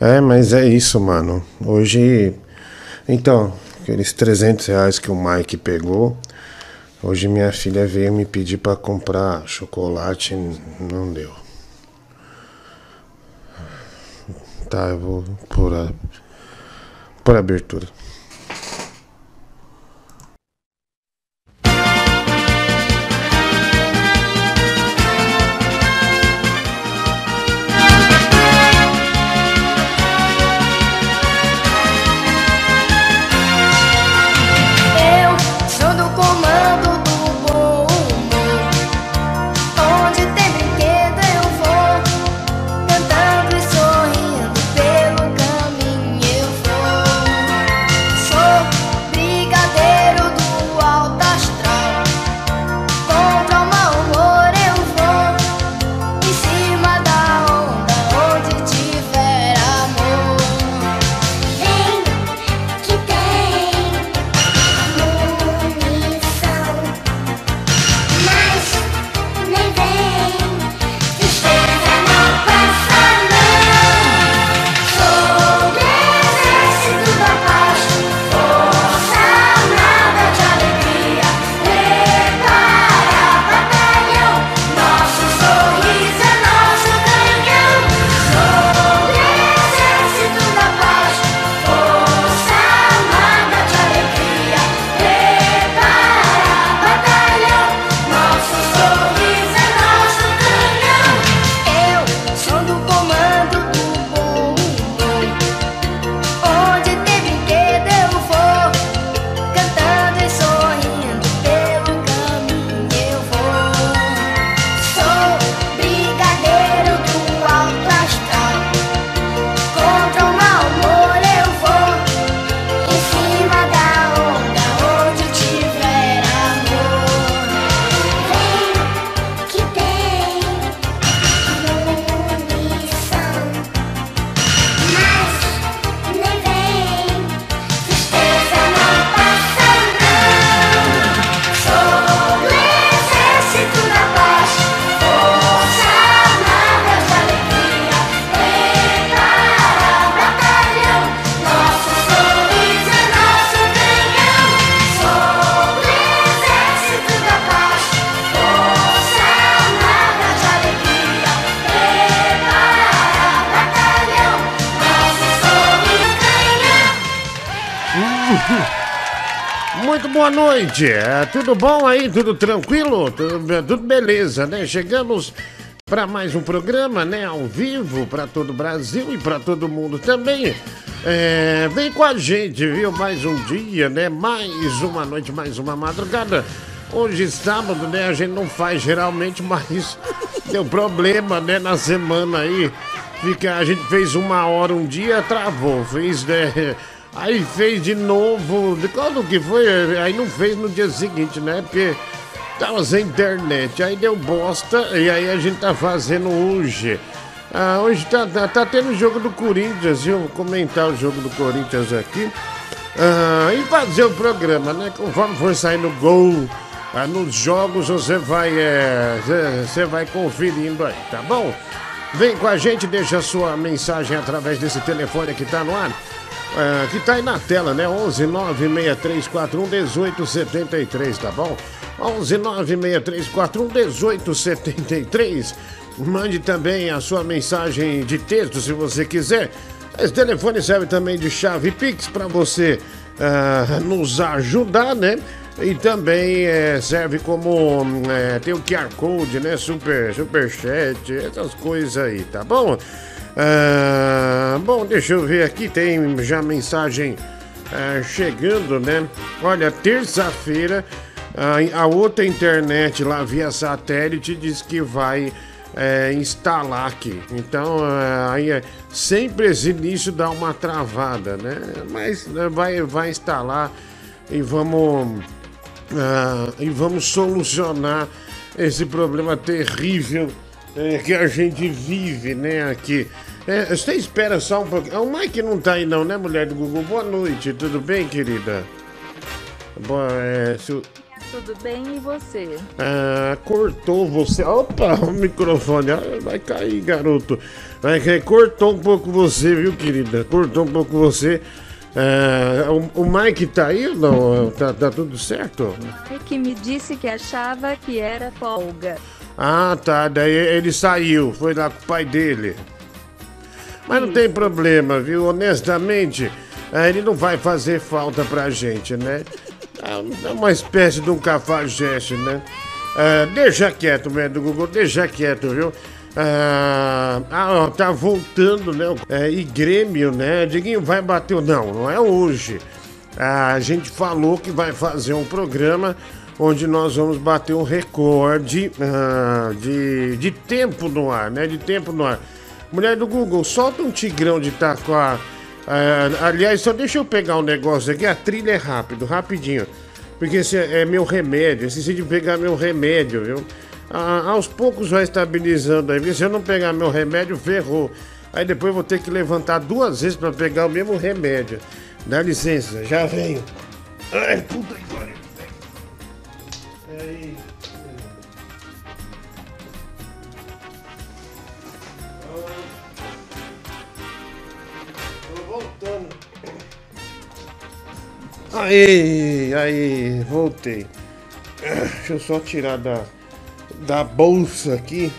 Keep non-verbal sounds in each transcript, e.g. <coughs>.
É, mas é isso, mano. Hoje. Então, aqueles 300 reais que o Mike pegou. Hoje minha filha veio me pedir para comprar chocolate, não deu. Tá, eu vou por, a, por abertura. É, tudo bom aí? Tudo tranquilo? Tudo, tudo beleza, né? Chegamos para mais um programa, né? Ao vivo para todo o Brasil e para todo mundo também. É, vem com a gente, viu? Mais um dia, né? Mais uma noite, mais uma madrugada. Hoje sábado, né? A gente não faz geralmente, <laughs> mas deu problema, né? Na semana aí. Fica, a gente fez uma hora um dia, travou. Fez, né? Aí fez de novo. De quando que foi? Aí não fez no dia seguinte, né? Porque tava sem internet. Aí deu bosta e aí a gente tá fazendo hoje. Ah, hoje tá, tá, tá tendo jogo do Corinthians, viu? Vou comentar o jogo do Corinthians aqui. Ah, e fazer o programa, né? Conforme for sair no gol. Ah, nos jogos você vai é, você vai conferindo aí, tá bom? Vem com a gente, deixa a sua mensagem através desse telefone que tá no ar é, que tá aí na tela, né? 11 96341 1873, tá bom? 11 96341 1873. Mande também a sua mensagem de texto se você quiser. Esse telefone serve também de chave Pix para você uh, nos ajudar, né? E também é, serve como. É, tem o QR Code, né? Super, super chat, essas coisas aí, tá bom? Ah, bom, deixa eu ver aqui, tem já mensagem ah, chegando, né? Olha, terça-feira a outra internet lá via satélite diz que vai é, instalar aqui. Então, aí é, sempre esse início dá uma travada, né? Mas né, vai, vai instalar e vamos, uh, e vamos solucionar esse problema terrível é, que a gente vive, né, aqui. É, você espera só um pouquinho. O Mike não tá aí não, né, mulher do Google? Boa noite, tudo bem, querida? Boa, é, se... Tudo bem e você? Ah, cortou você. Opa, <laughs> o microfone. Ah, vai cair, garoto. Vai cair. Cortou um pouco você, viu, querida? Cortou um pouco você. Ah, o, o Mike tá aí ou não? Tá, tá tudo certo? Mike me disse que achava que era folga. Ah, tá. Daí ele saiu. Foi lá com o pai dele. Mas não tem problema, viu? Honestamente, eh, ele não vai fazer falta pra gente, né? É uma espécie de um cafajeste, né? Deixa quieto, velho do Google, deixa quieto, viu? Ah, ah, tá voltando, né? É, e Grêmio, né? Diguinho vai bater. Não, não é hoje. Ah, a gente falou que vai fazer um programa onde nós vamos bater um recorde ah, de, de tempo no ar, né? De tempo no ar. Mulher do Google, solta um tigrão de taquar. Ah, aliás, só deixa eu pegar um negócio aqui. A trilha é rápido, rapidinho. Porque esse é meu remédio. Esqueci de pegar meu remédio, viu? Ah, aos poucos vai estabilizando aí. Se eu não pegar meu remédio, ferrou. Aí depois vou ter que levantar duas vezes para pegar o mesmo remédio. Dá licença, já venho. Ai, puta que pariu. Voltando. Aí, aí, voltei. Deixa eu só tirar da, da bolsa aqui.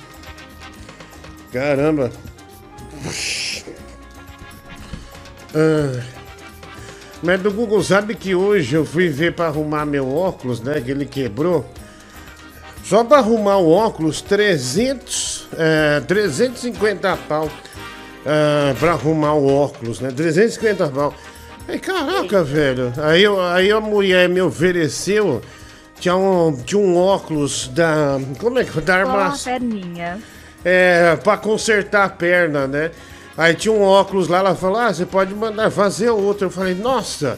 Caramba. Ah. Mas do Google sabe que hoje eu fui ver para arrumar meu óculos, né? Que ele quebrou. Só para arrumar o óculos, 300, é, 350 pau é, para arrumar o óculos, né? 350 pau. Aí, caraca, velho. Aí, eu- aí a mulher me ofereceu. Tinha um, tinha um óculos da. Como é que foi? Da Só a armação. perninha. É, pra consertar a perna, né? Aí tinha um óculos lá, ela falou: Ah, você pode mandar fazer outro. Eu falei: Nossa,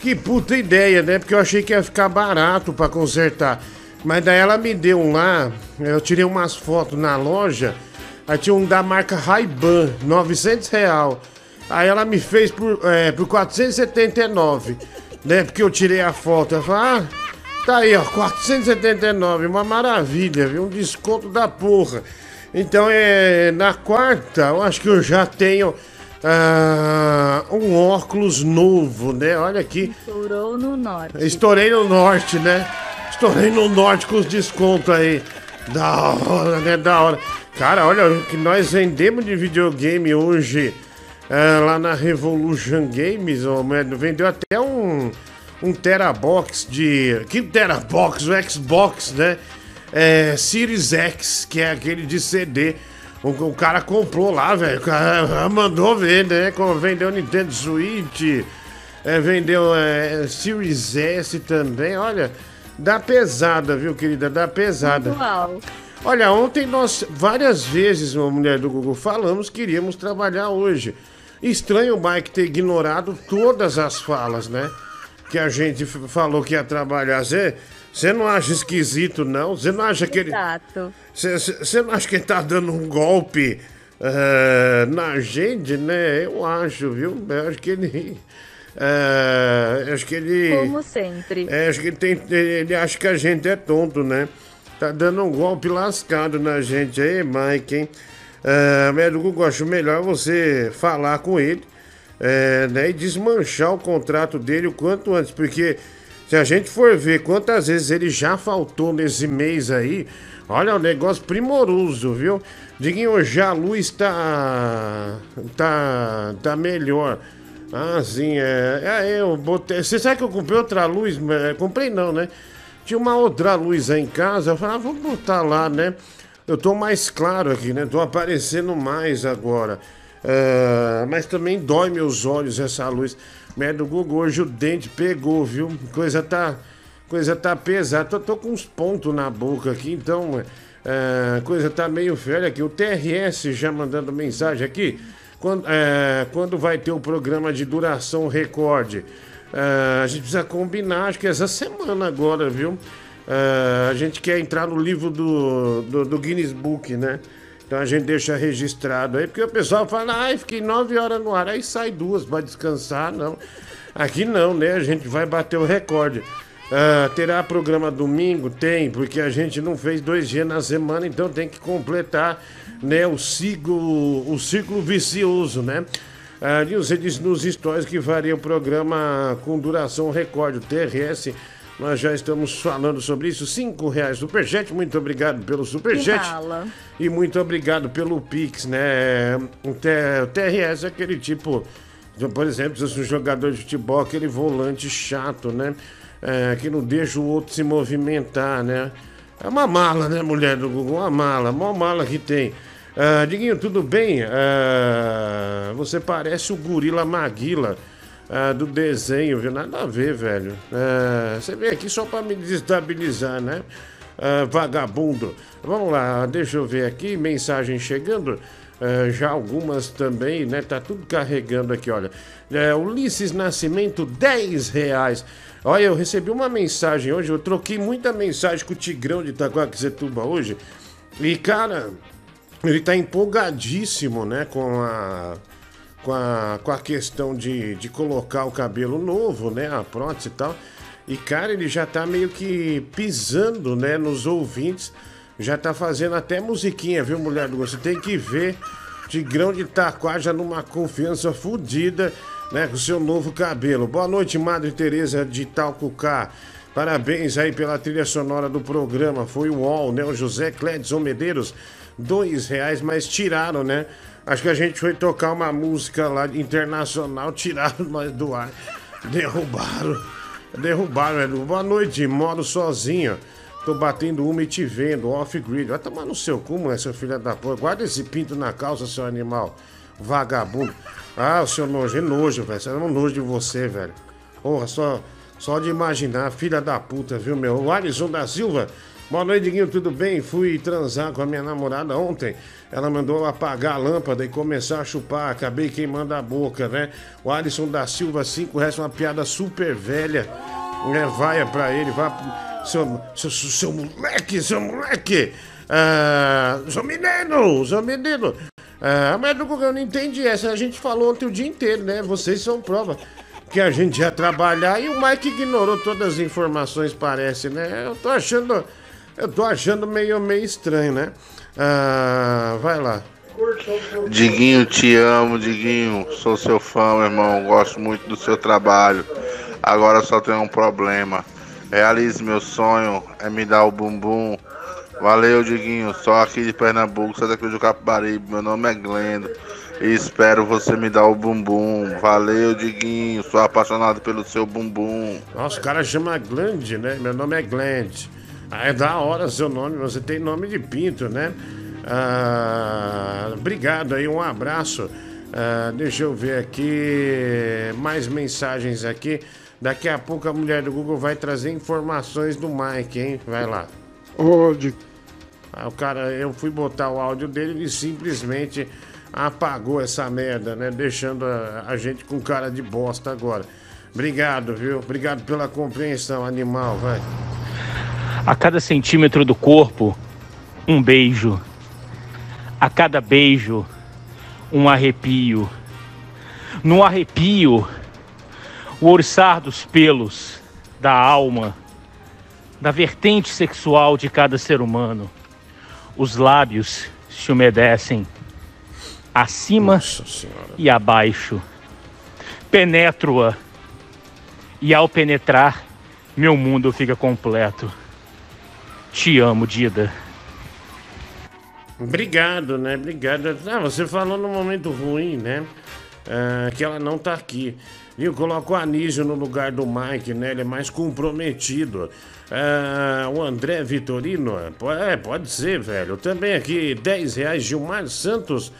que puta ideia, né? Porque eu achei que ia ficar barato pra consertar. Mas daí ela me deu um lá, eu tirei umas fotos na loja. Aí tinha um da marca Ray-Ban, 900 real. Aí ela me fez por, é, por 479, né? Porque eu tirei a foto. Eu falei, ah, tá aí, ó, 479, uma maravilha, viu? Um desconto da porra. Então, é, na quarta, eu acho que eu já tenho ah, um óculos novo, né? Olha aqui. Estourou no norte. Estourei no norte, né? Estourei no norte com os descontos aí. Da hora, né? Da hora. Cara, olha o que nós vendemos de videogame hoje é, lá na Revolution Games. mano, vendeu até um, um Terabox de. Que Terabox? O Xbox, né? É, Series X, que é aquele de CD. O, o cara comprou lá, velho. O cara <laughs> mandou ver, né? Como vendeu Nintendo Switch. É, vendeu é, Series S também. Olha, dá pesada, viu, querida? Dá pesada. Uau. Olha, ontem nós várias vezes, uma mulher do Google, falamos que iríamos trabalhar hoje. Estranho o Mike ter ignorado todas as falas, né? Que a gente falou que ia trabalhar. Você não acha esquisito, não? Você não acha que ele. Exato. Você não acha que ele tá dando um golpe eh, na gente, né? Eu acho, viu? Eu acho que ele. eh, acho que ele. Como sempre. É, acho que ele, tem, ele acha que a gente é tonto, né? Tá dando um golpe lascado na gente aí, Mike, hein? É, mas, Google, acho melhor você falar com ele é, né, e desmanchar o contrato dele o quanto antes, porque se a gente for ver quantas vezes ele já faltou nesse mês aí, olha, é um negócio primoroso, viu? Diguinho, já a luz tá, tá, tá melhor. Ah, sim, é. é eu botei. Você sabe que eu comprei outra luz? É, comprei não, né? Tinha uma outra luz aí em casa. Eu falei, ah, vamos botar lá, né? Eu tô mais claro aqui, né? Tô aparecendo mais agora. É, mas também dói meus olhos essa luz. Merda do Google, hoje o dente pegou, viu? Coisa tá. Coisa tá pesada. Tô, tô com uns pontos na boca aqui, então. É, coisa tá meio velha aqui. O TRS já mandando mensagem aqui. Quando, é, quando vai ter o programa de duração recorde? A gente precisa combinar, acho que essa semana agora, viu? A gente quer entrar no livro do, do, do Guinness Book, né? Então a gente deixa registrado aí, porque o pessoal fala, ai, fiquei nove horas no ar, aí sai duas para descansar, não. Aqui não, né? A gente vai bater o recorde. Uh, terá programa domingo? Tem, porque a gente não fez dois dias na semana, então tem que completar né, o, ciclo, o ciclo vicioso, né? Uh, você disse nos stories que varia o programa com duração recorde, o TRS. Nós já estamos falando sobre isso. Cinco reais superchat. Muito obrigado pelo superchat. E muito obrigado pelo Pix, né? O TRS é aquele tipo, por exemplo, se um jogador de futebol, aquele volante chato, né? é, que não deixa o outro se movimentar, né? É uma mala, né, mulher do Google? Uma mala, uma mala que tem. Ah, Diguinho, tudo bem? Ah, você parece o gorila Maguila ah, do desenho, viu? Nada a ver, velho. Ah, você veio aqui só para me desestabilizar, né? Ah, vagabundo. Vamos lá, deixa eu ver aqui, mensagem chegando. Uh, já algumas também, né? Tá tudo carregando aqui, olha. É, Ulisses Nascimento, 10 reais. Olha, eu recebi uma mensagem hoje, eu troquei muita mensagem com o Tigrão de Itacoaquecetuba hoje. E, cara, ele tá empolgadíssimo, né, com a, com a, com a questão de, de colocar o cabelo novo, né, a prótese e tal. E, cara, ele já tá meio que pisando, né, nos ouvintes. Já tá fazendo até musiquinha, viu, mulher do Você tem que ver de Itaquá já numa confiança fodida né, com seu novo cabelo. Boa noite, Madre Teresa de Talcucá. Parabéns aí pela trilha sonora do programa. Foi o UOL, né? O José Cledson Medeiros, dois reais, mas tiraram, né? Acho que a gente foi tocar uma música lá internacional, <laughs> tiraram nós do ar. Derrubaram. Derrubaram, velho. Boa noite, moro sozinho. Tô batendo uma e te vendo, off-grid. Vai tomar no seu cu, mãe, seu filho da porra. Guarda esse pinto na calça, seu animal. Vagabundo. Ah, o seu nojo, é nojo, velho. É um nojo de você, velho. Porra, só, só de imaginar, filha da puta, viu, meu? O Alisson da Silva. Boa noite, Diguinho, tudo bem? Fui transar com a minha namorada ontem. Ela mandou apagar a lâmpada e começar a chupar. Acabei queimando a boca, né? O Alisson da Silva, cinco reais, uma piada super velha. Né? Vai pra ele, vai. Seu, seu, seu moleque, seu moleque! Ah, seu menino, seu menino! Ah, mas eu não entendi essa. A gente falou ontem o dia inteiro, né? Vocês são prova que a gente ia trabalhar e o Mike ignorou todas as informações, parece, né? Eu tô achando. Eu tô achando meio, meio estranho, né? Ah, vai lá. Diguinho, te amo, Diguinho. Sou seu fã, meu irmão. Gosto muito do seu trabalho. Agora só tem um problema. Realize meu sonho, é me dar o bumbum Valeu, Diguinho. Só aqui de Pernambuco, Santa Cruz do Capibaribe. Meu nome é Glendo. E espero você me dar o bumbum. Valeu, Diguinho. Sou apaixonado pelo seu bumbum. Nossa, o cara chama Glend, né? Meu nome é Glend. Ah, é da hora seu nome. Você tem nome de pinto, né? Ah, obrigado aí, um abraço. Ah, deixa eu ver aqui. Mais mensagens aqui. Daqui a pouco a mulher do Google vai trazer informações do Mike, hein? Vai lá. Ô, de Aí o cara, eu fui botar o áudio dele e simplesmente apagou essa merda, né? Deixando a, a, gente com cara de bosta agora. Obrigado, viu? Obrigado pela compreensão, animal, vai. A cada centímetro do corpo, um beijo. A cada beijo, um arrepio. No arrepio, o orçar dos pelos, da alma, da vertente sexual de cada ser humano os lábios se umedecem acima e abaixo. Penetro-a e ao penetrar, meu mundo fica completo. Te amo, Dida. Obrigado, né? Obrigado. Ah, você falou num momento ruim, né? Ah, que ela não tá aqui. Viu? Colocou o Anísio no lugar do Mike, né? Ele é mais comprometido. Ah, o André Vitorino, é, pode ser, velho. Também aqui, 10 reais, Gilmar Santos.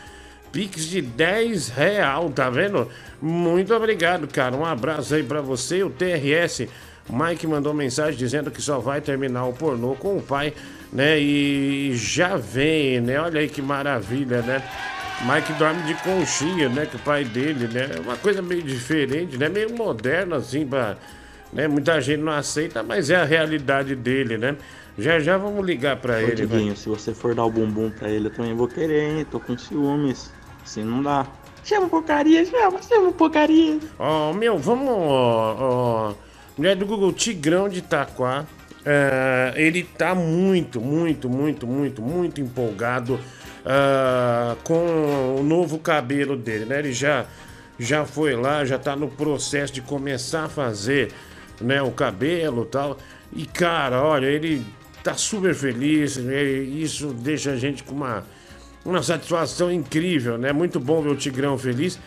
Pix de 10 real, tá vendo? Muito obrigado, cara. Um abraço aí para você. O TRS, Mike mandou mensagem dizendo que só vai terminar o pornô com o pai, né? E já vem, né? Olha aí que maravilha, né? Mike dorme de conchinha, né? Que o pai dele, né? Uma coisa meio diferente, né? Meio moderna, assim, pra né? Muita gente não aceita, mas é a realidade dele, né? Já já vamos ligar pra Ô, ele. Diguinho, se você for dar o bumbum pra ele, eu também vou querer, hein? Tô com ciúmes. Assim não dá. Chama porcaria, chama, chama porcaria. Ó, oh, meu, vamos. Ó, Mulher do Google, Tigrão de Itaquá. é, ele tá muito, muito, muito, muito, muito empolgado ah, com o novo cabelo dele, né? Ele já, já foi lá, já tá no processo de começar a fazer né, o cabelo tal. E, cara, olha, ele tá super feliz. né? Isso deixa a gente com uma, uma satisfação incrível, né? Muito bom ver o Tigrão feliz.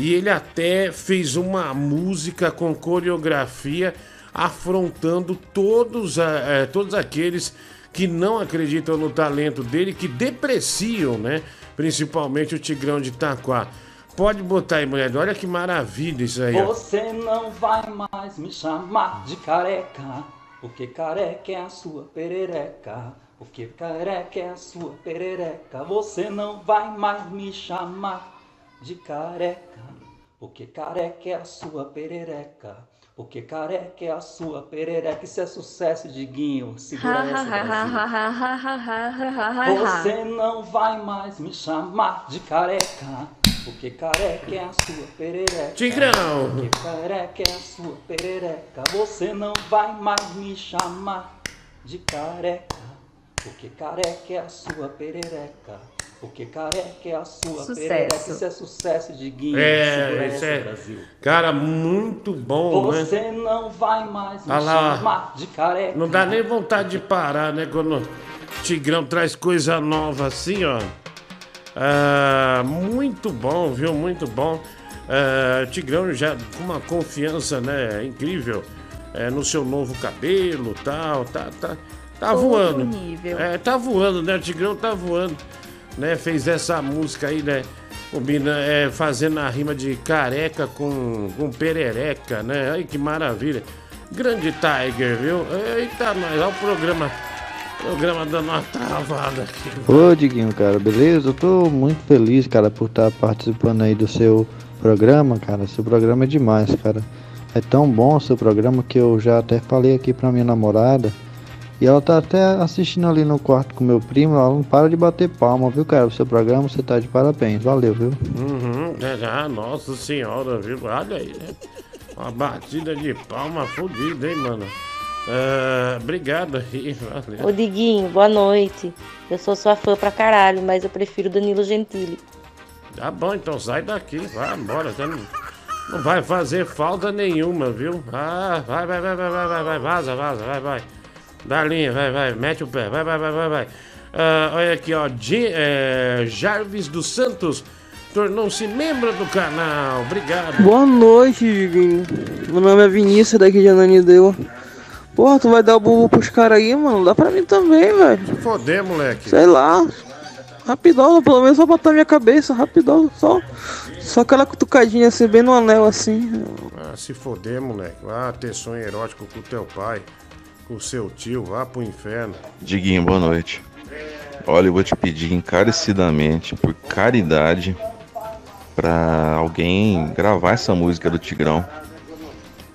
E ele até fez uma música com coreografia afrontando todos, eh, todos aqueles que não acreditam no talento dele, que depreciam, né? Principalmente o Tigrão de Itaquá. Pode botar aí, mulher. Olha que maravilha isso aí. ó. Você não vai mais me chamar de careca, porque careca é a sua perereca. Porque careca é a sua perereca. Você não vai mais me chamar de careca, porque careca é a sua perereca. Porque careca é a sua perereca. Isso é sucesso, Diguinho. Segura essa, Brasil. Você não vai mais me chamar de careca, porque careca é a sua perereca. Tigrão! Porque careca é a sua perereca. Você não vai mais me chamar de careca, porque careca é a sua perereca. Porque careca é a sua Sucesso. perereca. Isso é sucesso, Diguinho. É, Segura isso é. Brasil. Cara, muito bom, né? Você não vai mais me lá. chamar de careca. Não dá nem vontade de parar, né? Quando o Tigrão traz coisa nova assim, ó. Ah, muito bom, viu? Muito bom. Ah, Tigrão já com uma confiança, né? Incrível é, no seu novo cabelo tal. Tá, tá, tá voando. nível. É, tá voando, né? O Tigrão tá voando. Né? Fez essa música aí, né? Combina, é, fazendo a rima de careca com, com perereca, né? Ai, que maravilha. Grande Tiger, viu? Eita, nós, olha o programa. Programa dando uma travada aqui. Ô Diguinho, cara, beleza? Eu tô muito feliz, cara, por estar participando aí do seu programa, cara. Seu programa é demais, cara. É tão bom seu programa que eu já até falei aqui pra minha namorada. E ela tá até assistindo ali no quarto com meu primo. Ela não para de bater palma, viu, cara? O seu programa, você tá de parabéns. Valeu, viu? Uhum, já, nossa senhora, viu? Olha aí, né? Uma batida de palma fodida, hein, mano? Ah, obrigado aí, <laughs> valeu. Ô Diguinho, boa noite. Eu sou sua fã pra caralho, mas eu prefiro Danilo Gentili. Tá bom, então sai daqui, vai embora. Você não, não vai fazer falta nenhuma, viu? Ah, vai, vai, vai, vai, vai, vai, vai, vaza, vaza, vai, vai. Dá a linha, vai, vai, mete o pé, vai, vai, vai, vai, vai. Ah, olha aqui, ó, Ji- é, Jarvis dos Santos tornou-se membro do canal, obrigado. Boa noite, Diguinho. Meu nome é Vinícius, daqui de Ananideu. Porra, tu vai dar o bumbum pros caras aí, mano? Dá pra mim também, velho. Foder, moleque. Sei lá. Rapidão, pelo menos só botar minha cabeça, rapidão. Só, só aquela cutucadinha assim, bem no anel assim. Ah, se foder, moleque. Vá ter sonho erótico com o teu pai, com o seu tio, vá pro inferno. Diguinho, boa noite. Olha, eu vou te pedir encarecidamente, por caridade, pra alguém gravar essa música do Tigrão.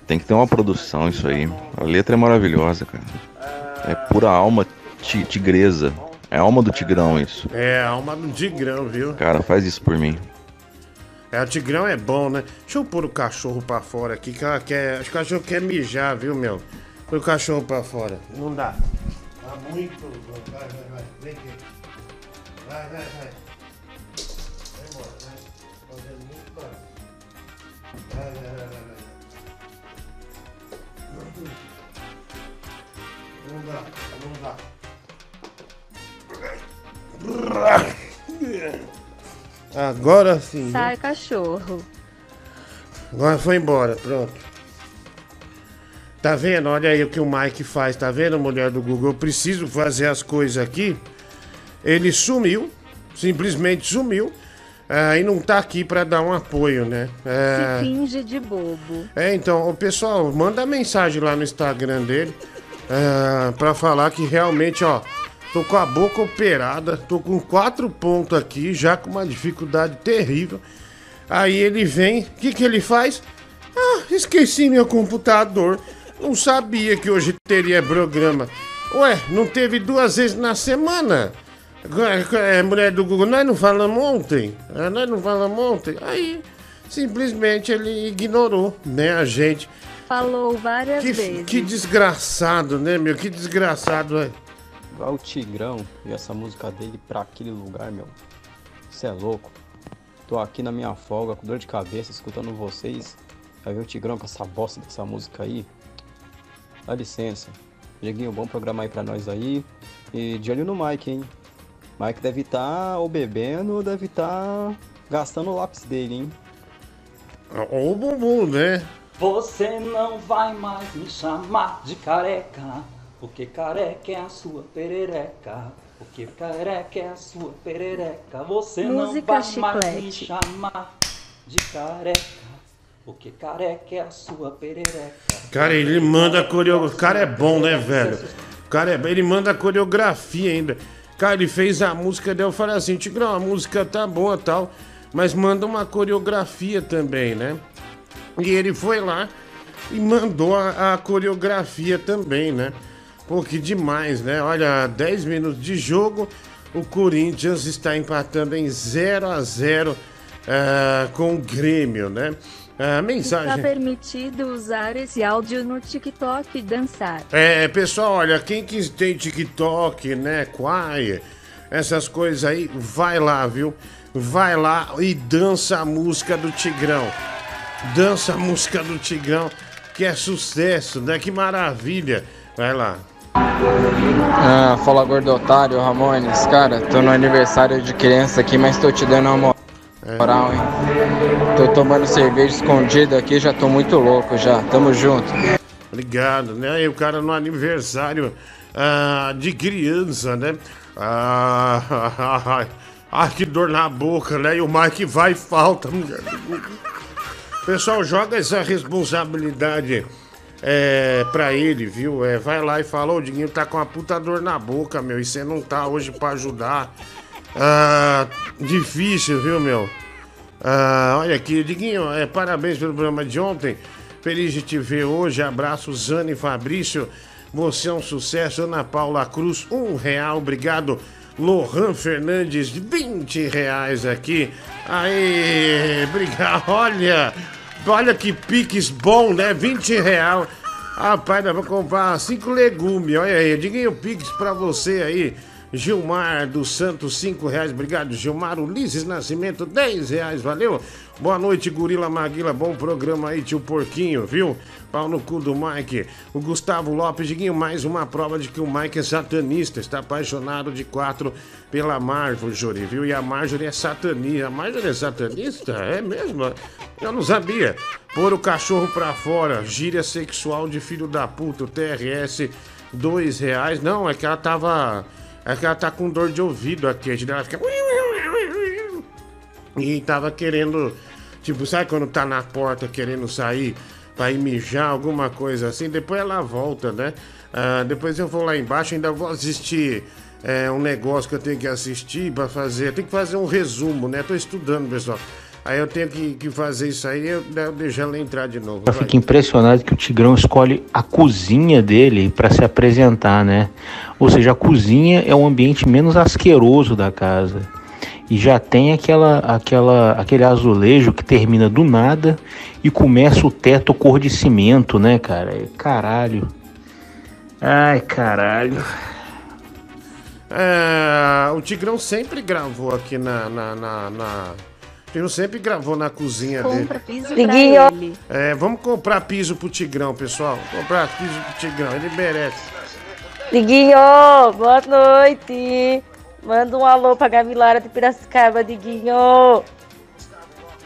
Tem que ter uma produção isso aí. A letra é maravilhosa, cara. É pura alma ti- tigresa. É alma do Tigrão isso. É, alma do Tigrão, viu? Cara, faz isso por mim. É, o Tigrão é bom, né? Deixa eu pôr o cachorro pra fora aqui, que ela quer. Acho que o cachorro quer mijar, viu, meu? Põe o cachorro pra fora. Não dá. Tá muito. Vai, vai, vai. Vem aqui. Vai, vai, vai. Vai embora, vai. Fazendo muito barulho. Vai, vai, vai, vai, vai. Não dá, não dá. Agora sim. Sai, cachorro. Agora foi embora, pronto. Tá vendo? Olha aí o que o Mike faz, tá vendo, mulher do Google? Eu preciso fazer as coisas aqui. Ele sumiu, simplesmente sumiu. ah, e não tá aqui pra dar um apoio, né? É, Se finge de bobo. é, então, o pessoal, manda mensagem lá no Instagram dele é, pra falar que realmente, ó, tô com a boca operada, tô com quatro pontos aqui, já com uma dificuldade terrível. Aí ele vem, o que que ele faz? Ah, esqueci meu computador. Não sabia que hoje teria programa. Ué, não teve duas vezes na semana? É, mulher do Google, nós não falamos ontem? É, nós não falamos ontem? Aí, simplesmente ele ignorou, né, a gente. falou várias Que, vezes. que desgraçado, né, meu? Que desgraçado, é. Vai o Tigrão e essa música dele pra aquele lugar, meu. Você é louco. Tô aqui na minha folga, com dor de cabeça, escutando vocês. Vai ver o Tigrão com essa bosta dessa música aí. Dá licença. Dieguinho, bom programa aí pra nós aí. E de olho no Mike, hein? Mike deve estar ou bebendo ou deve estar gastando o lápis dele, hein? Ou o bumbum, né? Você não vai mais me chamar de careca, porque careca é a sua perereca. Porque careca é a sua perereca. Você Música não vai mais me chiclete. chamar de careca, porque careca é a sua perereca. Cara, ele manda coreografia. O cara é bom, né, velho? Cara é Ele manda coreografia ainda. Cara, ele fez a música dele. Eu falei assim: Tigrão, a música tá boa tal, mas manda uma coreografia também, né? E ele foi lá e mandou a, a coreografia também, né? Pô, que demais, né? Olha, 10 minutos de jogo, o Corinthians está empatando em 0 a 0 ah, com o Grêmio, né? Está mensagem. permitido usar esse áudio no TikTok e dançar. É, pessoal, olha, quem que tem TikTok, né, Quai, essas coisas aí, vai lá, viu? Vai lá e dança a música do Tigrão. Dança a música do Tigrão, que é sucesso, né? Que maravilha. Vai lá. Ah, fala gordo otário, Ramones. Cara, tô no aniversário de criança aqui, mas tô te dando uma moral, hein? Tô tomando cerveja escondida aqui, já tô muito louco já. Tamo junto. Obrigado, né? E o cara no aniversário ah, de criança, né? Ah, <laughs> ah, que dor na boca, né? E o Mike vai e falta. Pessoal, joga essa responsabilidade é, pra ele, viu? É, vai lá e fala, o Diguinho tá com uma puta dor na boca, meu, e você não tá hoje pra ajudar. Ah, difícil, viu, meu? Ah, olha aqui, Diguinho, é, parabéns pelo programa de ontem. Feliz de te ver hoje. Abraço, Zane Fabrício. Você é um sucesso. Ana Paula Cruz, um real. Obrigado. Lohan Fernandes, 20 reais aqui. Aê, obrigado. <laughs> Olha, olha que piques bom, né? 20 real. Rapaz, nós vamos comprar cinco legumes. Olha aí, Diguinho Pix pra você aí. Gilmar dos Santos, 5 reais. Obrigado, Gilmar. Ulisses Nascimento, 10 reais. Valeu. Boa noite, Gorila Maguila. Bom programa aí, tio Porquinho, viu? Pau no cu do Mike. O Gustavo Lopes, Diguinho, mais uma prova de que o Mike é satanista. Está apaixonado de quatro pela Marjorie, viu? E a Marjorie é satanista. A Marjorie é satanista? É mesmo? Eu não sabia. Pôr o cachorro pra fora. Gíria sexual de filho da puta. O TRS, dois reais. Não, é que ela tava... É que ela tá com dor de ouvido aqui. A gente ela fica... E tava querendo... Tipo, sabe quando tá na porta querendo sair pra ir mijar, alguma coisa assim? Depois ela volta, né? Ah, depois eu vou lá embaixo, ainda vou assistir é, um negócio que eu tenho que assistir pra fazer. Tenho que fazer um resumo, né? Tô estudando, pessoal. Aí eu tenho que, que fazer isso aí eu, eu deixo ela entrar de novo. Eu Vai. fico impressionado que o Tigrão escolhe a cozinha dele para se apresentar, né? Ou seja, a cozinha é o ambiente menos asqueroso da casa. E já tem aquela, aquela, aquele azulejo que termina do nada e começa o teto cor de cimento, né, cara? É Caralho. Ai, caralho. É, o Tigrão sempre gravou aqui na. na, na, na- Tigrão sempre gravou na cozinha Compra dele. piso pra ele. É, vamos comprar piso pro Tigrão, pessoal. Comprar piso pro Tigrão, ele merece. Diguinho, boa noite. Manda um alô pra Gamilara de Piracicaba, Diguinho.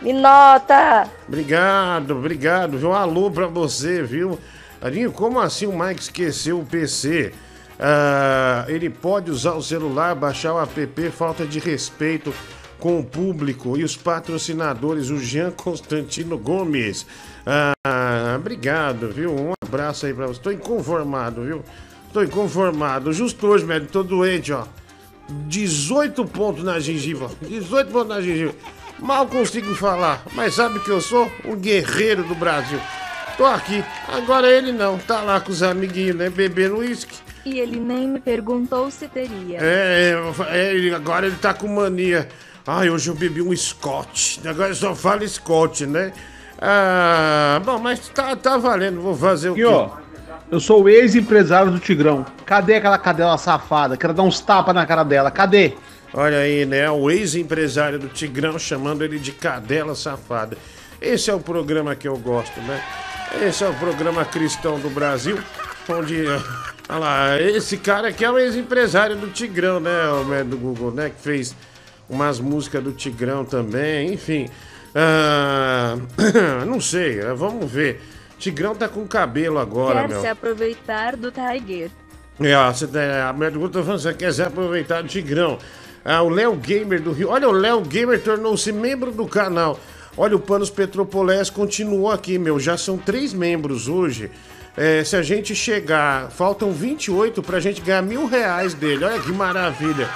Me nota. Obrigado, obrigado. viu? Um alô pra você, viu? Adinho, como assim o Mike esqueceu o PC? Ah, ele pode usar o celular, baixar o app, falta de respeito com o público e os patrocinadores, o Jean Constantino Gomes. Ah, obrigado, viu? Um abraço aí pra você. Tô inconformado, viu? Tô inconformado. Justo hoje, médico, tô doente, ó. 18 pontos na gengiva. 18 pontos na gengiva. Mal consigo falar, mas sabe que eu sou? Um guerreiro do Brasil. Tô aqui. Agora ele não. Tá lá com os amiguinhos, né? Bebendo uísque. E ele nem me perguntou se teria. É, é, ele- agora ele tá com mania. Ai, hoje eu bebi um Scott. Agora só fala Scott, né? Ah, bom, mas tá, tá valendo, vou fazer o Aqui, quê? ó. Eu sou o ex-empresário do Tigrão. Cadê aquela cadela safada? Quero dar uns tapas na cara dela. Cadê? Olha aí, né? O ex-empresário do Tigrão chamando ele de cadela safada. Esse é o programa que eu gosto, né? Esse é o programa cristão do Brasil, onde. <laughs> Olha lá, esse cara aqui é o ex-empresário do Tigrão, né? O médico do Google, né? Que fez umas músicas do Tigrão também, enfim. Ah, <coughs> não sei, vamos ver. Tigrão tá com cabelo agora, Quer meu. se aproveitar do Tiger. É, ó, você tá, a minha pergunta falando, você quer se aproveitar do Tigrão. Ah, o Léo Gamer do Rio. Olha, o Léo Gamer tornou-se membro do canal. Olha, o Panos Petropolés continuou aqui, meu. Já são três membros hoje. É, se a gente chegar, faltam 28 pra gente ganhar mil reais dele. Olha que maravilha.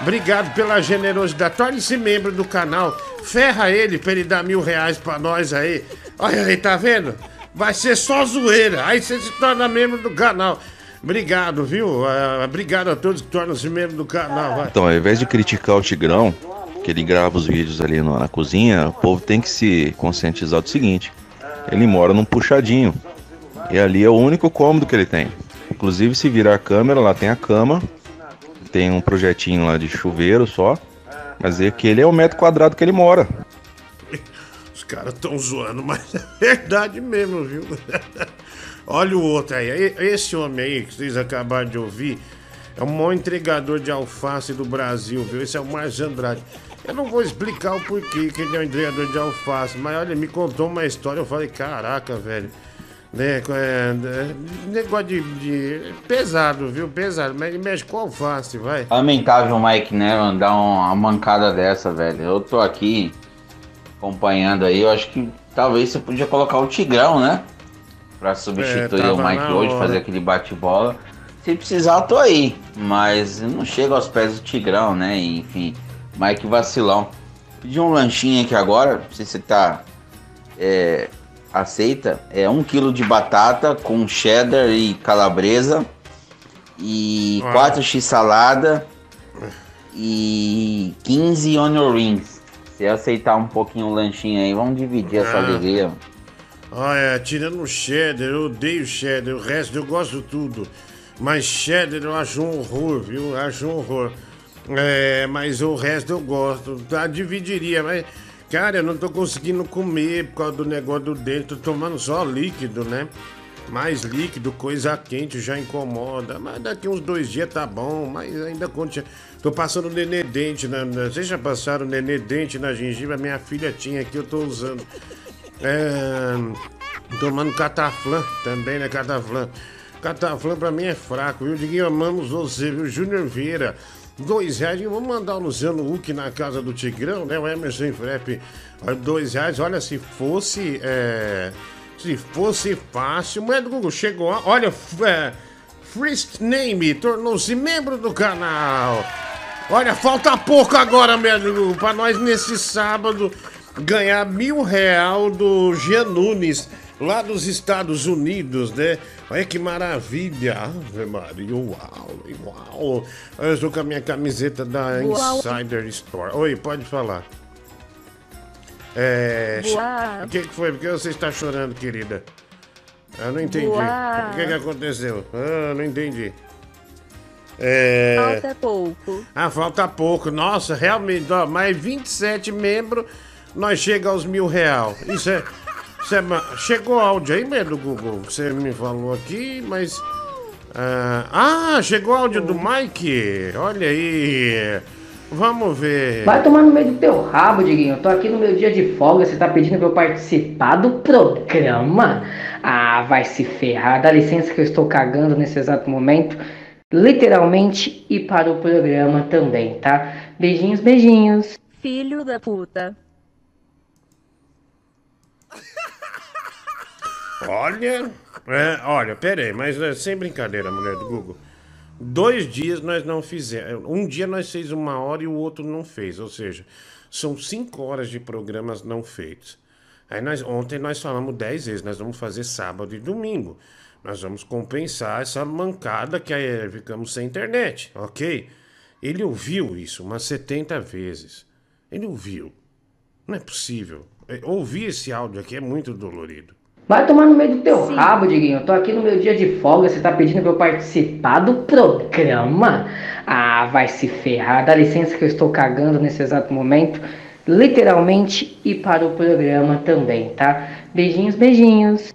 Obrigado pela generosidade. Torne-se membro do canal. Ferra ele pra ele dar mil reais pra nós aí. Olha aí, tá vendo? Vai ser só zoeira. Aí você se torna membro do canal. Obrigado, viu? Ah, obrigado a todos que tornam-se membro do canal. Vai. Então, ao invés de criticar o Tigrão, que ele grava os vídeos ali no- na cozinha, o povo tem que se conscientizar do seguinte: ele mora num puxadinho. E ali é o único cômodo que ele tem. Inclusive, se virar a câmera, lá tem a cama, tem um projetinho lá de chuveiro só. Mas é que ele é o metro quadrado que ele mora. Os caras estão zoando, mas é verdade mesmo, viu? <laughs> Olha o outro aí. Esse homem aí que vocês acabaram de ouvir é o maior entregador de alface do Brasil, viu? Esse é o Márcio Andrade. Eu não vou explicar o porquê que ele é um entregador de alface, mas olha, ele me contou uma história. Eu falei, caraca, velho. Né, é, é, negócio de, de- Pesado, viu? Pesado, mas ele mexe com alface, vai. Lamentável o Mike Nevan dar uma mancada dessa, velho. Eu tô aqui acompanhando aí, eu acho que talvez você podia colocar o Tigrão, né? Pra substituir É, o Mike hoje, fazer aquele bate-bola. Se precisar, eu tô aí. Mas não chego aos pés do Tigrão, né? Enfim, Mike vacilão. Pedi um lanchinho aqui agora, não sei se você tá. é, aceita. É um quilo de batata com cheddar e calabresa. E Ah. 4 x salada e 15 onion rings. Se aceitar um pouquinho o lanchinho aí, vamos dividir essa Ah. alegria. Olha, tirando o cheddar, eu odeio cheddar, o resto eu gosto tudo. Mas cheddar eu acho um horror, viu? Eu Acho um horror. É, mas o resto eu gosto. Tá, dividiria, mas. Cara, eu não tô conseguindo comer por causa do negócio do dente. Tô tomando só líquido, né? Mais líquido, coisa quente já incomoda. Mas daqui uns dois dias tá bom, mas ainda continua. Tô passando nenê dente na. Vocês já passaram nenê dente na gengiva? Minha filha tinha aqui, eu tô usando. É, tomando cataflã também, né? Cataflã. Cataflã pra mim é fraco, viu? Diguinho, amamos você, viu? Júnior Vieira, dois reais. Vamos mandar o Luciano Huck na casa do Tigrão, né? O Emerson olha, dois reais. Olha, se fosse. é, se fosse fácil. Mas Google chegou. Olha, é, First Name tornou-se membro do canal. Olha, falta pouco agora, meu amigo, pra nós nesse sábado ganhar mil real do Jean Nunes, lá dos Estados Unidos, né? Olha que maravilha. Ave Maria, uau, uau. Eu estou com a minha camiseta da Uau. Insider Store. Oi, pode falar. É. Uau. O que, que foi? Por que você está chorando, querida? Eu não entendi. Uau. O que, que aconteceu? Ah, não entendi. É. Falta pouco. Ah, falta pouco. Nossa, realmente, ó, mais 27 membros, nós chega aos mil real. Isso é. Chegou áudio aí mesmo do Google. Você me falou aqui, mas. Ah, ah, chegou áudio do Mike. Olha aí. Vamos ver. Vai tomar no meio do teu rabo, Diguinho. Eu tô aqui no meu dia de folga, você tá pedindo pra eu participar do programa? Ah, vai se ferrar. Dá licença que eu estou cagando nesse exato momento. Literalmente e para o programa também, tá? Beijinhos, beijinhos. Filho da puta. <laughs> Olha, é, olha, pera aí, mas é, sem brincadeira, mulher do Google. Dois dias nós não fizemos. Um dia nós fez uma hora e o outro não fez. Ou seja, são cinco horas de programas não feitos. Aí nós, ontem nós falamos dez vezes, nós vamos fazer sábado e domingo. Nós vamos compensar essa mancada que aí ficamos sem internet, ok? Ele ouviu isso umas 70 vezes. Ele ouviu. Não é possível. é, ouvir esse áudio aqui é muito dolorido. Vai tomar no meio do teu rabo, Diguinho. Eu tô aqui no meu dia de folga, você tá pedindo pra eu participar do programa? Ah, vai se ferrar. Dá licença que eu estou cagando nesse exato momento. Literalmente e para o programa também, tá? Beijinhos, beijinhos.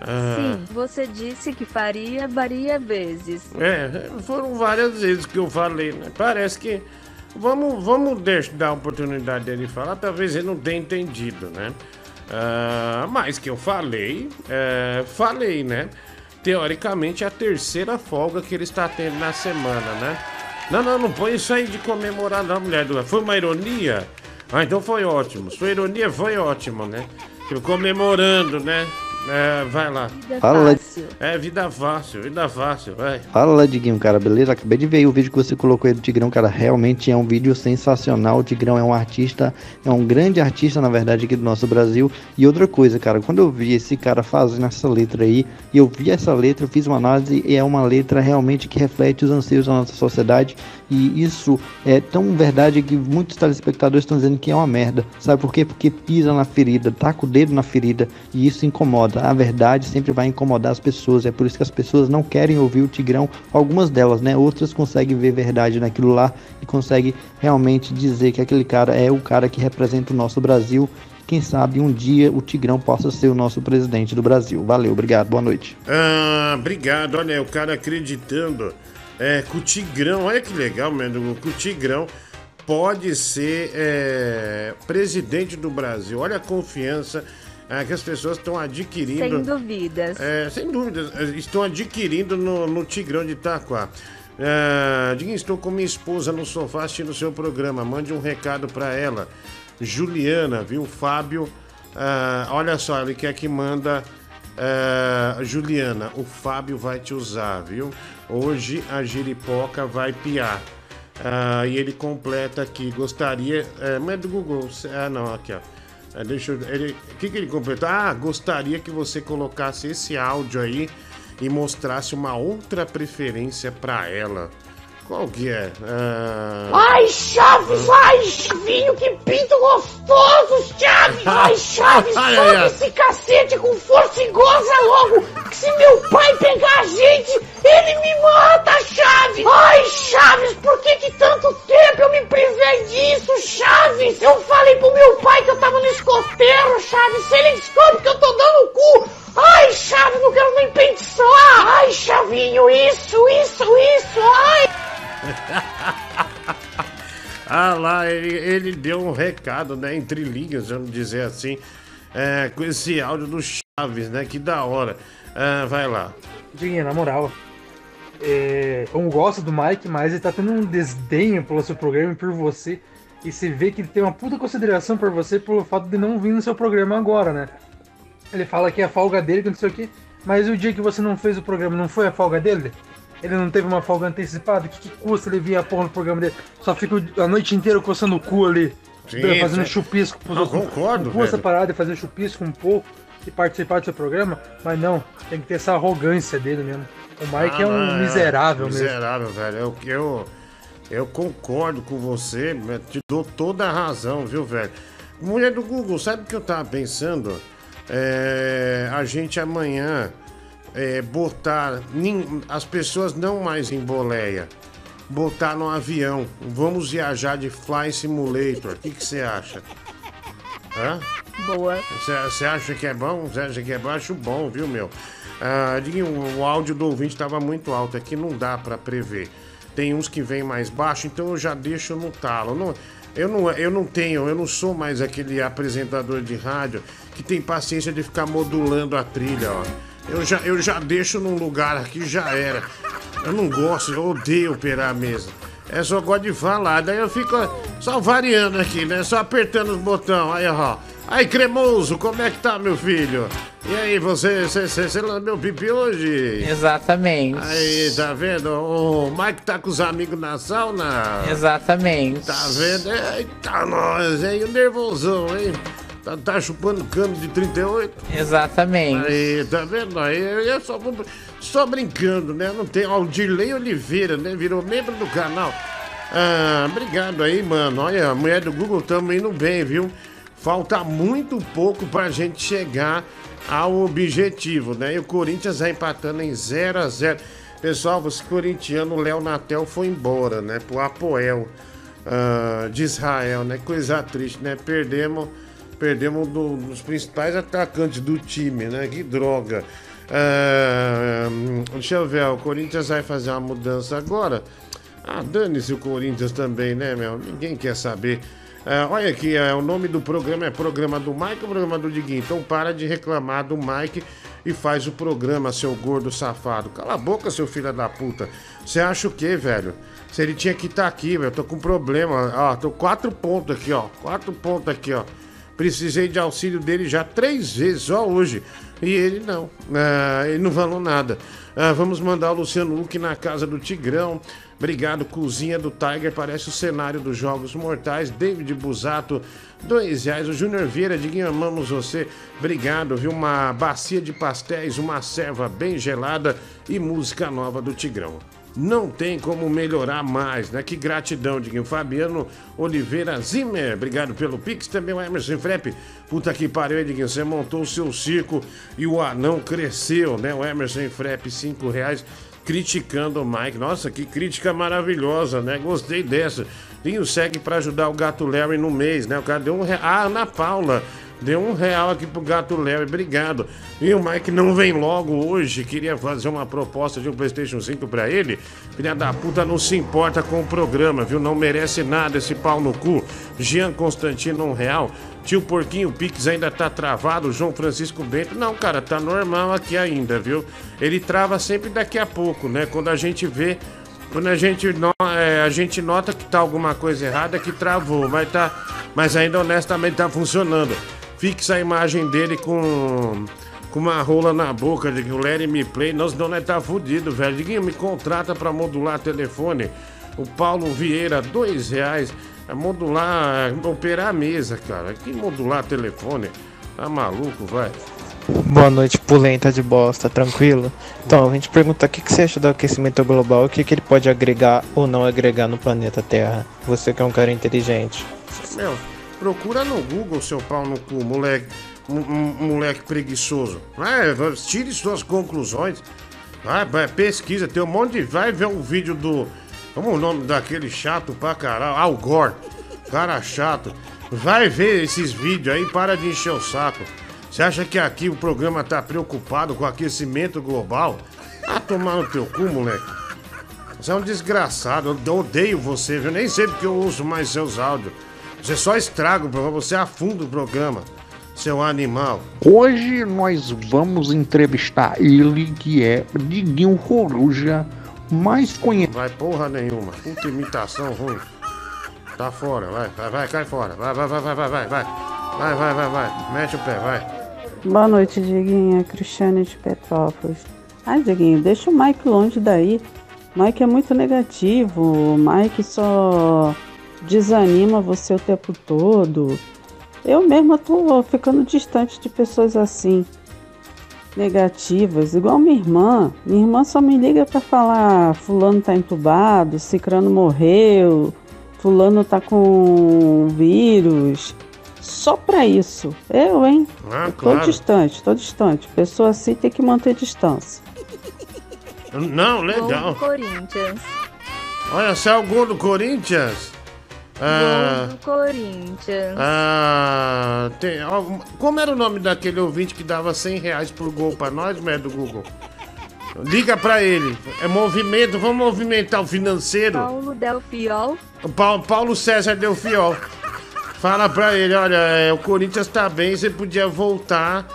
Ah, Sim, você disse que faria varia vezes. É, foram várias vezes que eu falei, né? Parece que. Vamos, vamos deixar, dar a oportunidade dele falar, talvez ele não tenha entendido, né? Ah, mas que eu falei, é, falei, né? Teoricamente a terceira folga que ele está tendo na semana, né? Não, não, não põe isso aí de comemorar, não, mulher do. Foi uma ironia? Ah, então foi ótimo. Sua ironia foi ótimo, né? Eu comemorando, né? É, vai lá. Fala. É, vida fácil, vida fácil, vai. Fala, Diguinho, cara, beleza? Acabei de ver o vídeo que você colocou aí do Tigrão, cara. Realmente é um vídeo sensacional. O Tigrão é um artista, é um grande artista, na verdade, aqui do nosso Brasil. E outra coisa, cara, quando eu vi esse cara fazendo essa letra aí, e eu vi essa letra, eu fiz uma análise e é uma letra realmente que reflete os anseios da nossa sociedade. E isso é tão verdade que muitos telespectadores estão dizendo que é uma merda. Sabe por quê? Porque pisa na ferida, taca o dedo na ferida e isso incomoda. A verdade sempre vai incomodar as pessoas. É por isso que as pessoas não querem ouvir o Tigrão. Algumas delas, né? Outras conseguem ver verdade naquilo lá e conseguem realmente dizer que aquele cara é o cara que representa o nosso Brasil. Quem sabe um dia o Tigrão possa ser o nosso presidente do Brasil. Valeu, obrigado, boa noite. Ah, obrigado. Olha, o cara acreditando é, que o Tigrão, olha que legal, mano, que o Tigrão pode ser é, presidente do Brasil. Olha a confiança é, que as pessoas estão adquirindo. Sem dúvidas. É, sem dúvidas, é, estão adquirindo no, no Tigrão de Itaquá. É, Diguinho, estou com minha esposa no sofá assistindo o seu programa. Mande um recado para ela. Juliana, viu? Fábio, ah, olha só, ele quer que manda. ah, Juliana, o Fábio vai te usar, viu? Hoje a giripoca vai piar. Ah, e ele completa aqui, gostaria. É, mas do Google. Ah, não, aqui, ó. É, deixa eu. ele- O que, que ele completou? Ah, gostaria que você colocasse esse áudio aí e mostrasse uma outra preferência pra ela. Qual que é? Ah, Ai, Chaves, ai, Chavinho, que pinto gostoso, Chaves! <laughs> Ai, Chaves, Ai, solta ai. esse cacete com força e goza logo! Que se meu pai pegar a gente, ele me mata, Chaves! Ai, Chaves, por que que tanto tempo eu me privei disso, Chaves? Eu falei pro meu pai que eu tava no escoteiro, Chaves, se ele descobre que eu tô dando o cu! Ai, Chaves, não quero nem pensar! Ai, Chavinho, isso, isso, isso, ai! <laughs> ah lá, ele, ele deu um recado, né? Entre linhas, vamos dizer assim. é, com esse áudio do Chaves, né? Que da hora. Ah, vai lá. Diguinho, na moral, é, eu gosto do Mike, mas ele tá tendo um desdenho pelo seu programa e por você. E você vê que ele tem uma puta consideração por você pelo fato de não vir no seu programa agora, né? Ele fala que é a folga dele, que não sei o quê. Mas o dia que você não fez o programa não foi a folga dele? Ele não teve uma folga antecipada? O que, que custa ele vir a porra no programa dele? Só fica a noite inteira coçando o cu ali. Sim, fazendo sim. chupisco. pros Eu outros. concordo, Não custa parar de fazer chupisco um pouco e participar do seu programa, mas não, tem que ter essa arrogância dele mesmo. O Mike Ah, é um não, miserável mesmo. Miserável, velho. Eu, eu, eu concordo com você, te dou toda a razão, viu, velho? Mulher do Google, sabe o que eu tava pensando? É, a gente amanhã é, botar as pessoas não mais em boleia, botar no avião. Vamos viajar de Fly Simulator. O que você acha? Hã? Boa. Você acha que é bom? Você acha que é bom? Acho bom, viu, meu? Ah, o, o áudio do ouvinte estava muito alto aqui, não dá para prever. Tem uns que vem mais baixo, então eu já deixo no talo. Não, eu, não, eu não tenho, eu não sou mais aquele apresentador de rádio que tem paciência de ficar modulando a trilha, ó. Eu já, eu já deixo num lugar aqui, já era. Eu não gosto, eu odeio operar a mesa. É só gosto de falar, daí eu fico só variando aqui, né? Só apertando os botões. Aí, ó. Aí, cremoso, como é que tá, meu filho? E aí, você, você, você, você lambeu pipi hoje? Exatamente. Aí, tá vendo? O Mike tá com os amigos na sauna. Exatamente. Tá vendo? Eita, nós, hein? O nervosão, hein? Tá, tá chupando cano de 38? Exatamente. Aí, tá vendo? Aí eu só, vou- só brincando, né? Não tem. Ó, o Dirley Oliveira, né? Virou membro do canal. Ah, obrigado aí, mano. Olha, a mulher do Google também indo bem, viu? Falta muito pouco pra gente chegar ao objetivo, né? E o Corinthians vai empatando em 0 a 0 Pessoal, você corintiano, o Léo Natel foi embora, né? Pro Apoel ah, de Israel, né? Coisa triste, né? Perdemos, perdemos do- dos principais atacantes do time, né? Que droga. Ah, deixa eu ver, o Corinthians vai fazer uma mudança agora. Ah, dane-se o Corinthians também, né, meu? Ninguém quer saber. Ah, olha aqui, é, o nome do programa é Programa do Mike ou Programa do Diguinho? Então para de reclamar do Mike e faz o programa, seu gordo safado. Cala a boca, seu filho da puta. Você acha o quê, velho? Se ele tinha que estar aqui, velho. Tô com problema. Ó, tô quatro pontos aqui, ó. Quatro pontos aqui, ó. Precisei de auxílio dele já três vezes, só hoje. E ele não. Ah, ele não falou nada. Ah, vamos mandar o Luciano Huck na casa do Tigrão. Obrigado, cozinha do Tiger. Parece o cenário dos Jogos Mortais. David Busato, dois reais. O Júnior Vieira, Diguinho, amamos você. Obrigado, viu? Uma bacia de pastéis, uma serva bem gelada e música nova do Tigrão. Não tem como melhorar mais, né? Que gratidão, Diguinho. Fabiano Oliveira Zimmer, obrigado pelo Pix. Também o Emerson Frepp. Puta que pariu, Diguinho. Você montou o seu circo e o anão cresceu, né? O Emerson Frepp, cinco reais. Criticando o Mike. Nossa, que crítica maravilhosa, né? Gostei dessa. Dinho segue pra ajudar o gato Larry no mês, né? O cara deu um real. Ah, Ana Paula. Deu um real aqui pro gato Larry, obrigado. E o Mike não vem logo hoje. Queria fazer uma proposta de um PlayStation 5 pra ele. Filha da puta não se importa com o programa, viu? Não merece nada esse pau no cu. Jean Constantino, um real. Tio Porquinho, Pix ainda tá travado. João Francisco Bento. Não, cara, tá normal aqui ainda, viu? Ele trava sempre daqui a pouco, né? Quando a gente vê. Quando a gente, no- é, a gente nota que tá alguma coisa errada, que travou, mas tá. Mas ainda honestamente tá funcionando. Fixa a imagem dele com. Com uma rola na boca de que o Larry me play, nós não tá fudido, velho. Diguinho, me contrata pra modular telefone. O Paulo Vieira, dois reais. É modular, é operar a mesa, cara. Que modular telefone? Tá maluco, vai. Boa noite, pulenta de bosta, tranquilo? Então, a gente pergunta o que, que você acha do aquecimento global, o que, que ele pode agregar ou não agregar no planeta Terra. Você que é um cara inteligente. Meu, procura no Google, seu pau no cu, moleque. moleque preguiçoso. Vai, tire suas conclusões. Vai, vai, pesquisa, tem um monte de. Vai ver um vídeo do. Como o nome daquele chato pra caralho? Al Gore. Cara chato. Vai ver esses vídeos aí, para de encher o saco. Você acha que aqui o programa tá preocupado com o aquecimento global? Ah, tomar no teu cu, moleque. Você é um desgraçado, eu odeio você, viu? Nem sei porque eu uso mais seus áudios. Você só estraga o programa, você afunda o programa, seu animal. Hoje nós vamos entrevistar ele, que é Diguinho Coruja, mais conhecido. Vai porra nenhuma, puta imitação ruim. Tá fora, vai, vai, vai, cai fora. Vai, vai, vai, vai, vai, vai, vai. Vai, vai, vai, vai. Mete o pé, vai. Boa noite, Diguinho. É Cristiane de Petrópolis. Ai, Diguinho, deixa o Mike longe daí. Mike é muito negativo. O Mike só desanima você o tempo todo. Eu mesma tô ficando distante de pessoas assim, negativas, igual minha irmã. Minha irmã só me liga pra falar: Fulano tá entubado, Cicrano morreu, Fulano tá com vírus. Só pra isso. Eu, hein? Ah, tô claro. distante, tô distante. Pessoa assim tem que manter distância. Não, legal. Gol do Corinthians. Olha, é o gol do Corinthians? Ah, do Corinthians. ah, tem, ó, como era o nome daquele ouvinte que dava 100 reais por gol pra nós, mulher do Google? Liga pra ele. É movimento, vamos movimentar o financeiro. Paulo Delfiol. Paulo, Paulo César Delfiol. Fala pra ele, olha, é, o Corinthians tá bem, você podia voltar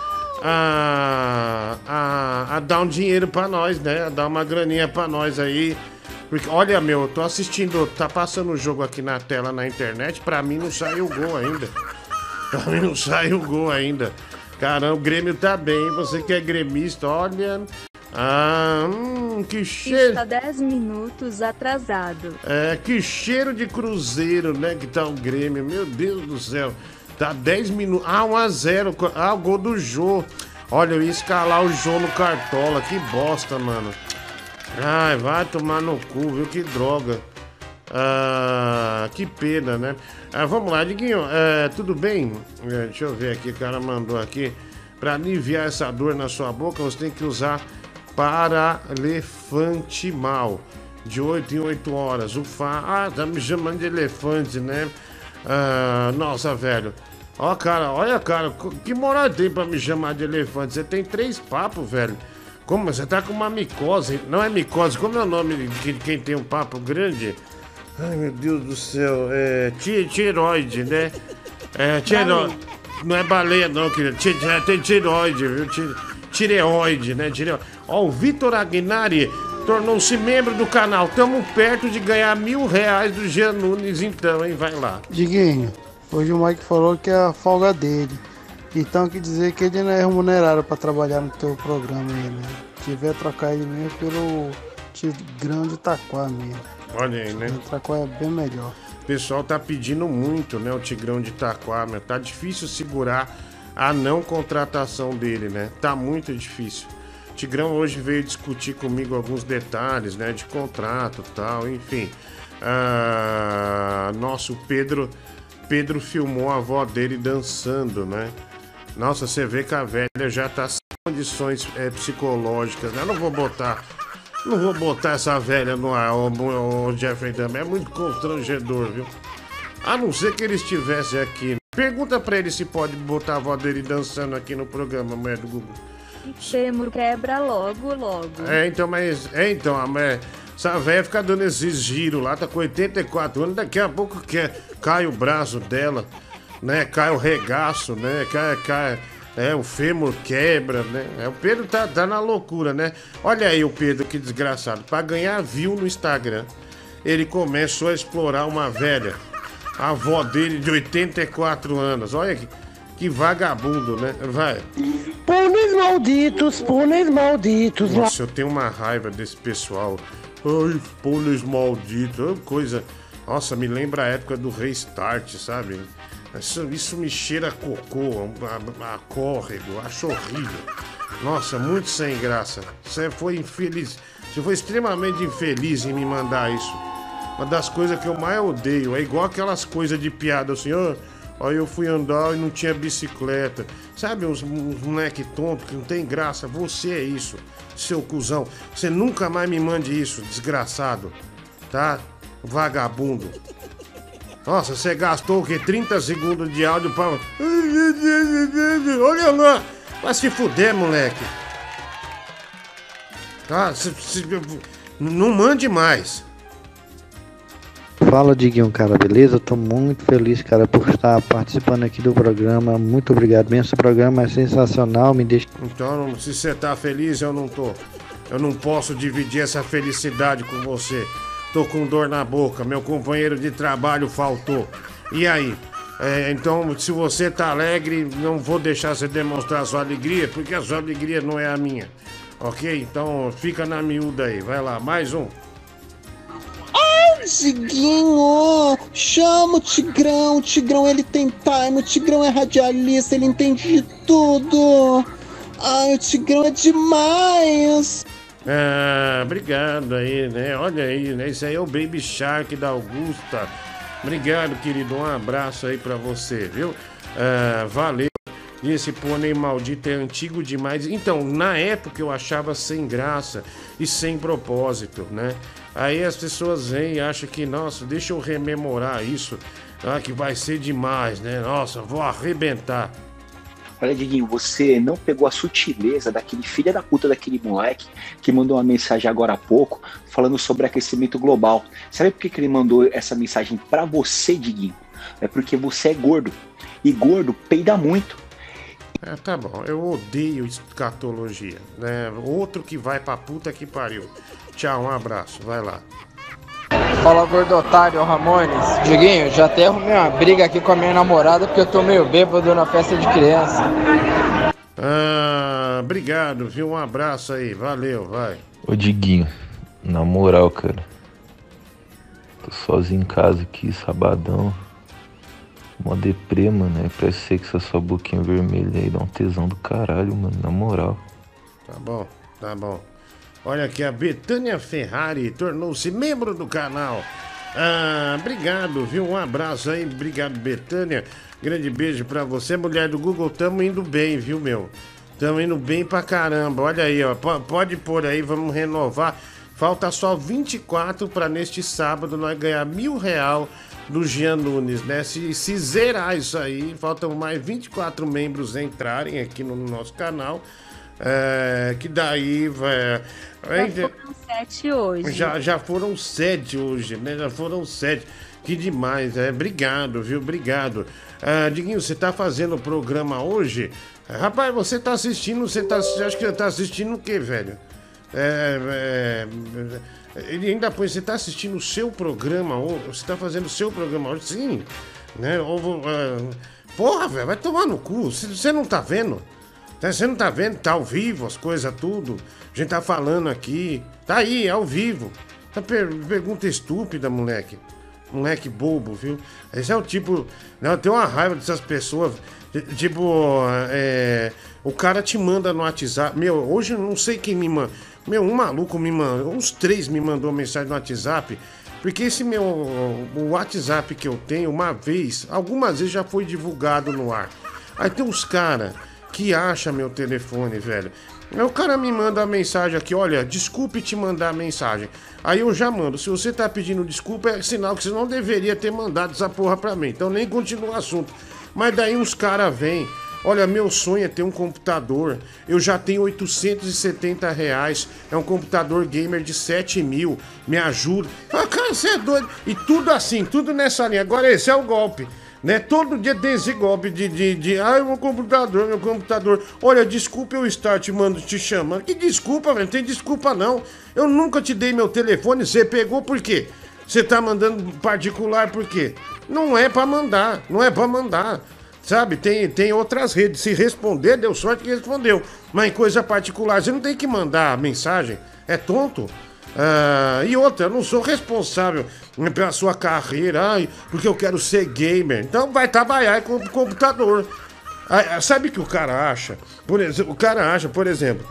a, a, a dar um dinheiro pra nós, né? A dar uma graninha pra nós aí. Porque, olha, meu, eu tô assistindo, tá passando o jogo aqui na tela na internet, pra mim não saiu o gol ainda. <laughs> Pra mim não saiu o gol ainda. Caramba, o Grêmio tá bem, você que é gremista, olha. Ah, hum, que cheiro. Está 10 minutos atrasado. É, que cheiro de cruzeiro, né? Que tá o Grêmio, meu Deus do céu. Tá 10 minutos. Ah, 1x0. Ah, o gol do Jô. Olha, eu ia escalar o Jô no Cartola. Que bosta, mano. Ai, vai tomar no cu, viu? Que droga. Ah, que pena, né? Ah, vamos lá, Diguinho, é, tudo bem? É, deixa eu ver aqui, o cara mandou aqui. Para aliviar essa dor na sua boca, você tem que usar Paralefantimal. De 8 em 8 horas. O Fá. Ah, tá me chamando de elefante, né? Ah, nossa, velho. Ó, cara, olha, cara, que moral tem pra me chamar de elefante? Você tem três papos, velho. Como? Você tá com uma micose. Não é micose, como é o nome de quem tem um papo grande? Ai, meu Deus do céu. É. ti- Tiroide, né? É, tiroide. Não é baleia, não, querido. Ti- Tem tiroide, viu? Ti- Tireoide, né? Tireoide. Ó, o Vitor Aguinari tornou-se membro do canal. Tamo perto de ganhar mil reais do Jean Nunes, então, hein? Vai lá. Diguinho, hoje o Mike falou que é a folga dele. Então quer dizer que ele não é remunerado pra trabalhar no teu programa aí, né? Tiver trocar ele mesmo pelo Tigrão de Itaquá mesmo. Olha aí, né? Itaquá é bem melhor. O pessoal tá pedindo muito, né? O Tigrão de Itaquá, meu. Tá difícil segurar a não contratação dele, né? Tá muito difícil. O Tigrão hoje veio discutir comigo alguns detalhes, né? De contrato e tal, enfim. Ah, nosso Pedro. Pedro filmou a avó dele dançando, né? Nossa, você vê que a velha já tá sem condições é, psicológicas, né? Eu não vou botar. Não vou botar essa velha no ar, o, Jeffrey também. É muito constrangedor, viu? A não ser que ele estivesse aqui. Pergunta pra ele se pode botar a voz dele dançando aqui no programa, mulher do Google. Fêmur quebra logo, logo. É, então, mas. É, então, a mulher. Essa velha fica dando esses giros lá, tá com 84 anos, daqui a pouco que cai o braço dela, né? Cai o regaço, né? Cai, cai. É, o fêmur quebra, né? É, o Pedro tá, tá na loucura, né? Olha aí o Pedro, que desgraçado. Pra ganhar view no Instagram, ele começou a explorar uma velha. A avó dele de 84 anos. Olha que, que vagabundo, né? Vai. Pôneis malditos, pôneis malditos. Nossa, eu tenho uma raiva desse pessoal. Ai, pôneis malditos. é Coisa. Nossa, me lembra a época do Restart, sabe? Isso, isso me cheira a cocô, a, a córrego, acho horrível. Nossa, muito sem graça. Você foi infeliz. Você foi extremamente infeliz em me mandar isso. Uma das coisas que eu mais odeio. É igual aquelas coisas de piada assim. Aí eu fui andar e não tinha bicicleta. Sabe, uns, uns moleque tonto que não tem graça. Você é isso, seu cuzão. Você nunca mais me mande isso, desgraçado. Tá? Vagabundo. Nossa, você gastou o quê? 30 segundos de áudio pra. Olha lá! Vai se fuder, moleque. Tá? Se- se- Não mande mais. Fala, Diguinho, cara, beleza? Eu tô muito feliz, cara, por estar participando aqui do programa. Muito obrigado mesmo. Esse programa é sensacional, me deixa. Então, se você tá feliz, eu não tô. Eu não posso dividir essa felicidade com você. Tô com dor na boca, meu companheiro de trabalho faltou. E aí? É, então, se você tá alegre, não vou deixar você demonstrar sua alegria, porque a sua alegria não é a minha. Ok? Então, fica na miúda aí. Vai lá, mais um. Diguinho, chama o Tigrão. O Tigrão ele tem time, o Tigrão é radialista, ele entende de tudo. Ai, o Tigrão é demais. Ah, obrigado aí, né? Olha aí, né? Isso aí é o Baby Shark da Augusta. Obrigado, querido. Um abraço aí pra você, viu? Ah, valeu. E esse pônei maldito é antigo demais. Então, na época eu achava sem graça e sem propósito, né? Aí as pessoas vêm e acham que, nossa, deixa eu rememorar isso, ah, que vai ser demais, né? Nossa, vou arrebentar. Olha, Diguinho, você não pegou a sutileza daquele filho da puta daquele moleque que mandou uma mensagem agora há pouco falando sobre aquecimento global. Sabe por que, que ele mandou essa mensagem pra você, Diguinho? É porque você é gordo. E gordo peida muito. É, tá bom, eu odeio escatologia, né? Outro que vai pra puta que pariu. Tchau, um abraço, vai lá. Fala gordotário Ramones. Diguinho, já até arrumei uma briga aqui com a minha namorada porque eu tô meio bêbado na festa de criança. Ah, obrigado, viu? Um abraço aí, valeu, vai. Ô Diguinho, na moral, cara. Tô sozinho em casa aqui, sabadão. Mó deprê, mano. Aí parece ser que essa sua boquinha vermelha aí dá um tesão do caralho, mano. Na moral. Tá bom, tá bom. Olha aqui, a Betânia Ferrari tornou-se membro do canal. Ah, obrigado, viu? Um abraço aí, obrigado, Betânia. Grande beijo pra você, mulher do Google. Tamo indo bem, viu, meu? Tamo indo bem pra caramba. Olha aí, ó. P- Pode pôr aí, vamos renovar. Falta só 24 pra neste sábado nós ganhar mil real do Jean Nunes, né? Se, se zerar isso aí, faltam mais 24 membros entrarem aqui no nosso canal. É, que daí vai. vai- Já foram sete hoje. já, já foram sete hoje, né? Já foram sete. Que demais, é. Obrigado, viu? Obrigado. Ah, Diguinho, você tá fazendo o programa hoje? Rapaz, você tá assistindo, você tá. Acha que tá assistindo o quê, velho? É, é, ele ainda põe, você tá assistindo o seu programa hoje? Você tá fazendo o seu programa hoje? Sim. Né? Ou, ah, porra, velho, vai tomar no cu. Você não tá vendo? Tá- Você não tá vendo? Tá ao vivo as coisas, tudo. A gente tá falando aqui. Tá aí, é ao vivo. Tá per- pergunta estúpida, moleque. Moleque bobo, viu? Esse é o tipo. Não, eu tenho uma raiva dessas pessoas. Tipo, é, o cara te manda no WhatsApp. Meu, hoje eu não sei quem me manda. Meu, um maluco me mandou. Uns três me mandou mensagem no WhatsApp. Porque esse meu. O WhatsApp que eu tenho, uma vez, algumas vezes já foi divulgado no ar. Aí tem uns caras que acham meu telefone, velho. O cara me manda a mensagem aqui, olha, desculpe te mandar a mensagem. Aí eu já mando. Se você tá pedindo desculpa, é sinal que você não deveria ter mandado essa porra pra mim. Então nem continua o assunto. Mas daí uns caras vêm. Olha, meu sonho é ter um computador. Eu já tenho 870 reais. É um computador gamer de 7 mil. Me ajuda. Ah, cara, você é doido. E tudo assim, tudo nessa linha. Agora esse é o golpe. Né? Todo dia tem golpe de, de, de ai, meu computador, meu computador. Olha, desculpa eu estar te mando te chamando. Que desculpa, velho? Não tem desculpa não. Eu nunca te dei meu telefone, você pegou por quê? Você tá mandando particular por quê? Não é pra mandar, não é pra mandar. Sabe, tem, tem outras redes. Se responder, deu sorte que respondeu. Mas em coisa particular, você não tem que mandar mensagem. É tonto. Ah, e outra, eu não sou responsável pela sua carreira, ai, porque eu quero ser gamer. Então vai trabalhar com o computador. Ah, sabe o que o cara acha? Por exemplo, o cara acha, por exemplo,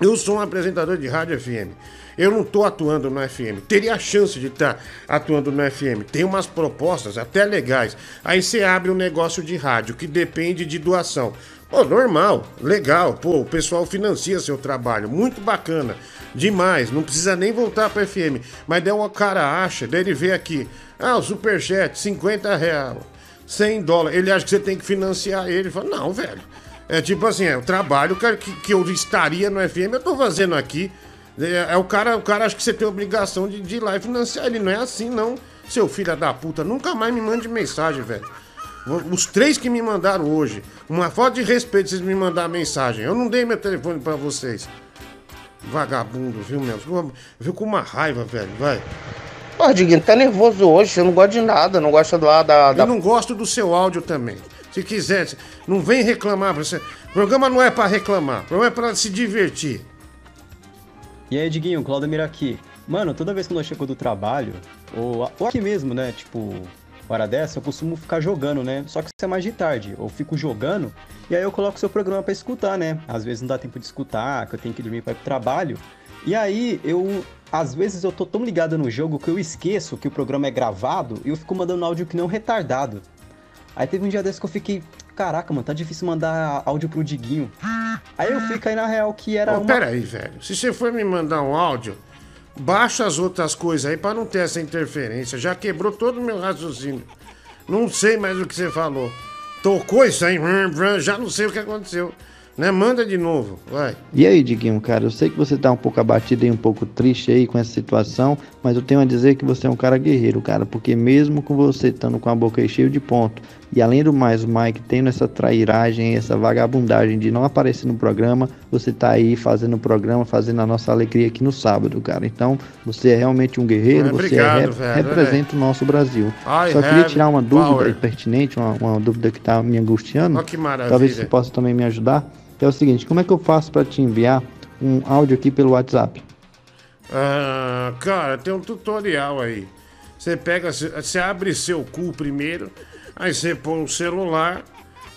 eu sou um apresentador de rádio FM. Eu não estou atuando no FM. Teria a chance de estar atuando no FM. Tem umas propostas até legais. Aí você abre um negócio de rádio que depende de doação. Pô, normal, legal. Pô, o pessoal financia seu trabalho. Muito bacana. Demais. Não precisa nem voltar para FM. Mas daí o cara acha, daí ele vê aqui. Ah, o superchat, 50 reais. 100 dólares. Ele acha que você tem que financiar ele. Fala, não, velho. É tipo assim, é o trabalho que, que, que eu estaria no FM, eu tô fazendo aqui. É, é o cara, o cara acha que você tem obrigação de, de ir lá e financiar ele. Não é assim, não. Seu filho da puta, nunca mais me mande mensagem, velho. Os três que me mandaram hoje, uma falta de respeito vocês me mandaram mensagem. Eu não dei meu telefone pra vocês. Vagabundo, viu, meu? Viu- com uma raiva, velho, vai. Pô, Diguinho, tá nervoso hoje, você não gosta de nada, não gosta lá da. da... Eu não gosto do seu áudio também. Se quiser, não vem reclamar. pra Você... O programa não é pra reclamar, o programa é pra se divertir. E aí, Diguinho, Claudemir aqui. Mano, toda vez que eu chego do trabalho, ou, ou aqui mesmo, né? Tipo, hora dessa, eu costumo ficar jogando, né? Só que isso é mais de tarde. Eu fico jogando e aí eu coloco o seu programa pra escutar, né? Às vezes não dá tempo de escutar, que eu tenho que dormir pra ir pro trabalho. E aí, eu. Às vezes eu tô tão ligado no jogo que eu esqueço que o programa é gravado e eu fico mandando áudio que não retardado. Aí teve um dia desse que eu fiquei. Caraca, mano, tá difícil mandar áudio pro Diguinho. Aí eu fico aí na real que era Ô, uma. Pera aí, velho. Se você for me mandar um áudio, baixa as outras coisas aí pra não ter essa interferência. Já quebrou todo o meu raciocínio. Não sei mais o que você falou. Tocou isso aí, já não sei o que aconteceu. Né? Manda de novo, vai. E aí, Diguinho, cara, eu sei que você tá um pouco abatido e um pouco triste aí com essa situação, mas eu tenho a dizer que você é um cara guerreiro, cara, porque mesmo com você estando com a boca aí cheia de ponto, e além do mais, o Mike tendo essa trairagem, essa vagabundagem de não aparecer no programa, você tá aí fazendo o programa, fazendo a nossa alegria aqui no sábado, cara. Então, você é realmente um guerreiro, É, você obrigado, é, velho, representa o nosso Brasil. I Só queria tirar uma dúvida power. pertinente, uma, uma dúvida que tá me angustiando. Ó que maravilha. Talvez você possa também me ajudar. É o seguinte, como é que eu faço para te enviar um áudio aqui pelo WhatsApp? Ah, cara, tem um tutorial aí. Você pega, você abre seu cu primeiro, aí você põe o celular,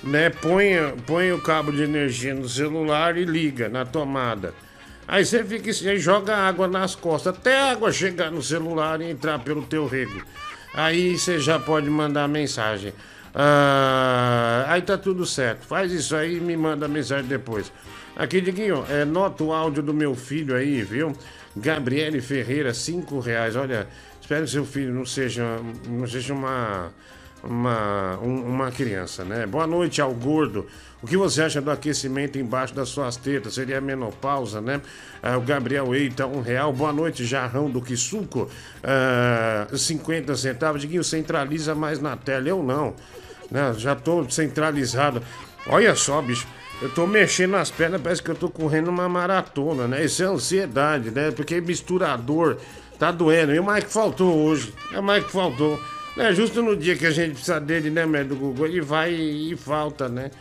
né? Põe, põe o cabo de energia no celular e liga na tomada. Aí você fica aí joga água nas costas, até a água chegar no celular e entrar pelo teu rego. Aí você já pode mandar mensagem. Ah, aí tá tudo certo. Faz isso aí e me manda mensagem depois. Aqui, Diguinho, é, nota o áudio do meu filho aí, viu? Gabriele Ferreira, cinco reais. Olha, espero que seu filho não seja, não seja uma, uma, um- uma criança, né? Boa noite ao gordo. O que você acha do aquecimento embaixo das suas tetas? Seria menopausa, né? Ah, o Gabriel Eita, um real. Boa noite, Jarrão do Quisuco. Ah, 50 centavos. Diguinho, centraliza mais na tela. Eu não. Né? Já tô centralizado. Olha só, bicho. Eu tô mexendo nas pernas, parece que eu tô correndo uma maratona, né? Isso é ansiedade, né? Porque misturador tá doendo. E o Mike faltou hoje. É o Mike faltou. Né? Justo no dia que a gente precisa dele, né, médio do Google, ele vai e falta, né?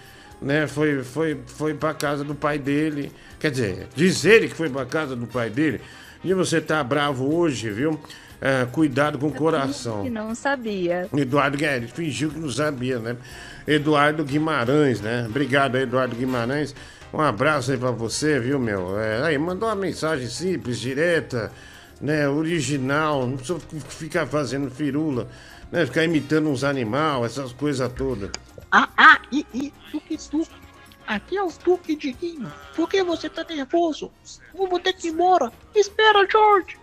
né? Foi, foi, foi pra casa do pai dele. Quer dizer, diz ele que foi pra casa do pai dele. E você tá bravo hoje, viu? É, cuidado com o coração. Que não sabia. Eduardo Guedes fingiu que não sabia, né? Eduardo Guimarães, né? Obrigado, Eduardo Guimarães. Um abraço aí pra você, viu, meu? É, aí, mandou uma mensagem simples, direta, né? Original. Não precisa ficar fazendo firula, né? Ficar imitando uns animais, essas coisas todas. Ah, ah, e, e, Tuque, Tuque. Aqui é o Tuque, Diguinho. Por que você tá nervoso? Eu vou ter que ir embora. Espera, George.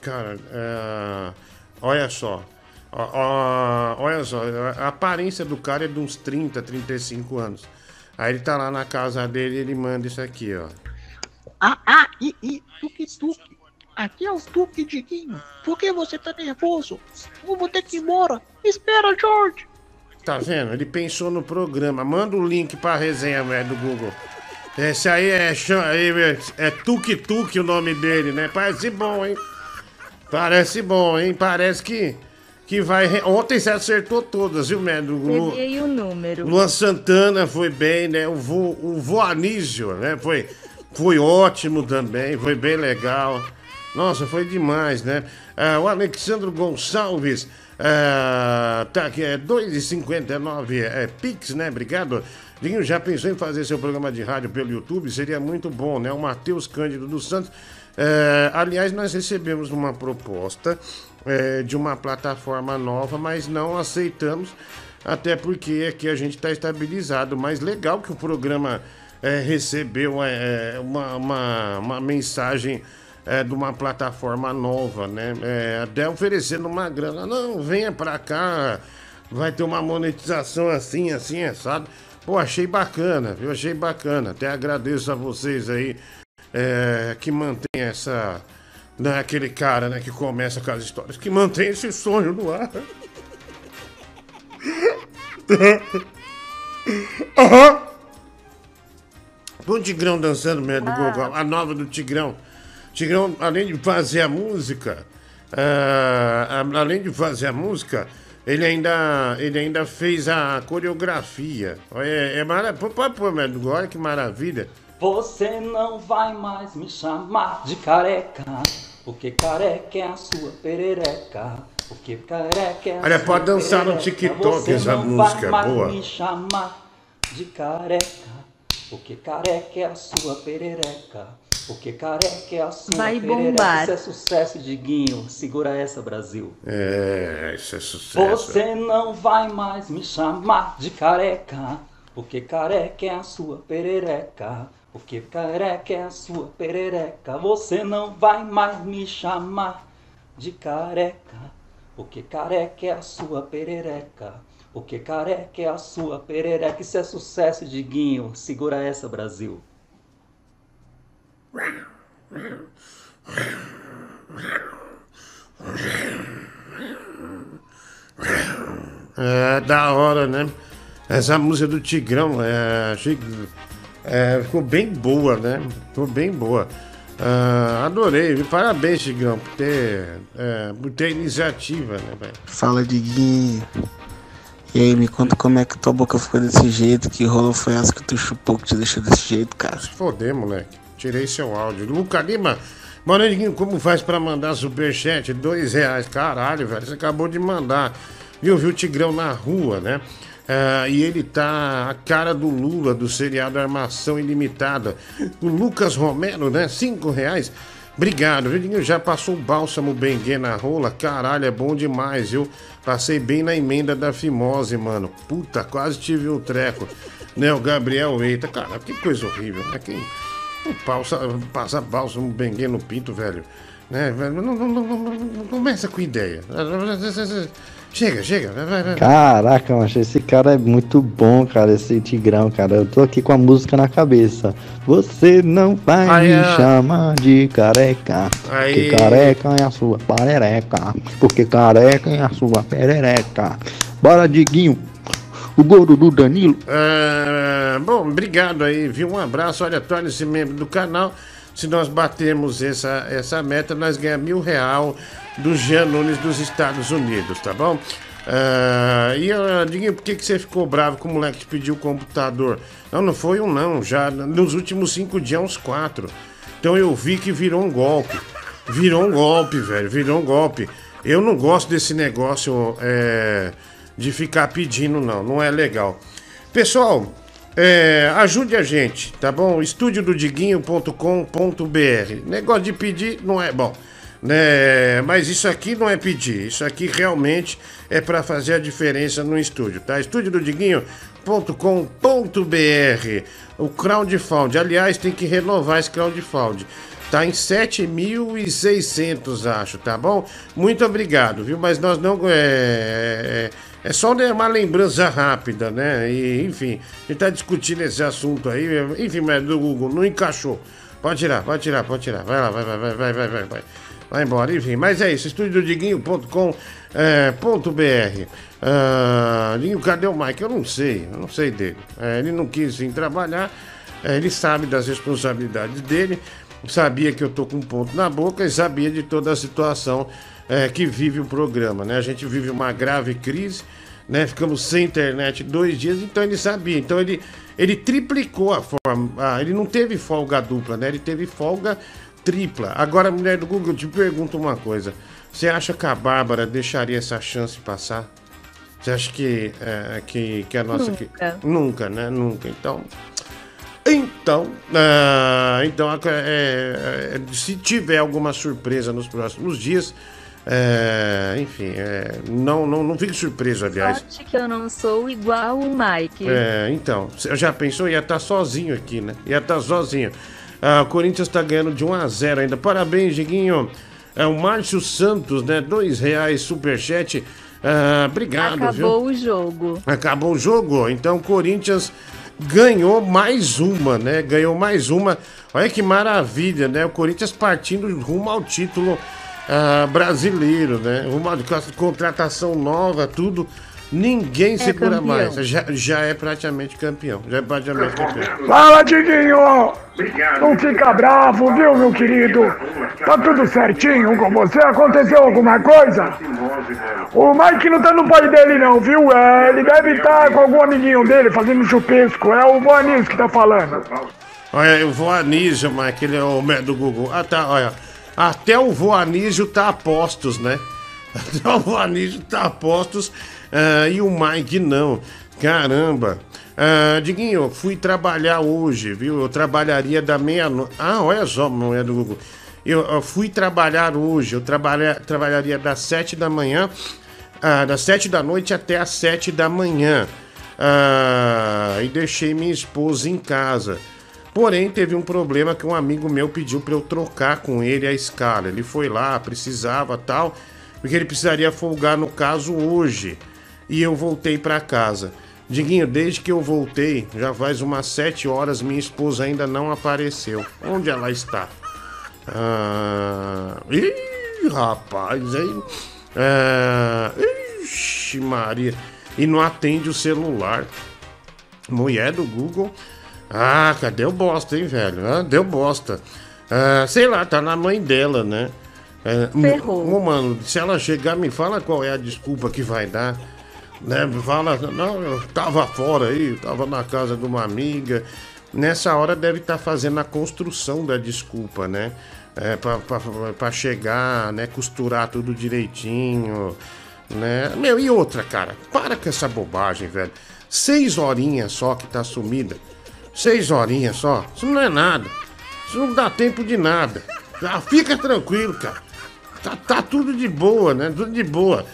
Cara, é, olha só. Olha só, a aparência do cara é de uns 30, 35 anos. Aí ele tá lá na casa dele e ele manda isso aqui, ó. Ah, ah, e, e, Tuque, Tuque. Aqui é o Tuque, Diguinho. Por que você tá nervoso? Eu vou ter que ir embora. Espera, George. Tá vendo? Ele pensou no programa. Manda o link pra resenha, velho, do Google. Esse aí é, é, é Tuk Tuk o nome dele, né? Parece bom, hein? Parece bom, hein? Parece que, que vai. re- Ontem você acertou todas, viu, médio? Peguei o número. Luan Santana foi bem, né? O, Vo, o Voanísio, né? Foi, foi ótimo também, foi bem legal. Nossa, foi demais, né? Ah, o Alexandro Gonçalves ah, tá aqui, é 2,59 é Pix, né? Obrigado. Dinho, já pensou em fazer seu programa de rádio pelo YouTube? Seria muito bom, né? O Matheus Cândido dos Santos. É, aliás, nós recebemos uma proposta é, de uma plataforma nova, mas não aceitamos, até porque aqui a gente está estabilizado. Mas legal que o programa é, recebeu é, uma, uma, uma mensagem é, de uma plataforma nova, né? É, até oferecendo uma grana. Não, venha pra cá, vai ter uma monetização assim, assim, sabe? Pô, achei bacana, viu? Achei bacana. Até agradeço a vocês aí é, que mantém essa. Né, aquele cara né, que começa com as histórias, que mantém esse sonho no ar. <laughs> Aham. Com o Tigrão dançando mesmo do Google, a nova do Tigrão. Tigrão, além de fazer a música, ah, a- além de fazer a música, ele ainda, ele ainda fez a coreografia. É, é maravilha. Olha que maravilha. Você não vai mais me chamar de careca, porque careca é a sua perereca. Porque careca é a Olha, sua pode dançar no perereca. TikTok Você essa não música, vai mais boa. me chamar de careca, porque careca é a sua perereca. Porque careca é a sua Vai perereca. bombar. Isso é sucesso, Diguinho. Segura essa, Brasil. É, isso é sucesso. Você não vai mais me chamar de careca, porque careca é a sua perereca. Porque careca é a sua perereca. Você não vai mais me chamar de careca, porque careca é a sua perereca. Porque careca é a sua perereca. Isso é sucesso, Diguinho. Segura essa, Brasil. É, da hora, né? Essa música do Tigrão, é, achei é, ficou bem boa, né? Ficou bem boa. Ah, adorei, parabéns, Tigrão, por ter, é, por ter iniciativa, né, velho? Fala, Diguinho. E aí, me conta como é que tua boca ficou desse jeito, que rolo foi essa que tu chupou que te deixou desse jeito, cara. Se foder, moleque. Tirei seu áudio. Luca Lima, mano, Diguinho, como faz pra mandar superchat? Dois reais. Caralho, velho, você acabou de mandar. Viu, viu o Tigrão na rua, né? Ah, e ele tá a cara do Lula, do seriado Armação Ilimitada. O Lucas Romero, né? Cinco reais. Obrigado, viu, Diguinho? Já passou o bálsamo Benguê na rola? Caralho, é bom demais, viu? Passei bem na emenda da fimose, mano. Puta, quase tive o treco. Né, o Gabriel Eita. Cara, que coisa horrível, né? Quem passa, bálsamo Benguê no pinto, velho? Né? não, não, não, não começa com ideia. Chega, chega. Vai, vai, vai. Caraca, macho, esse cara é muito bom, cara, esse Tigrão, cara. Eu tô aqui com a música na cabeça. Você não vai me chamar de careca. Aí. Porque careca é a sua perereca. Porque careca é a sua perereca. Bora, Diguinho. O gordo do Danilo. Ah, bom, obrigado aí, viu? Um abraço. Olha, torne-se membro do canal. Se nós batermos essa, essa meta, nós ganhamos mil real do Jean Nunes dos Estados Unidos, tá bom? Ah, e, ah, Diguinho, por que, que você ficou bravo com o moleque que pediu o computador? Não, não foi um não. Já nos últimos cinco dias, uns quatro. Então eu vi que virou um golpe. Virou um golpe, velho. Virou um golpe. Eu não gosto desse negócio é, de ficar pedindo, não. Não é legal. Pessoal, é, ajude a gente, tá bom? Estúdio do Diguinho.com.br. Negócio de pedir não é bom. Né? Mas isso aqui não é pedir, isso aqui realmente é para fazer a diferença no estúdio, tá? Estúdio do Diguinho.com.br. O crowdfund, aliás, tem que renovar esse crowdfund. Tá em 7.600, acho, tá bom? Muito obrigado, viu? Mas nós não. É, é, é só uma lembrança rápida, né? E, enfim, a gente tá discutindo esse assunto aí. Enfim, mas do Google não encaixou. Pode tirar, pode tirar, pode tirar. Vai lá, vai, vai, vai, vai, vai, vai. vai. Vai embora, enfim. Mas é isso, estudiodiguinho.com.br. É. Ah, cadê o Mike? Eu não sei, eu não sei dele. É, ele não quis vir trabalhar, é, ele sabe das responsabilidades dele, sabia que eu tô com um ponto na boca e sabia de toda a situação é, que vive o programa, né? A gente vive uma grave crise, né? Ficamos sem internet dois dias, então ele sabia. Então ele, ele triplicou a forma. Ah, ele não teve folga dupla, né? Ele teve folga tripla. Agora, mulher do Google, eu te pergunto uma coisa. Você acha que a Bárbara deixaria essa chance passar? Você acha que, é, que, que a nossa. que- Nunca. Nunca, né? Nunca. Então. Então, ah, então é, é, se tiver alguma surpresa nos próximos dias, é, enfim, é, não, não, não fique surpreso, aliás. Sorte que eu não sou igual o Mike. É, então, você já pensou? Ia estar sozinho aqui, né? Ia estar sozinho. Ah, o Corinthians está ganhando de 1 a 0 ainda. Parabéns, Diguinho. É o Márcio Santos, né? Dois reais, superchat. Ah, obrigado, viu? Acabou o jogo. Acabou o jogo. Então o Corinthians ganhou mais uma, né? Ganhou mais uma. Olha que maravilha, né? O Corinthians partindo rumo ao título ah, brasileiro, né? Uma contratação nova, tudo. Ninguém segura campeão. mais. Já, já é praticamente campeão. Já é praticamente campeão. Fala, Diguinho! Não fica bravo, viu, meu querido? Tá tudo certinho com você? Aconteceu alguma coisa? O Mike não tá no pai dele, não, viu? É, ele deve estar com algum amiguinho dele fazendo chupisco. É o Boanis que tá falando. Olha, o Voanísio, mas aquele é o médico do Google. Ah, tá, olha. Até o Voanísio tá a postos, né? <laughs> Até o Voanísio tá a postos ah, e o Mike não. Caramba. Ah, Diguinho, fui trabalhar hoje, viu? Eu trabalharia da meia-noite. Ah, olha só, não é do Google. Eu, eu fui trabalhar hoje, eu trabalha, trabalharia das sete da manhã, ah, das sete da noite até as sete da manhã. Ah, e deixei minha esposa em casa. Porém, teve um problema que um amigo meu pediu para eu trocar com ele a escala. Ele foi lá, precisava tal, porque ele precisaria folgar no caso hoje. E eu voltei para casa. Diguinho, desde que eu voltei, já faz umas sete horas, minha esposa ainda não apareceu. Onde ela está? Ah, ih, rapaz, aí. Ah, ixi, Maria. E não atende o celular. Mulher do Google. Ah, cadê o bosta, hein, velho? Ah, deu bosta. Ah, sei lá, tá na mãe dela, né? É, Ferrou. ô, mano, se ela chegar, me fala qual é a desculpa que vai dar. Né? Fala, não, eu tava fora aí, eu tava na casa de uma amiga. Nessa hora deve estar fazendo a construção da desculpa, né? É, pra chegar, né? Costurar tudo direitinho, né? Meu, e outra, cara, para com essa bobagem, velho. Seis horinhas só que tá sumida. Seis horinhas só. Isso não é nada. Isso não dá tempo de nada. Ah, fica tranquilo, cara. Tá, tá tudo de boa, né? Tudo de boa.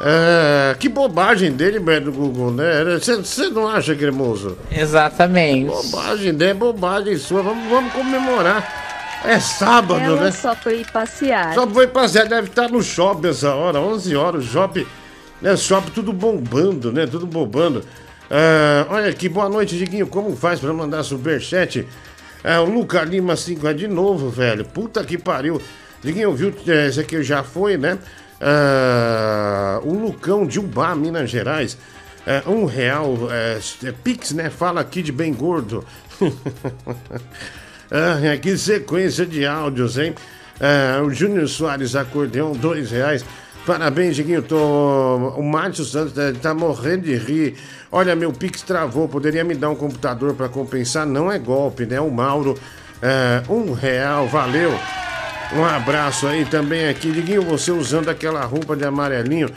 É, que bobagem dele, Beto Google, né? Você não acha, Cremoso? Exatamente. Bobagem dele, é bobagem sua. Vamos, vamos comemorar. É sábado, Ela né? só foi passear. Só foi passear, deve estar no shopping essa hora, 11 horas, o shopping, né, shopping tudo bombando, né, tudo bombando. Ah, olha aqui, boa noite, Diguinho, como faz pra mandar superchat? É, o Luca Lima 5 é de novo, velho, puta que pariu. Diguinho, viu, é, esse aqui já foi, né? Ah, o Lucão de Ubá, Minas Gerais, é, um real, é, é, Pix, né, fala aqui de bem gordo. Ah, <laughs> que sequência de áudios, hein? Ah, o Júnior Soares Acordeão, dois reais. Parabéns, Diguinho. Tô... O Márcio Santos eh, tá morrendo de rir. Olha, meu Pix travou. Poderia me dar um computador para compensar? Não é golpe, né? O Mauro, eh, um real, valeu. Um abraço aí também aqui. Diguinho, você usando aquela roupa de amarelinho,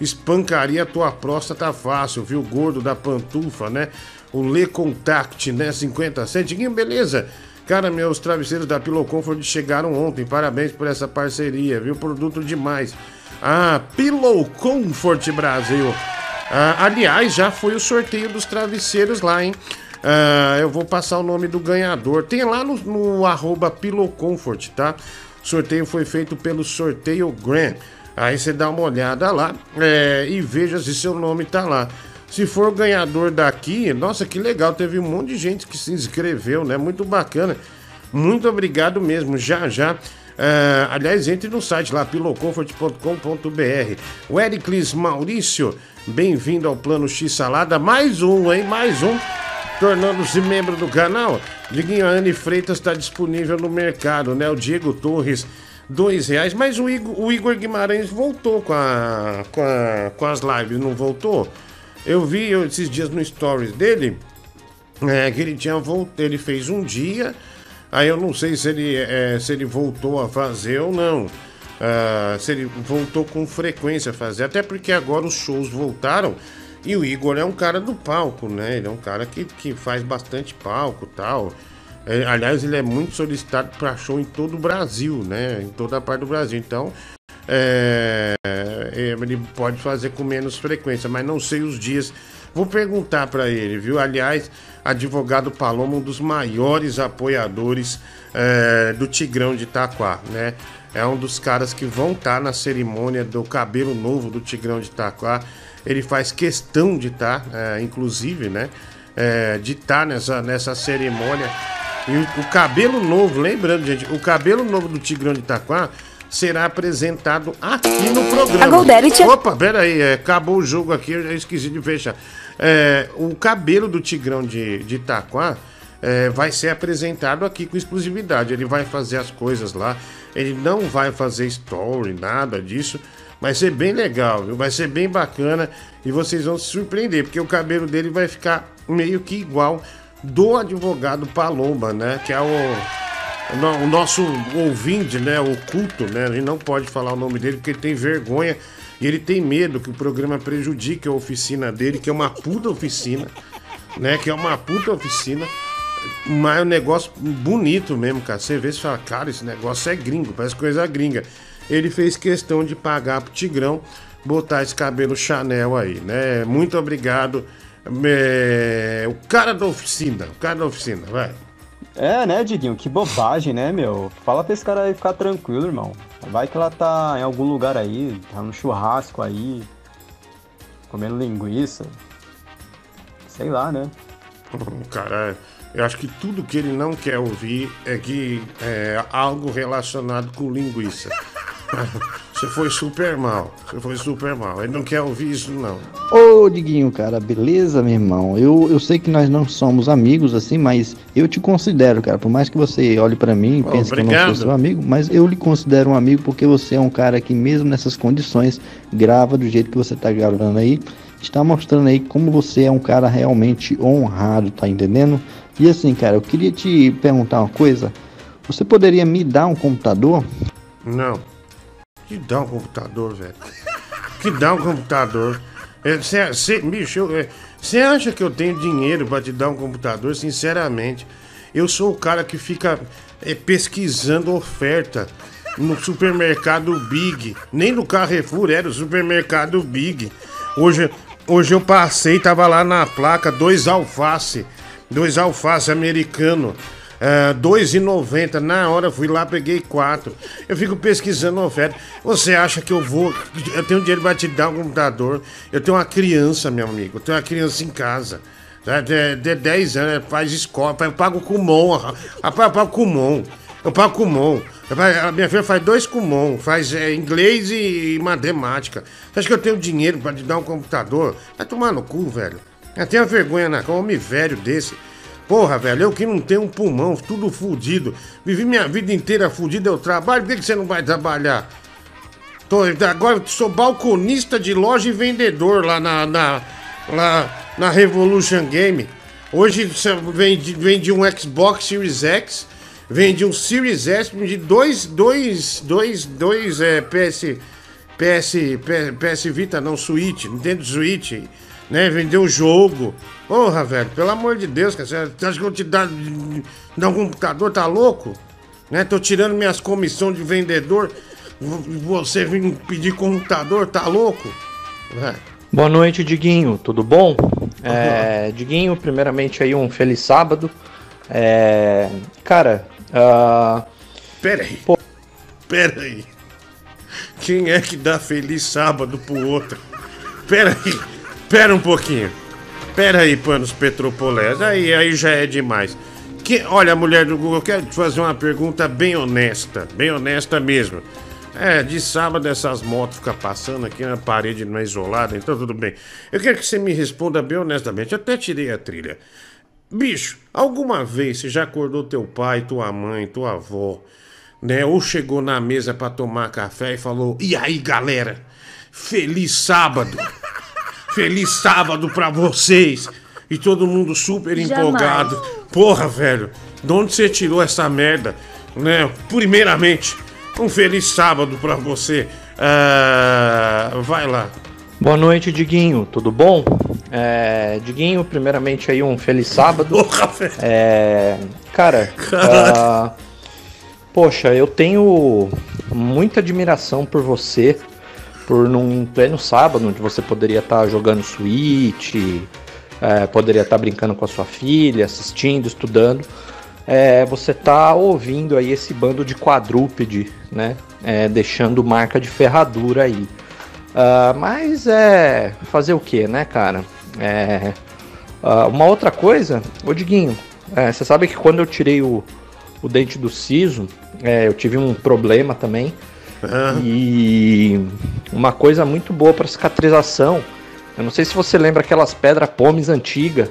espancaria a tua próstata fácil, viu? Gordo da pantufa, né? O Le Contact, né? 50 cent. Diguinho, beleza? Cara, meus travesseiros da Pillow Comfort chegaram ontem. Parabéns por essa parceria, viu? Produto demais. Ah, Pillow Comfort Brasil. Ah, aliás, já foi o sorteio dos travesseiros lá, hein? Ah, eu vou passar o nome do ganhador. Tem lá no, no arroba Pillow Comfort, tá? O sorteio foi feito pelo Sorteio Grand. Aí você dá uma olhada lá é, e veja se seu nome tá lá. Se for o ganhador daqui, nossa, que legal, teve um monte de gente que se inscreveu, né? Muito bacana. Muito obrigado mesmo, já já. É, aliás, entre no site lá, pilocomfort.com.br. O Ericlis Maurício, bem-vindo ao Plano X Salada. Mais um, hein? Mais um. Tornando-se membro do canal. Diguinho, a Anne Freitas está disponível no mercado, né? O Diego Torres, dois reais. Mas o Igor, o Igor Guimarães voltou com, a, com, a- com as lives, não voltou? Eu vi esses dias no stories dele é, que ele tinha voltado, ele fez um dia, aí eu não sei se ele, é, se ele voltou a fazer ou não. Ah, se ele voltou com frequência a fazer, até porque agora os shows voltaram e o Igor é um cara do palco, né? Ele é um cara que, que faz bastante palco tal. É, aliás, ele é muito solicitado para show em todo o Brasil, né? Em toda a parte do Brasil. Então, é, é, ele pode fazer com menos frequência, mas não sei os dias. Vou perguntar para ele, viu? Aliás, advogado Paloma, um dos maiores apoiadores é, do Tigrão de Itaquá, né? É um dos caras que vão estar na cerimônia do cabelo novo do Tigrão de Itaquá. Ele faz questão de estar, é, inclusive, né? É, de estar nessa, nessa cerimônia. E o, o cabelo novo, lembrando, gente, o cabelo novo do Tigrão de Itaquá será apresentado aqui no programa. A Opa, pera aí, é, acabou o jogo aqui, eu já esqueci de fechar. É, o cabelo do Tigrão de, de Itaquá é, vai ser apresentado aqui com exclusividade. Ele vai fazer as coisas lá, ele não vai fazer story, nada disso. Vai ser bem legal, viu? Vai ser bem bacana e vocês vão se surpreender, porque o cabelo dele vai ficar meio que igual do advogado Paloma, né? Que é o, o no- o nosso ouvinte, né? O culto, né? Gente não pode falar o nome dele porque ele tem vergonha e ele tem medo que o programa prejudique a oficina dele, que é uma puta oficina, né? Que é uma puta oficina. Mas é um negócio bonito mesmo, cara. Você vê e fala, cara, esse negócio é gringo, parece coisa gringa. Ele fez questão de pagar pro Tigrão botar esse cabelo Chanel aí, né? Muito obrigado. É, O cara da oficina, o cara da oficina, vai. É, né, Diguinho? Que bobagem, né, meu? Fala pra esse cara aí ficar tranquilo, irmão. Vai que ela tá em algum lugar aí, tá no churrasco aí, comendo linguiça. Sei lá, né? <laughs> Cara, eu acho que tudo que ele não quer ouvir é que é algo relacionado com linguiça. <laughs> Você foi super mal. Você foi super mal. Ele não quer ouvir isso, não. Ô, Diguinho, cara, beleza, meu irmão? Eu, eu sei que nós não somos amigos assim, mas eu te considero, cara. Por mais que você olhe pra mim e pense que eu não obrigado. sou seu amigo, mas eu lhe considero um amigo porque você é um cara que, mesmo nessas condições, grava do jeito que você tá gravando aí. Está mostrando aí como você é um cara realmente honrado, tá entendendo? E assim, cara, eu queria te perguntar uma coisa. Você poderia me dar um computador? Não. Que dá um computador, velho. Que dá um computador. É, cê, cê, bicho, eu, é, Você acha que eu tenho dinheiro pra te dar um computador? Sinceramente, eu sou o cara que fica é, pesquisando oferta no supermercado Big. Nem no Carrefour, era o supermercado Big. Hoje, hoje eu passei, tava lá na placa, dois alface. Dois alface americano. É, 2,90 na hora fui lá peguei quatro. Eu fico pesquisando oferta. Você acha que eu vou? Eu tenho dinheiro pra te dar um computador. Eu tenho uma criança meu amigo. Eu tenho uma criança em casa. Tá? de, de 10 anos faz escola eu pago Kumon rapaz eu pago Kumon. Eu pago Kumon. A minha filha faz dois Kumon faz é, inglês e matemática. Você acha que eu tenho dinheiro pra te dar um computador? Vai tomar no cu velho. Eu tenho vergonha na cara um homem velho desse Porra, velho, eu que não tenho um pulmão, tudo fudido. Vivi minha vida inteira fudida, eu trabalho, por que, que você não vai trabalhar? Tô, agora sou balconista de loja e vendedor lá na, na, lá na Revolution Game. Hoje você vende, vende um Xbox Series X, vende um Series S, vende dois, dois, dois, dois é, PS, PS, PS, PS Vita, não, Switch, Nintendo Switch né? Vender o jogo. Porra, velho, pelo amor de Deus, cara. Você acha que eu te dar, dar um computador? Tá louco? Né? Tô tirando minhas comissões de vendedor. Você vem pedir computador, tá louco? É. Boa noite, Diguinho. Tudo bom? É, Diguinho, primeiramente aí um feliz sábado. É, cara, uh... pera aí. Pô... Pera aí. Quem é que dá feliz sábado pro outro? Pera aí. Pera um pouquinho. Pera aí, panos Petropolés. Aí, aí já é demais. Que, olha, mulher do Google, eu quero te fazer uma pergunta bem honesta. Bem honesta mesmo. É, de sábado essas motos ficam passando aqui na parede não é isolada, então tudo bem. Eu quero que você me responda bem honestamente. Eu até tirei a trilha. Bicho, alguma vez você já acordou teu pai, tua mãe, tua avó, né? Ou chegou na mesa para tomar café e falou: E aí, galera? Feliz sábado! Feliz sábado pra vocês! E todo mundo super Jamais. empolgado. Porra, velho, de onde você tirou essa merda? Né? Primeiramente, um feliz sábado pra você. Ah, vai lá. Boa noite, Diguinho. Tudo bom? É, Diguinho, primeiramente aí um feliz sábado. Porra, velho. É, cara, ah, poxa, eu tenho muita admiração por você, por num pleno sábado, onde você poderia estar jogando Switch, é, poderia estar brincando com a sua filha, assistindo, estudando. É, você tá ouvindo aí esse bando de quadrúpede, né? É, deixando marca de ferradura aí. Ah, mas é fazer o que, né, cara? É, ah, uma outra coisa, ô Diguinho, é, você sabe que quando eu tirei o, o dente do siso, é, eu tive um problema também. E uma coisa muito boa para cicatrização. Eu não sei se você lembra aquelas pedras pomes antigas,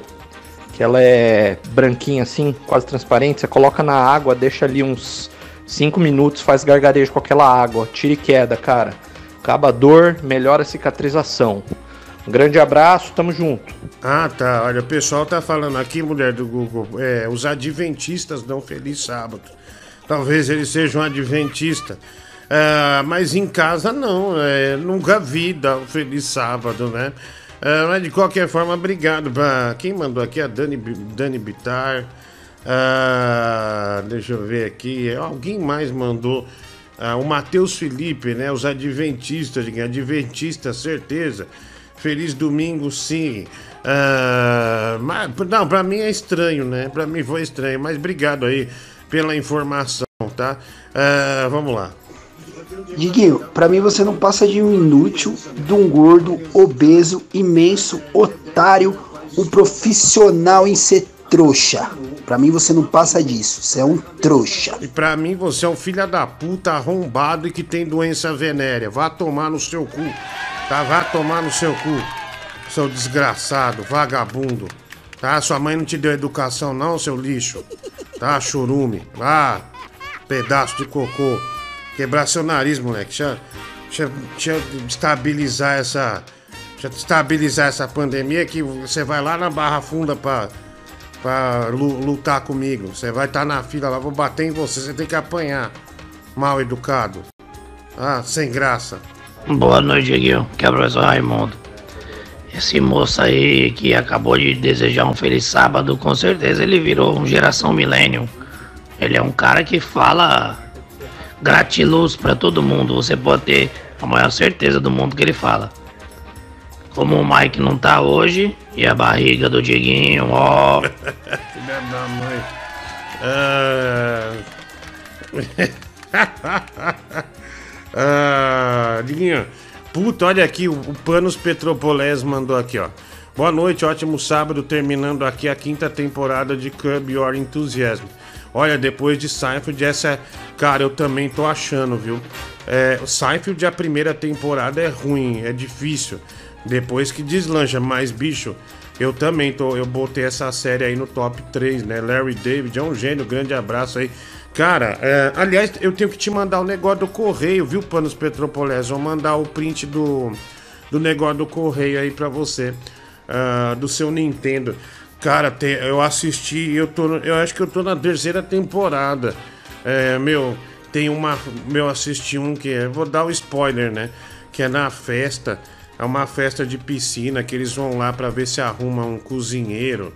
que ela é branquinha assim, quase transparente. Você coloca na água, deixa ali uns 5 minutos, faz gargarejo com aquela água, tira e queda, cara. Acaba a dor, melhora a cicatrização. Um grande abraço, tamo junto. Ah, tá. Olha, o pessoal tá falando aqui, mulher do Google, é, os adventistas dão feliz sábado. Talvez eles sejam adventista. Ah, mas em casa não, é, nunca vi dar um feliz sábado, né? Ah, mas de qualquer forma, obrigado pra quem mandou aqui, a Dani, Dani Bitar. Ah, deixa eu ver aqui, alguém mais mandou. O Matheus Felipe, né? Os adventistas, adventista, certeza. Feliz domingo, sim. Ah, mas, não, pra mim é estranho, né? Pra mim foi estranho, mas obrigado aí pela informação, tá? Ah, vamos lá. Diguinho, pra mim você não passa de um inútil, de um gordo, obeso, imenso, otário, um profissional em ser trouxa. Pra mim você não passa disso, você é um trouxa. E pra mim você é um filho da puta arrombado e que tem doença venérea. Vá tomar no seu cu. Tá? Vá tomar no seu cu. Seu desgraçado, vagabundo. Tá? Sua mãe não te deu educação não, seu lixo. Tá, churume. Vá. Pedaço de cocô. Quebrar seu nariz, moleque. Deixa, deixa, deixa estabilizar essa... Deixa estabilizar essa pandemia que você vai lá na Barra Funda pra, pra lu- lutar comigo. Você vai estar na fila lá, vou bater em você, você tem que apanhar. Mal educado. Ah, sem graça. Boa noite, Dieguinho. Que o professor Raimundo. Esse moço aí que acabou de desejar um feliz sábado, com certeza ele virou um geração millennium. Ele é um cara que fala gratiluz pra todo mundo. Você pode ter a maior certeza do mundo que ele fala. Como o Mike não tá hoje, e a barriga do Dieguinho, ó. <laughs> Filha da mãe. Ah... <laughs> ah, Diguinho, puta, olha aqui, o Panos Petropolés mandou aqui, ó. Boa noite, ótimo sábado, terminando aqui a quinta temporada de Curb Your Enthusiasm. Olha, depois de Seinfeld, essa, cara, eu também tô achando, viu? É, Seinfeld, a primeira temporada é ruim, é difícil. Depois que deslancha, mas bicho, eu também tô, eu botei essa série aí no top 3, né? Larry David é um gênio, grande abraço aí. Cara, é, aliás, eu tenho que te mandar o negócio do correio, viu, Panos Petropolés? Vou mandar o print do, do negócio do correio aí pra você, ah, do seu Nintendo. Cara, eu assisti, eu, tô, eu acho que eu tô na terceira temporada. É, meu, tem uma. Meu, assisti um que é. Vou dar o spoiler, né? Que é na festa. É uma festa de piscina que eles vão lá pra ver se arruma um cozinheiro,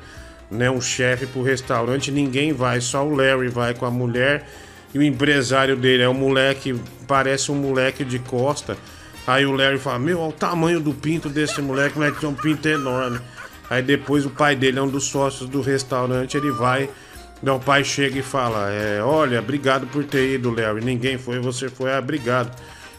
né? Um chefe pro restaurante. Ninguém vai, só o Larry vai com a mulher. E o empresário dele é um moleque, parece um moleque de costa. Aí o Larry fala: Meu, olha o tamanho do pinto desse moleque, moleque tem um pinto enorme. Aí depois o pai dele é um dos sócios do restaurante, ele vai. Então o pai chega e fala: é, Olha, obrigado por ter ido, Larry. Ninguém foi, você foi, ah, obrigado.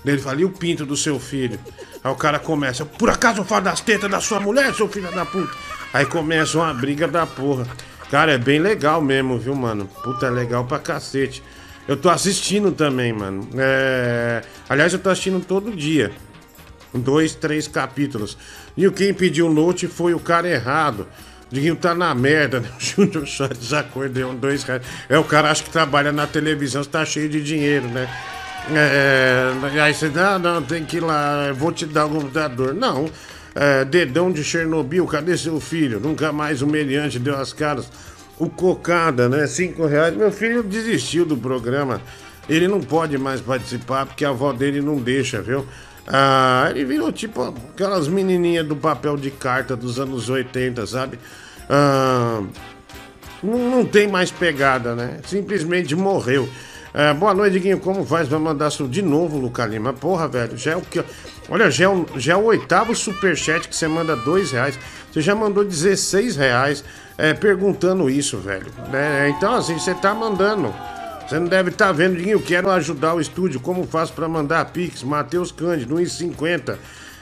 Ele fala: E o pinto do seu filho? Aí o cara começa: Por acaso eu falo das tetas da sua mulher, seu filho da puta? Aí começa uma briga da porra. Cara, é bem legal mesmo, viu, mano? Puta, é legal pra cacete. Eu tô assistindo também, mano. É... Aliás, eu tô assistindo todo dia dois, três capítulos. E quem pediu o note foi o cara errado. Diguinho tá na merda, né? <laughs> O Júnior só desacordeu um dois reais. É, o cara acha que trabalha na televisão, tá cheio de dinheiro, né? É, aí você, não, não, tem que ir lá, vou te dar o computador. Não, é, dedão de Chernobyl, cadê seu filho? Nunca mais o deu as caras. O cocada, né? Cinco reais. Meu filho desistiu do programa. Ele não pode mais participar porque a avó dele não deixa, viu? Ah, ele virou tipo aquelas menininhas do papel de carta dos anos 80, sabe? Ah, não, tem mais pegada, né? Simplesmente morreu. Ah, boa noite, Diguinho. Como faz? Vai mandar de novo, Luca Lima. Porra, velho, já é o que. Olha, já é o, já é o oitavo superchat que você manda dois reais. Você já mandou 16 reais é, perguntando isso, velho. né? então, assim, você tá mandando. Você não deve estar vendo, Diguinho. Quero ajudar o estúdio. Como faço pra mandar Pix? Matheus Cândido, 1,50.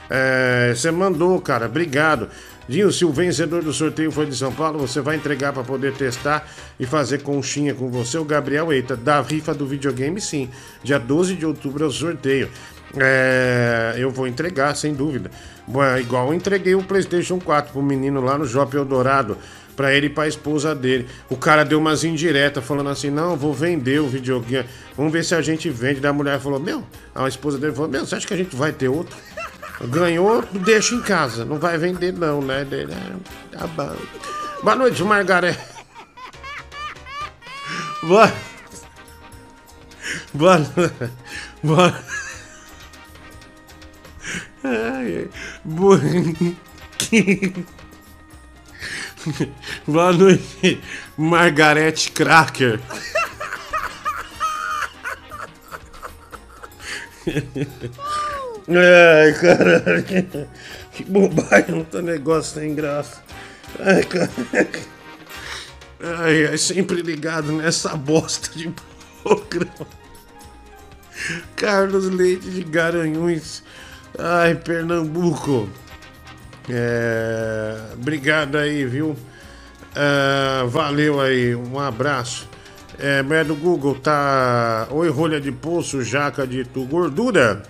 É, você mandou, cara. Obrigado. Dinho, se o vencedor do sorteio foi de São Paulo, você vai entregar para poder testar e fazer conchinha com você. O Gabriel Eita, da rifa do videogame, sim. Dia 12 de outubro é o sorteio. É, eu vou entregar, sem dúvida. Bom, é igual eu entreguei o PlayStation 4 pro menino lá no Shopping Eldorado. Pra ele e pra esposa dele. O cara deu umas indiretas falando assim: não, vou vender o videogame. Vamos ver se a gente vende. Daí a mulher falou: meu, a esposa dele falou: meu, você acha que a gente vai ter outro? Ganhou, deixa em casa. Não vai vender, não, né? Dele, "Ah, Tá bom. Boa noite, Margaré. Boa. <laughs> Boa. <laughs> Boa. <laughs> Ai, ai. Boa. <laughs> Boa noite, Margarete Cracker. <laughs> Ai, caralho. Que bobagem, um negócio sem graça. Ai, caralho. Ai, ai, sempre ligado nessa bosta de programa. Carlos Leite de Garanhuns. Ai, Pernambuco. É, obrigado aí, viu? É, valeu aí, um abraço. É, do Google, tá. Oi, rolha de poço, jaca de tu, gordura.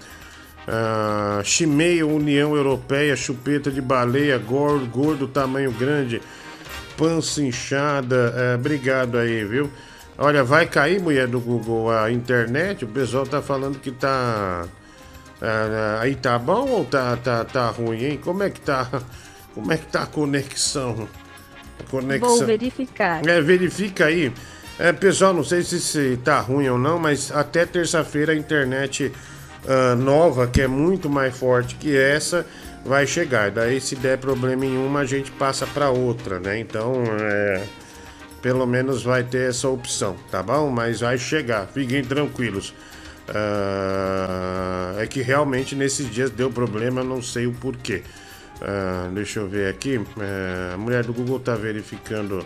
Chimeia, União Europeia, chupeta de baleia, gordo, gordo, tamanho grande, pança inchada. É, obrigado aí, viu? Olha, vai cair, mulher do Google, a internet. O pessoal tá falando que tá. Ah, aí tá bom ou tá, tá, tá ruim, hein? Como é que tá? Como é que tá a conexão? A conexão. Vou verificar. É, verifica aí. É, pessoal, não sei se, se tá ruim ou não, mas até terça-feira a internet ah, nova, que é muito mais forte que essa, vai chegar. Daí, se der problema em uma, a gente passa para outra, né? Então, é, pelo menos vai ter essa opção, tá bom? Mas vai chegar, fiquem tranquilos. Ah, é que realmente nesses dias deu problema, não sei o porquê. Ah, deixa eu ver aqui. É, a mulher do Google tá verificando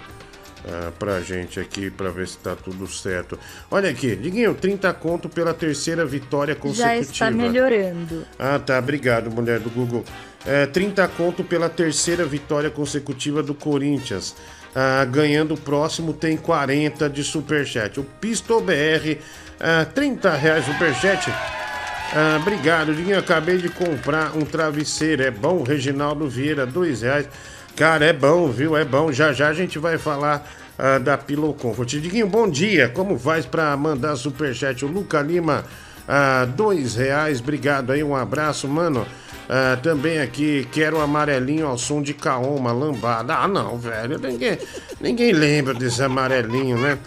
ah, pra gente aqui pra ver se tá tudo certo. Olha aqui, Diguinho, 30 conto pela terceira vitória Já consecutiva. está melhorando. Ah, tá. Obrigado, mulher do Google. É, 30 conto pela terceira vitória consecutiva do Corinthians. Ah, ganhando o próximo tem 40 de superchat. O Pisto BR, ah, 30 reais superchat. Ah, obrigado, Diguinho. Acabei de comprar um travesseiro. É bom, Reginaldo Vieira, dois reais. Cara, é bom, viu? É bom. Já já a gente vai falar ah, da Pillow Comfort. Diguinho, bom dia. Como faz pra mandar superchat? O Luca Lima, ah, reais. Obrigado aí, um abraço, mano. Ah, também aqui, quero amarelinho ao som de Kaoma, lambada. Ah, não, velho. Ninguém, ninguém lembra desse amarelinho, né?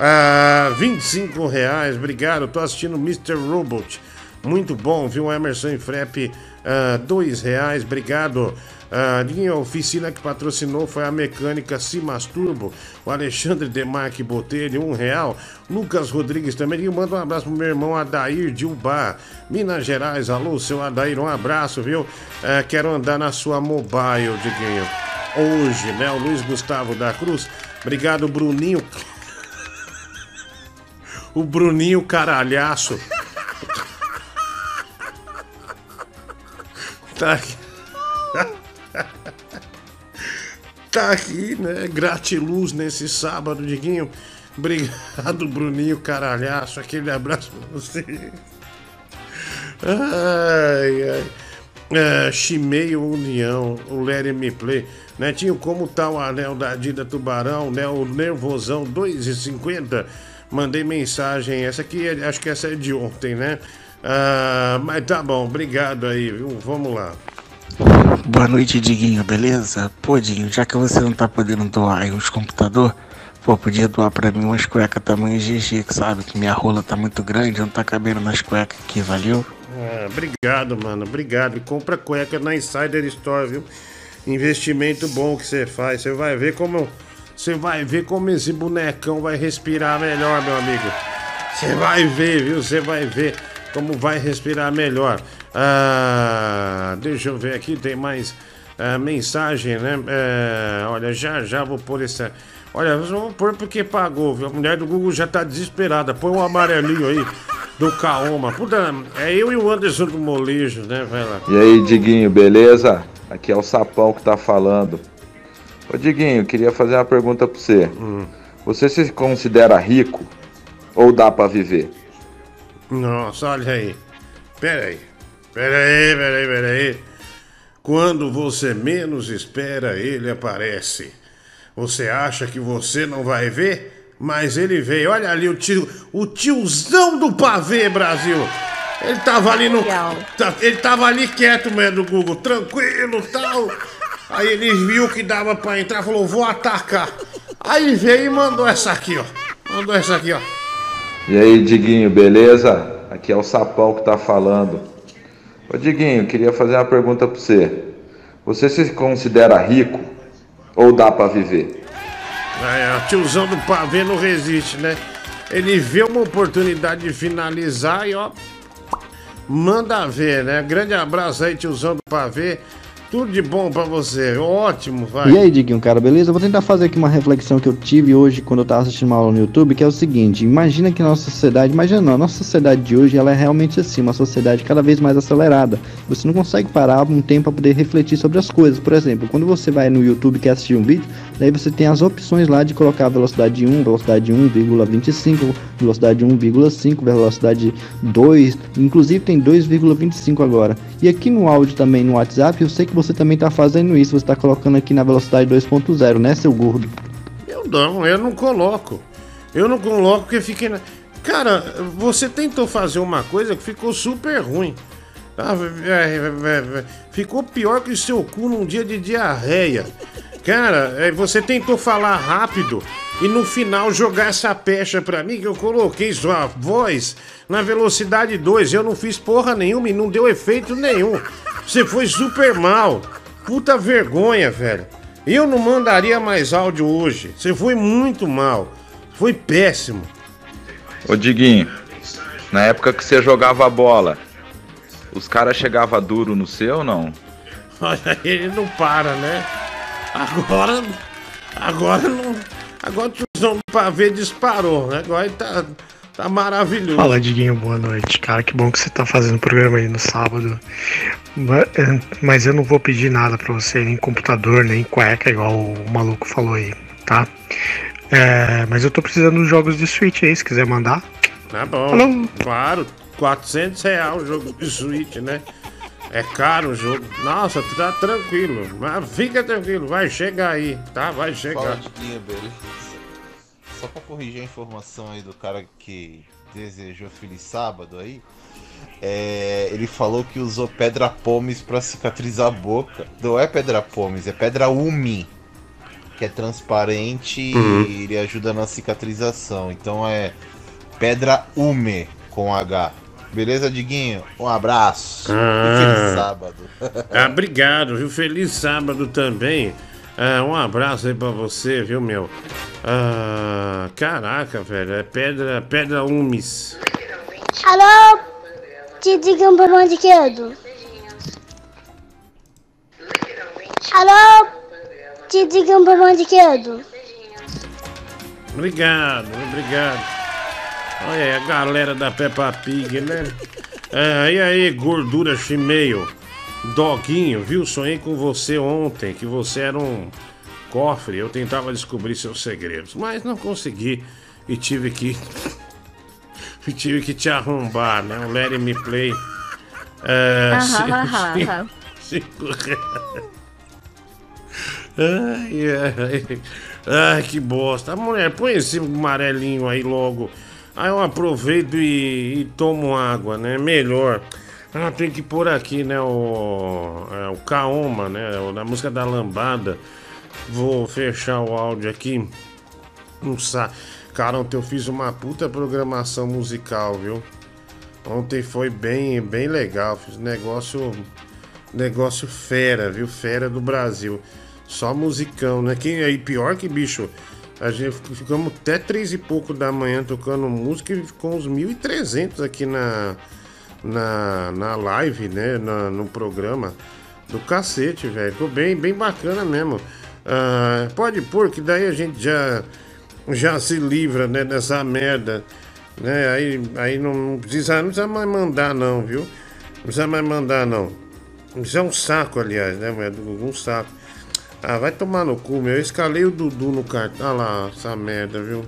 Ah, 25 reais, obrigado. Tô assistindo Mr. Robot. Muito bom, viu? Emerson e Frep, ah, dois reais, obrigado. Ah, Dinho, a oficina que patrocinou foi a mecânica Simas Turbo. O Alexandre Demarque Botelho, um real. Lucas Rodrigues também. Dinho, manda um abraço pro meu irmão Adair de Ubá, Minas Gerais. Alô, seu Adair, um abraço, viu? Ah, quero andar na sua mobile, Diguinho. Hoje, né? O Luiz Gustavo da Cruz. Obrigado, Bruninho. O Bruninho Caralhaço. Tá aqui. tá aqui, né? Gratiluz nesse sábado, Diguinho. Obrigado, Bruninho Caralhaço. Aquele abraço pra você. Ai, ai. É, Chimeio União, o Larry Me Play. Netinho, como tá o anel da Dida Tubarão, né? O Nervosão 2,50. Mandei mensagem. Essa aqui, é- acho que essa é de ontem, né? Ah, mas tá bom, obrigado aí, viu? Vamos lá. Boa noite, Diguinho, beleza? Pô, Diguinho, já que você não tá podendo doar aí os computador, pô, podia doar pra mim umas cuecas tamanho GG, que sabe? Que minha rola tá muito grande, não tá cabendo nas cuecas aqui, valeu? Ah, obrigado, mano. Obrigado. E compra cueca na Insider Store, viu? Investimento bom que você faz. Você vai ver como. Você vai ver como esse bonecão vai respirar melhor, meu amigo. Você vai ver, viu? Você vai ver como vai respirar melhor. Ah, deixa eu ver aqui, tem mais ah, mensagem, né? É, olha, já já vou pôr essa. Olha, vamos pôr porque pagou, viu? A mulher do Google já tá desesperada. Põe um amarelinho aí do Kaoma. Puta, é eu e o Anderson do Molejo, né? Lá. E aí, Diguinho, beleza? Aqui é o Sapão que tá falando. Ô, Diguinho, queria fazer uma pergunta pra você. Você se considera rico ou dá pra viver? Nossa, olha aí. Pera aí. Pera aí, pera aí, pera aí. Quando você menos espera, ele aparece. Você acha que você não vai ver? Mas ele veio. Olha ali o tio, o tiozão do pavê, Brasil. Ele tava ali no. tá- Ele tava ali quieto, mesmo do Google, tranquilo tal. Aí ele viu que dava pra entrar, falou, vou atacar. Aí veio e mandou essa aqui, ó. Mandou essa aqui, ó. E aí, Diguinho, beleza? Aqui é o Sapão que tá falando. Ô, Diguinho, queria fazer uma pergunta pra você. Você se considera rico ou dá pra viver? É, o tiozão do pavê não resiste, né? Ele vê uma oportunidade de finalizar e ó. Manda ver, né? Grande abraço aí, tiozão do pavê. Tudo de bom pra você. Ótimo, vai. E aí, Diguinho, cara, beleza? Eu vou tentar fazer aqui uma reflexão que eu tive hoje quando eu tava assistindo uma aula no YouTube, que é o seguinte, imagina que a nossa sociedade, imagina não, a nossa sociedade de hoje, ela é realmente assim, uma sociedade cada vez mais acelerada. Você não consegue parar um tempo para poder refletir sobre as coisas. Por exemplo, quando você vai no YouTube e quer assistir um vídeo, daí você tem as opções lá de colocar velocidade 1, velocidade 1,25, velocidade 1,5, velocidade 2, inclusive tem 2,25 agora. E aqui no áudio também no WhatsApp, eu sei que você também tá fazendo isso, você tá colocando aqui na velocidade 2.0, né, seu gordo? Eu não, eu não coloco. Eu não coloco porque fiquei. Na... Cara, você tentou fazer uma coisa que ficou super ruim. É, é, é, é, Ficou pior que o seu cu num dia de diarreia. Cara, é, você tentou falar rápido e no final jogar essa pecha pra mim que eu coloquei sua voz na velocidade 2. Eu não fiz porra nenhuma e não deu efeito nenhum. Você foi super mal. Puta vergonha, velho. Eu não mandaria mais áudio hoje. Você foi muito mal. Foi péssimo. Ô Diguinho, na época que você jogava bola, os caras chegavam duro no seu ou não? <laughs> Olha, ele não para, né? Agora. Agora não. Agora o tiozão do pavê disparou, né? Agora ele tá, tá maravilhoso. Fala, Diguinho, boa noite. Cara, que bom que você tá fazendo o programa aí no sábado. É, Mas eu não vou pedir nada pra você, nem computador, nem cueca, igual o maluco falou aí, tá? É, mas eu tô precisando dos jogos de Switch aí, se quiser mandar. Tá bom. Falou. Claro, 400 reais o jogo de Switch, né? É caro o jogo. Nossa, tá tranquilo. Mas fica tranquilo, vai chegar aí, tá? Vai chegar. Só pra corrigir a informação aí do cara que desejou Feliz Sábado aí. é, ele falou que usou pedra pomes pra cicatrizar a boca. Não é pedra pomes, é pedra umi. Que é transparente Uhum. e ele ajuda na cicatrização. Então é pedra ume com H. Beleza, Diguinho? Um abraço. Ah. E feliz sábado. <laughs> Ah, obrigado, viu? Feliz sábado também. Ah, um abraço aí pra você, viu, meu? Ah, caraca, velho, é pedra, pedra umis. Alô? Te digam por onde quedo. Alô? Te digam por onde quedo. Obrigado, obrigado. Olha aí a galera da Peppa Pig, né? Ah, e aí, gordura chimeio. Doguinho, viu? Sonhei com você ontem, que você era um cofre. Eu tentava descobrir seus segredos, mas não consegui e tive que. <laughs> e tive que te arrombar, né? Um Let Me Play. É, Ah, ci- ah, ah, ci- ah. cinco reais. Ai, ai, ai, que bosta. Mulher, põe esse amarelinho aí logo. Aí eu aproveito e, e tomo água, né? Melhor. Ah, tem que pôr aqui, né? O, é, o Kaoma, né? Da música da lambada. Vou fechar o áudio aqui. Não sa... Cara, ontem eu fiz uma puta programação musical, viu? Ontem foi bem, bem legal. Fiz negócio. Negócio fera, viu? Fera do Brasil. Só musicão, né? Quem aí, pior que bicho. A gente fic- ficamos até três e pouco da manhã tocando música e ficou uns 1.300 aqui na, na, na live, né? Na- no programa. Do cacete, velho. Ficou bem, bem bacana mesmo. Ah, pode pôr que daí a gente já, já se livra, né? Dessa merda. Né? Aí, aí não, precisa, não precisa mais mandar, não, viu? Não precisa mais mandar, não. Isso é um saco, aliás, né? Um saco. Ah, vai tomar no cu, meu. Eu escalei o Dudu no cartão. Olha lá, essa merda, viu?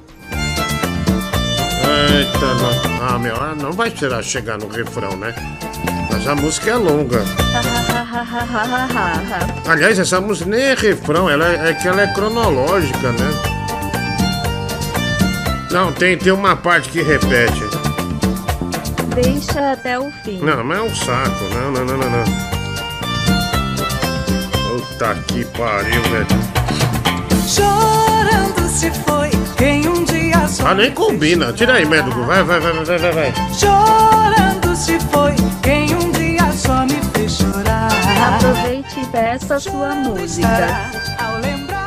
Eita, não. ah, meu, ah, não vai tirar chegar no refrão, né? Mas a música é longa. <laughs> Aliás, essa música nem é refrão, ela é, é que ela é cronológica, né? Não, tem, tem uma parte que repete. Deixa até o fim. Não, mas é um saco. Não, não, não, não, não. Puta que pariu, velho. Chorando se foi quem um dia só. Ah, nem combina. Tira aí, médico. Vai, vai, vai, vai, vai, vai. Chorando se foi quem um dia só me fez chorar. Aproveite e peça sua música.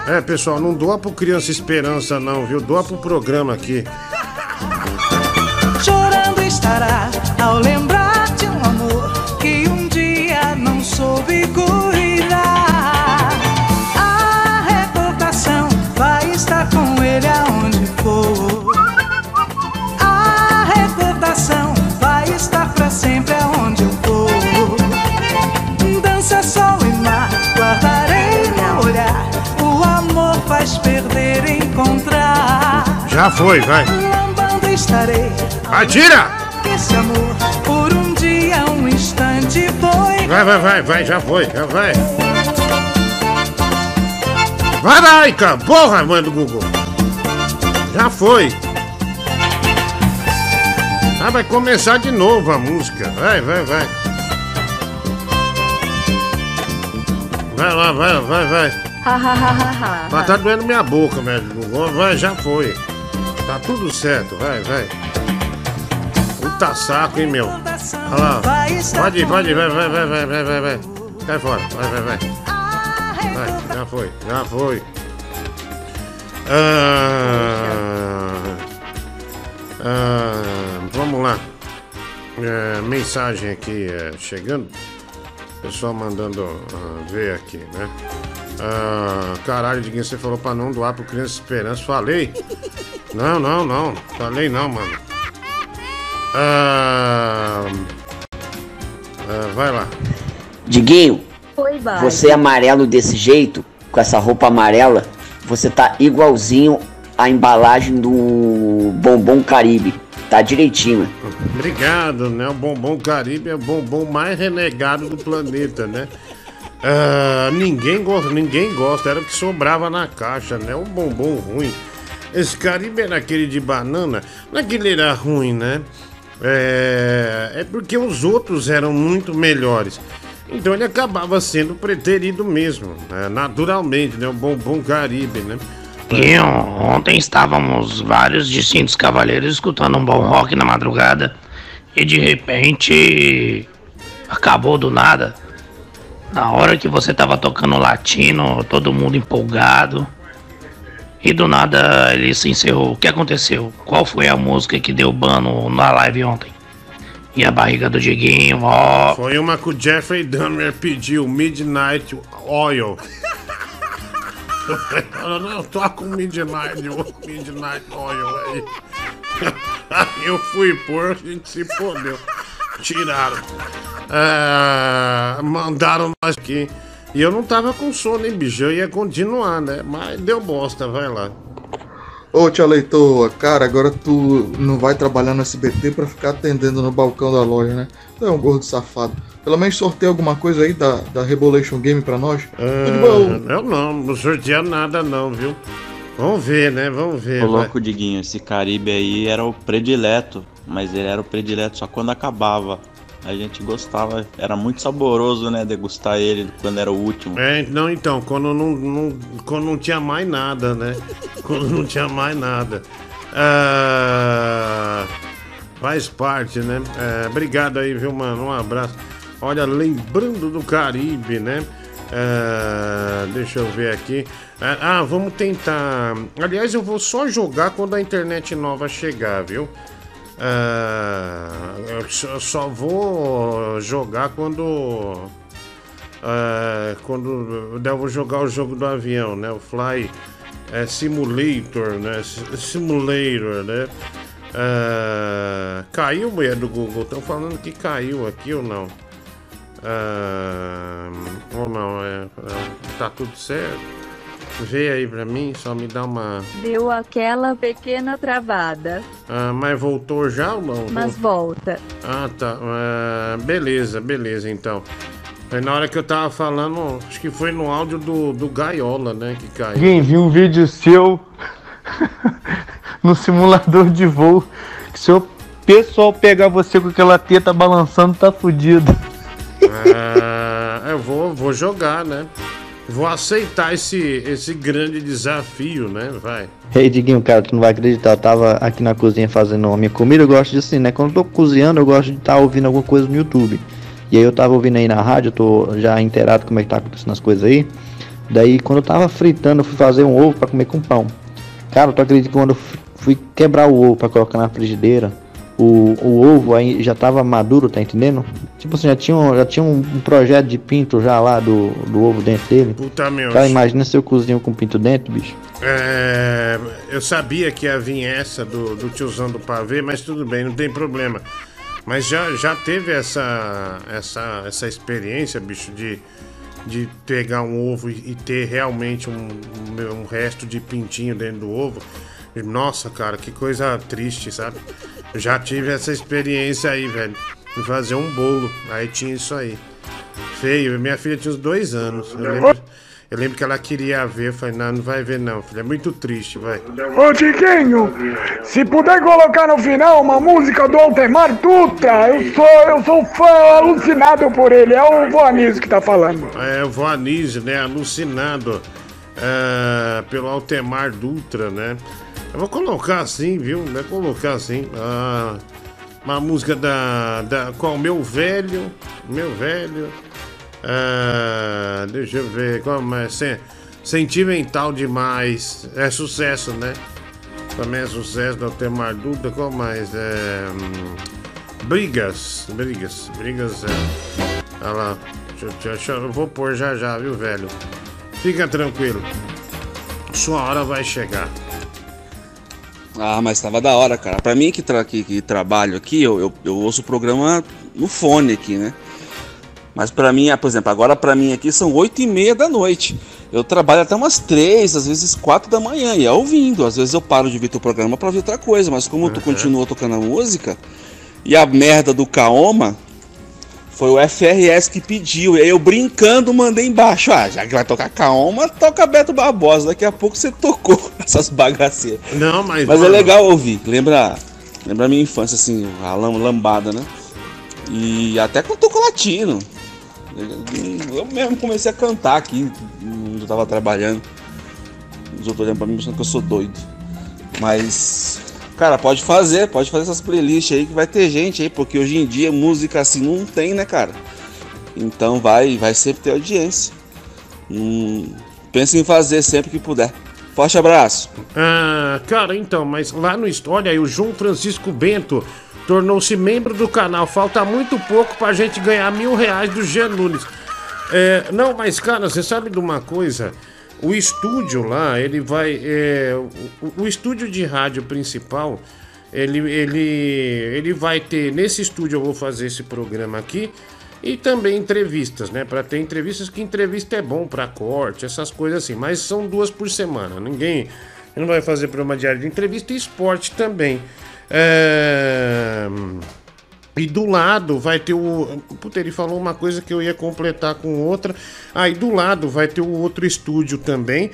É, pessoal, não doa pro Criança Esperança, não, viu? Doa pro programa aqui. Chorando estará ao lembrar de um amor que um dia não soube cuidar. Sempre aonde eu for. Dança, sol e mar, guardarei no olhar. O amor faz perder e encontrar. Já foi, vai. Lambando estarei. Atira! Esse amor por um dia, um instante foi. Vai, vai, vai, vai, já foi, já vai. Vai lá, Ica! Porra, mãe do Google! Já foi! Ah, vai começar de novo a música. Vai, vai, vai. Vai lá, vai, vai, vai. Mas tá doendo minha boca, velho. Vai, já foi. Tá tudo certo, vai, vai. Puta saco, hein, meu. Olha lá. Pode ir, pode ir, vai, vai, vai, vai, vai, vai, vai. Sai fora, vai, vai, vai. Vai, já foi, já foi. Ah, ah, vamos lá. É, mensagem aqui é, chegando. Pessoal mandando ah, ver aqui, né? Ah, caralho, Diguinho, você falou pra não doar pro Criança Esperança. Falei? Não, não, não. Falei não, mano. Ah, ah, vai lá. Diguinho, Oi, você é amarelo desse jeito, com essa roupa amarela, você tá igualzinho a embalagem do Bombom Caribe. Tá direitinho. Obrigado, né? O bombom Caribe é o bombom mais renegado do planeta, né? Ah, ninguém gosta, ninguém gosta, era o que sobrava na caixa, né? Um bombom ruim. Esse Caribe era aquele de banana, não é era ruim, né? É, é porque os outros eram muito melhores. Então ele acabava sendo preterido mesmo, né? naturalmente, né? O bombom Caribe, né? E ontem estávamos vários distintos cavaleiros escutando um bom rock na madrugada e de repente acabou do nada. Na hora que você tava tocando latino, todo mundo empolgado. E do nada ele se encerrou. O que aconteceu? Qual foi a música que deu bano na live ontem? E a barriga do Diguinho, ó. Foi uma que o Jeffrey Dahmer pediu, Midnight Oil. Eu toco Midnight, Midnight Oil aí. Aí eu fui pôr, a gente se fodeu. Tiraram. É, mandaram nós aqui. E eu não tava com sono, hein, bicho? Eu ia continuar, né? Mas deu bosta, vai lá. Ô tia Leitoa, cara, agora tu não vai trabalhar no SBT pra ficar atendendo no balcão da loja, né? Tu é um gordo safado. Pelo menos sorteia alguma coisa aí da, da Rebolation Game pra nós. Tudo bom? Ah, eu não, não sorteia nada não, viu? Vamos ver, né? Vamos ver. Ô louco, Diguinho, esse Caribe aí era o predileto, mas ele era o predileto só quando acabava. A gente gostava, era muito saboroso, né, degustar ele quando era o último. É, não, então, quando não, não- quando não tinha mais nada, né? <laughs> Quando não tinha mais nada. Ah, faz parte, né? É, obrigado aí, viu, mano? Um abraço. Olha, lembrando do Caribe, né? Ah, deixa eu ver aqui. Ah, ah, vamos tentar. Aliás, eu vou só jogar quando a internet nova chegar, viu? Ah, só- só vou jogar quando. ah, quando devo jogar o jogo do avião, né? O Fly é, Simulator, né? Simulator, né? Ah, caiu, mulher do Google? Estão falando que caiu aqui ou não? Ah, ou não? É, é, tá tudo certo? Vê aí pra mim, só me dá uma. Deu aquela pequena travada, Ah, mas voltou já ou não? mas volta. Ah, tá. Ah, beleza, beleza, então. Foi na hora que eu tava falando, acho que foi no áudio do, do Gaiola, né, que caiu. Alguém viu um vídeo seu <laughs> no simulador de voo. Que se o pessoal pegar você com aquela teta balançando, tá fudido. Ah, eu vou, vou jogar, né? Vou aceitar esse, esse grande desafio, né? Vai. Ei, Diguinho, cara, tu não vai acreditar. Eu tava aqui na cozinha fazendo a minha comida. Eu gosto de assim, né? Quando eu tô cozinhando, eu gosto de estar ouvindo alguma coisa no YouTube. E aí eu tava ouvindo aí na rádio, eu tô já inteirado como é que tá acontecendo as coisas aí. Daí, quando eu tava fritando, eu fui fazer um ovo pra comer com pão. Cara, tu acredita que quando eu fui quebrar o ovo pra colocar na frigideira, o, o ovo aí já tava maduro, tá entendendo? Tipo assim, já tinha, um- já tinha um, um projeto de pinto já lá do, do ovo dentro dele. Puta meu. Cara, imagina se eu cozinho com pinto dentro, bicho. É, eu sabia que ia vir essa do, do tiozão do pavê, mas tudo bem, não tem problema. Mas já, já teve essa, essa, essa experiência, bicho, de, de pegar um ovo e, e ter realmente um, um, um resto de pintinho dentro do ovo. Nossa, cara, que coisa triste, sabe? Já tive essa experiência aí, velho. De fazer um bolo. Aí tinha isso aí. Feio. Minha filha tinha uns dois anos. Eu lembro, eu lembro que ela queria ver. Eu falei, não, não vai ver não, filha. É muito triste, vai. Ô Tiquinho, se puder colocar no final uma música do Altemar Dutra, eu sou, eu sou fã alucinado por ele. É o Voanísio que tá falando. É, o Voanísio, né? Alucinado. é, pelo Altemar Dutra, né? Eu vou colocar assim, viu? Vou colocar assim. ah, uma música da, da. Qual? Meu velho. Meu velho. ah, deixa eu ver. Mais? Sen- Sentimental demais. É sucesso, né? Também é sucesso do Altemar Dutra. Qual mais? É. hum, Brigas. Brigas. Brigas é. Olha lá. Deixa, deixa eu vou pôr já já, viu, velho? Fica tranquilo. Sua hora vai chegar. Ah, mas tava da hora, cara. Pra mim que, tra que, que trabalho aqui, eu, eu, eu ouço o programa no fone aqui, né? Mas pra mim, ah, por exemplo, agora pra mim aqui são oito e meia da noite. Eu trabalho até umas três, às vezes quatro da manhã, e é ouvindo. Às vezes eu paro de ver teu programa pra ouvir outra coisa, mas como tu continua tocando a música, e a merda do Kaoma foi o FRS que pediu. E eu brincando mandei embaixo. Ah, já que vai tocar Kaoma, toca Beto Barbosa. Daqui a pouco você tocou <laughs> essas bagaceiras. Não, mas. Mas é mano, legal ouvir. Lembra, lembra a minha infância, assim, a lam- lambada, né? E até quando tocou latino. Eu mesmo comecei a cantar aqui, onde eu tava trabalhando. Os outros olhando pra mim pensando que eu sou doido. Mas, cara, pode fazer, pode fazer essas playlists aí que vai ter gente aí, porque hoje em dia música assim não tem, né, cara? Então vai, vai sempre ter audiência. Hum, pense em fazer sempre que puder. Forte abraço. Ah, cara, então, mas lá no História o João Francisco Bento tornou-se membro do canal. Falta muito pouco pra gente ganhar mil reais do Jean Nunes. É, não, mas, cara, você sabe de uma coisa? O estúdio lá, ele vai. é, o, o estúdio de rádio principal, ele, ele, ele vai ter. Nesse estúdio eu vou fazer esse programa aqui. E também entrevistas, né? Para ter entrevistas, que entrevista é bom para corte, essas coisas assim. Mas são duas por semana. Ninguém não vai fazer programa diário de entrevista e esporte também. É... E do lado vai ter o. Puta, ele falou uma coisa que eu ia completar com outra. Aí do lado vai ter o outro estúdio também.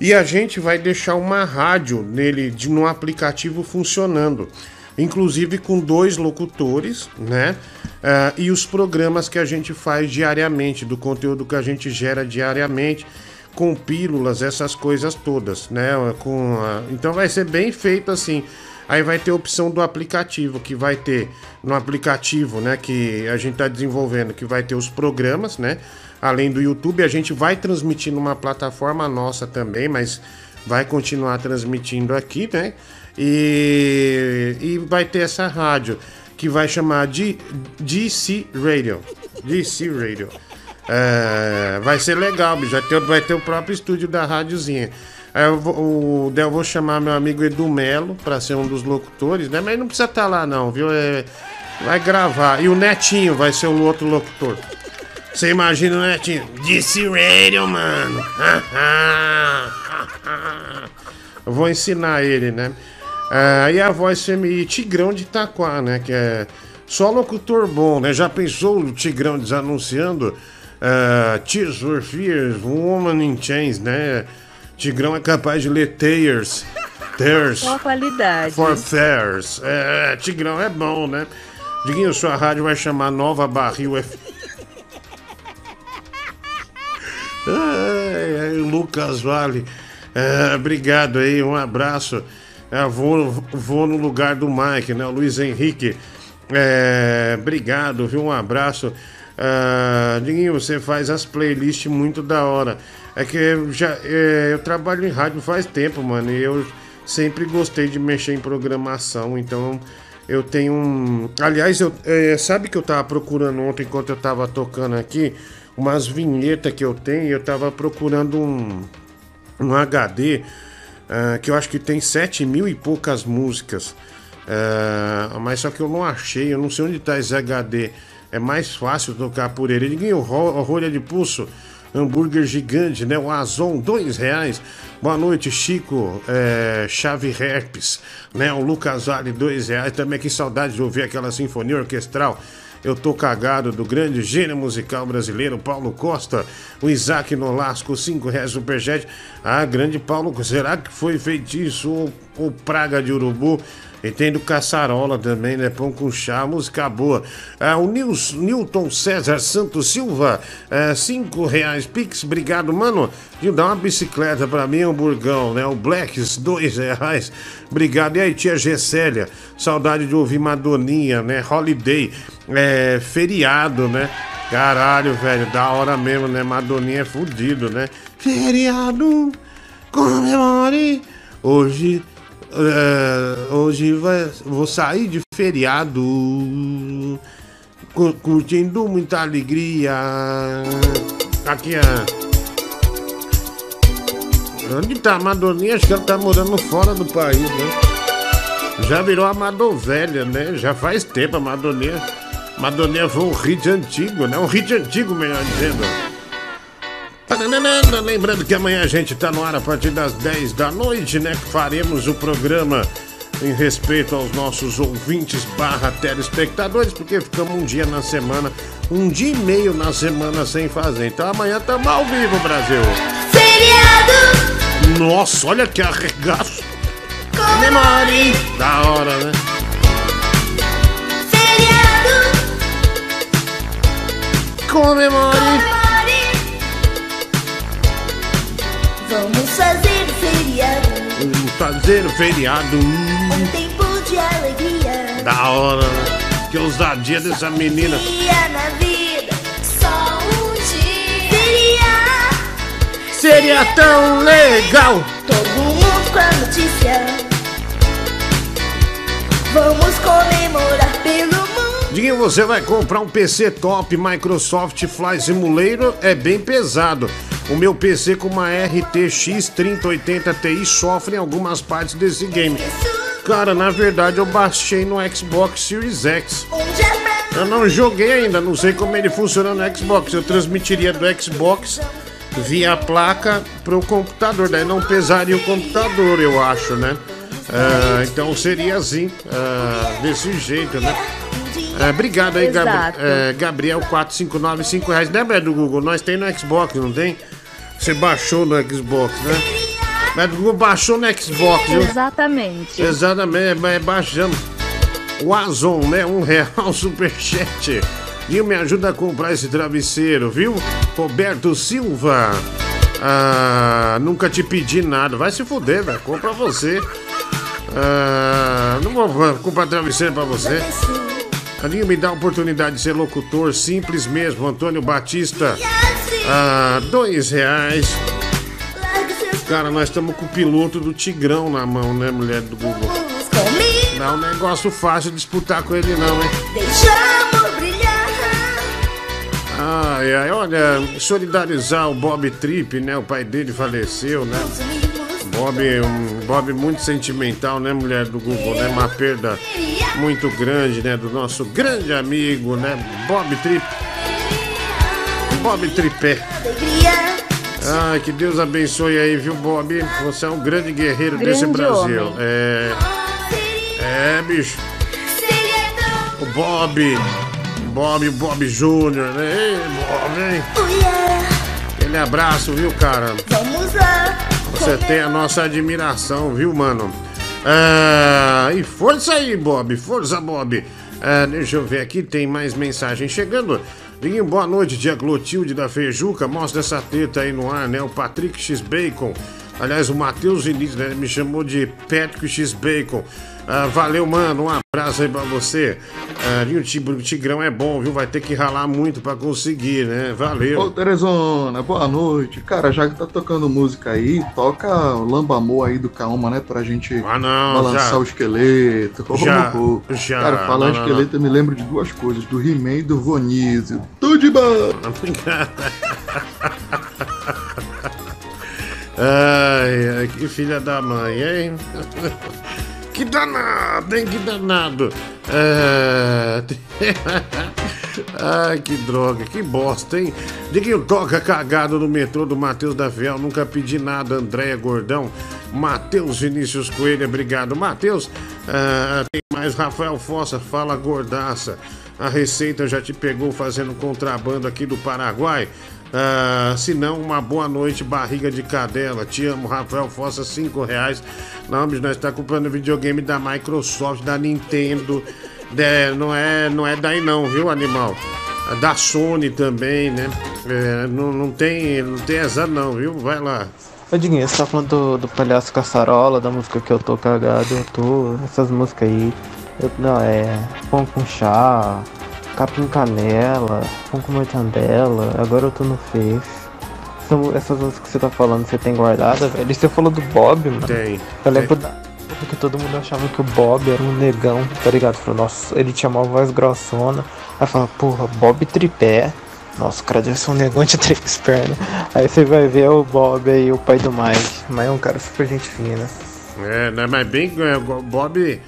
E a gente vai deixar uma rádio nele, de, no aplicativo funcionando. Inclusive com dois locutores, né? Ah, e os programas que a gente faz diariamente, do conteúdo que a gente gera diariamente, com pílulas, essas coisas todas, né? Com, ah, então vai ser bem feito assim. Aí vai ter a opção do aplicativo, que vai ter no aplicativo, né, que a gente está desenvolvendo, que vai ter os programas, né? Além do YouTube, a gente vai transmitir numa plataforma nossa também, mas vai continuar transmitindo aqui, né? E, e vai ter essa rádio que vai chamar de DC Radio. DC Radio. É, vai ser legal, ter, vai ter o próprio estúdio da rádiozinha. Aí eu vou, o, eu vou chamar meu amigo Edu Melo pra ser um dos locutores, né? Mas não precisa estar lá, não, viu? É, vai gravar. E o Netinho vai ser o outro locutor. Você imagina o Netinho? DC Radio, mano. <laughs> eu vou ensinar ele, né? Ah, e a voz feminina, Tigrão de Itaquá, né? Que é só locutor bom, né? Já pensou o Tigrão desanunciando uh, Tears for Fears, Woman in Chains, né? Tigrão é capaz de ler Tears. Tears. Qual a qualidade? For Fairs. É, Tigrão é bom, né? Diguinho, sua rádio vai chamar Nova Barril F. <laughs> Ai, ai, Lucas Vale. É, obrigado aí, um abraço. É, vou, vou no lugar do Mike, né? O Luiz Henrique. É, obrigado, viu? Um abraço. Ah, Diguinho, você faz as playlists muito da hora. É que eu já é, eu trabalho em rádio faz tempo, mano, e eu sempre gostei de mexer em programação, então eu tenho um. Aliás, eu, é, sabe que eu tava procurando ontem enquanto eu tava tocando aqui? Umas vinhetas que eu tenho, eu tava procurando um, um HD ah, que eu acho que tem sete mil e poucas músicas. Ah, mas só que eu não achei, eu não sei onde tá esse HD. É mais fácil tocar por ele. Ninguém o ro- rolha de pulso, hambúrguer gigante, né? O Azon, dois reais. Boa noite, Chico, é, Chave Herpes, né? O Lucas Vale, dois reais. Também que saudade de ouvir aquela sinfonia orquestral. Eu Tô Cagado, do grande gênio musical brasileiro, Paulo Costa. O Isaac Nolasco, 5 reais superchat. Ah, grande Paulo, será que foi feitiço ou, ou praga de urubu? E tem do Caçarola também, né? Pão com chá, música boa. Ah, o Nils, Newton César Santos Silva, é, cinco reais. Pix, obrigado, mano. De dar uma bicicleta pra mim, um burgão, né? O Blacks, dois reais. Obrigado. E aí, tia Gessélia, saudade de ouvir Madoninha, né? Holiday, é, feriado, né? Caralho, velho, da hora mesmo, né? Madoninha é fudido, né? Feriado, comemore. Hoje é, hoje vai, vou sair de feriado, cu- curtindo muita alegria. Aqui é. Onde tá a Madoninha? Acho que ela tá morando fora do país, né? Já virou a Madovelha, né? Já faz tempo a Madoninha. Madoninha foi um hit antigo, né? Um hit antigo, melhor dizendo. Lembrando que amanhã a gente tá no ar a partir das 10 da noite, né? Faremos o programa em respeito aos nossos ouvintes barra telespectadores, porque ficamos um dia na semana, um dia e meio na semana sem fazer. Então amanhã estamos ao vivo, Brasil. Feriado! Nossa, olha que arregaço. Comemore! Da hora, né? Comemore! Vamos fazer o feriado, Vamos fazer o feriado. um tempo de alegria. Da hora, né? Que ousadia dessa menina. Dia na vida, só um dia. Feriado, Seria tão legal. todo mundo com a notícia. Vamos comemorar pelo mundo. Diguinho, você vai comprar um PC top Microsoft Flight Simulator, é bem pesado. O meu PC com uma RTX 3080 Ti sofre em algumas partes desse game. Cara, na verdade eu baixei no Xbox Series X. Eu não joguei ainda, não sei como ele funciona no Xbox. Eu transmitiria do Xbox via placa pro computador, daí não pesaria o computador, eu acho, né? Ah, então seria assim, ah, desse jeito, né? É, obrigado aí, Gabri é, Gabriel 459, 5 reais. Lembra do Google? Nós tem no Xbox, não tem? Você baixou no Xbox, né? Mas baixou no Xbox, viu? Exatamente. Exatamente, é baixando. O Azon, né? Um real <laughs> superchat. E me ajuda a comprar esse travesseiro, viu? Roberto Silva. Ah, nunca te pedi nada. Vai se fuder, velho. Compra você. Ah, não vou comprar travesseiro pra você. Aninho me dá a oportunidade de ser locutor, simples mesmo. Antônio Batista, ah, dois reais. Cara, nós estamos com o piloto do Tigrão na mão, né, mulher do Google? Não é um negócio fácil disputar com ele, não, hein? Deixamos brilhar. Ai, ai, olha, solidarizar o Bob Tripp, né? O pai dele faleceu, né? Bob, um Bob muito sentimental, né, mulher do Google, né? Uma perda muito grande, né? Do nosso grande amigo, né? Bob Tripp. Bob Tripé. Ai, que Deus abençoe aí, viu, Bob? Você é um grande guerreiro desse Grande Brasil. homem. É. É, bicho. O Bob. Bob, o Bob Júnior, né? Ei, Bob, hein? Aquele abraço, viu, cara? Vamos lá. Você tem a nossa admiração, viu, mano? Ah, e força aí, Bob, força, Bob. Ah, deixa eu ver aqui, tem mais mensagem chegando. Vinho, boa noite, dia Clotilde da Feijuca. Mostra essa treta aí no ar, né? O Patrick X Bacon. Aliás, o Matheus Vinícius, né? Me chamou de Patrick X Bacon. Ah, valeu, mano. Um abraço aí pra você. Ah, e o Ti- o Tigrão é bom, viu? Vai ter que ralar muito pra conseguir, né? Valeu. Ô, Teresona, boa noite. Cara, já que tá tocando música aí, toca o Lamba Amor aí do Kaoma, né? Pra gente Ah, não, balançar já. o esqueleto. Já, já, Cara, falar não, não, esqueleto eu me lembro de duas coisas, do He-Man e do Vonizio. Tudo de bom! <laughs> Ai, ai, que filha da mãe, hein? <laughs> Que danado, hein? Que danado. É... <laughs> Ai, que droga, que bosta, hein? Diguinho toca cagado no metrô do Matheus da Fiel. Nunca pedi nada, Andréia Gordão. Matheus Vinícius Coelho, obrigado. Matheus, ah, tem mais Rafael Fossa, fala gordaça. A Receita já te pegou fazendo contrabando aqui do Paraguai. Ah, se não, uma boa noite, barriga de cadela. Te amo, Rafael Fossa, 5 reais. Não, bicho, nós tá comprando videogame da Microsoft, da Nintendo. É, não, é, não é daí não, viu, animal? É Da Sony também, né? É, não, não, tem, não tem não, viu? Vai lá. Ô Diguinho, você tá falando do, do Palhaço Caçarola, da música que eu tô cagado, eu tô. Essas músicas aí. Eu, não, é. Pão com chá, capim canela, pão com mortandela, agora eu tô no Face. São essas músicas que você tá falando, você tem guardada, velho? E você falou do Bob, mano? Tem. Eu lembro da. Porque todo mundo achava que o Bob era um negão, tá ligado? Falou, nossa, ele tinha uma voz grossona. Aí fala, porra, Bob tripé. Nossa, o cara deve ser um negão de três pernas. Aí você vai ver o Bob aí, o pai do Mike. Mas é um cara super gente fina. É, né? Mas bem. é, o Bob.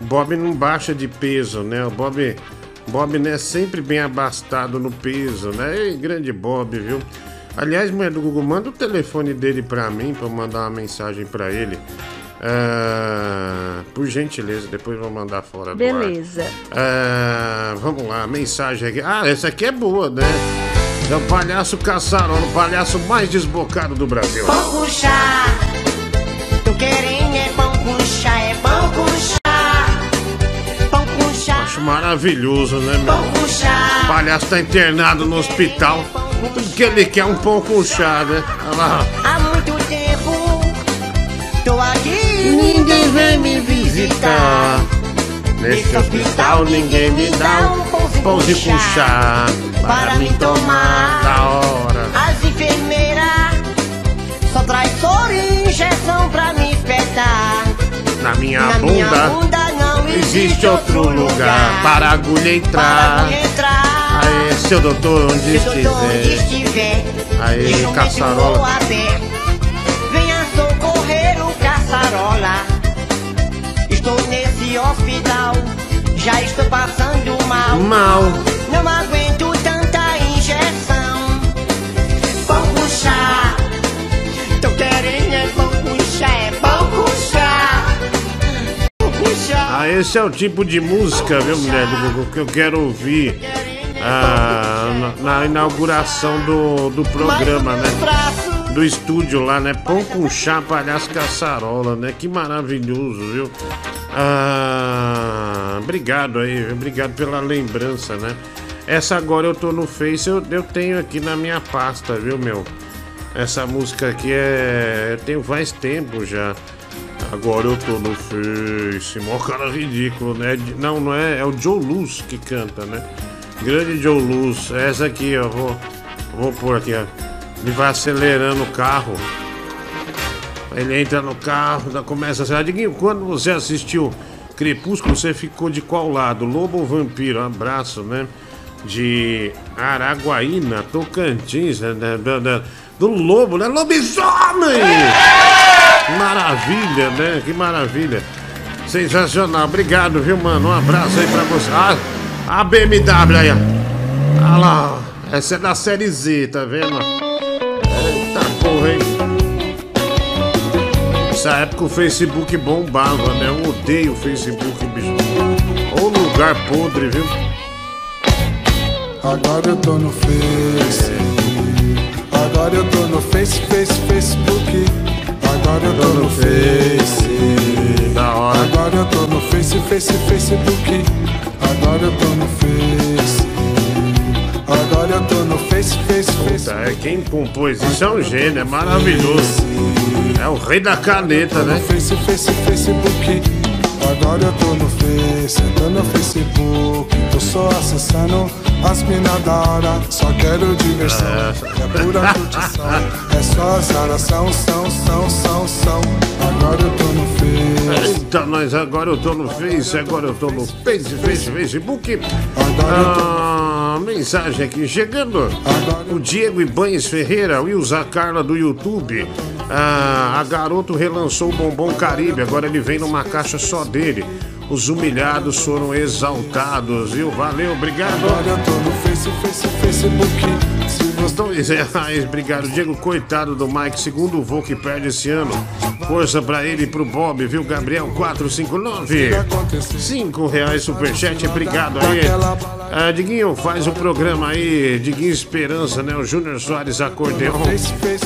Bob não baixa de peso, né? O Bob. Bob, né, sempre bem abastado no peso, né? Ei, grande Bob, viu? Aliás, mulher do Google, manda o telefone dele pra mim, pra eu mandar uma mensagem pra ele. Ah, por gentileza, depois eu vou mandar fora do ar. Beleza. Ah, vamos lá, mensagem aqui. Ah, essa aqui é boa, né? É o palhaço caçarola, o palhaço mais desbocado do Brasil. Pão com chá, tô querendo é pão com chá, é pão com Acho maravilhoso, né, meu? pão com chá. O palhaço tá internado no hospital. Tudo que ele quer é um pão com chá, né? Olha lá. Há muito tempo, tô aqui. Ninguém vem me visitar. Nesse hospital ninguém me dá um pãozinho com chá para me tomar. Da hora. As enfermeiras só traz soro e injeção pra me espetar. Na minha Na minha bunda bunda não existe outro lugar para agulha entrar. entrar. Aê, seu doutor, onde Se o doutor onde estiver. estiver, o caçarola. Venha socorrer o caçarola. Estou nesse hospital, já estou passando mal. Mal. Não aguento Ah, esse é o tipo de música, viu, mulher do Google, que eu quero ouvir ah, na, na inauguração do, do programa, né? Do estúdio lá, né? Pão com chá, palhaço caçarola, né? Que maravilhoso, viu? Ah, obrigado aí, obrigado pela lembrança, né? Essa agora eu tô no Face, eu, eu tenho aqui na minha pasta, viu, meu? Essa música aqui é. Eu tenho faz tempo já. Agora eu tô no Face. Mó cara ridículo, né? Não, não é. É o Joe Luz que canta, né? Grande Joe Luz. Essa aqui, ó. Vou, vou pôr aqui, ó. Ele vai acelerando o carro. Ele entra no carro, já começa a ser. Diguinho, quando você assistiu Crepúsculo, você ficou de qual lado? Lobo ou vampiro? Abraço, né? De Araguaína, Tocantins, né? Do lobo, né? Lobisomem! Maravilha, né? Que maravilha. Sensacional. Obrigado, viu, mano? Um abraço aí pra você. Ah, a BMW aí, ó. Olha lá. Essa é da série Z, tá vendo? Eita porra, hein? Nessa época o Facebook bombava, né? Eu odeio o Facebook, bicho. Ô lugar podre, viu? Agora eu tô no Face. Agora eu tô no Face, Face, Facebook. Agora eu tô no Face. Da hora. Agora eu tô no Face, Face, Facebook. Agora eu tô no Face. Agora eu tô no Face, Face, Face. É quem compôs isso é um gênio, é maravilhoso. É o rei da caneta, né? Face, Face, Facebook. Agora eu tô no Face, tô no Facebook. Tô só acessando as minas da hora. Só quero diversão, é pura curtição. É só azaração, são, são, são, são. Agora eu tô no Face. Eita, nós agora eu tô no Face, agora eu tô no Face, Face, Facebook. Mensagem aqui chegando. O Diego Ibanes Ferreira, Wilza Carla do YouTube. Ah, a garoto relançou o Bombom Caribe, agora ele vem numa caixa só dele. Os humilhados foram exaltados, viu? Valeu, obrigado. Agora eu tô no Face, Face, Facebook. Se Dois reais, obrigado, Diego. Coitado do Mike, segundo voo que perde esse ano. Força pra ele e pro Bob, viu? Gabriel 459. Cinco reais, superchat, obrigado aí. Ah, Diguinho, faz o programa aí. Diguinho Esperança, né? O Júnior Soares Acordeon.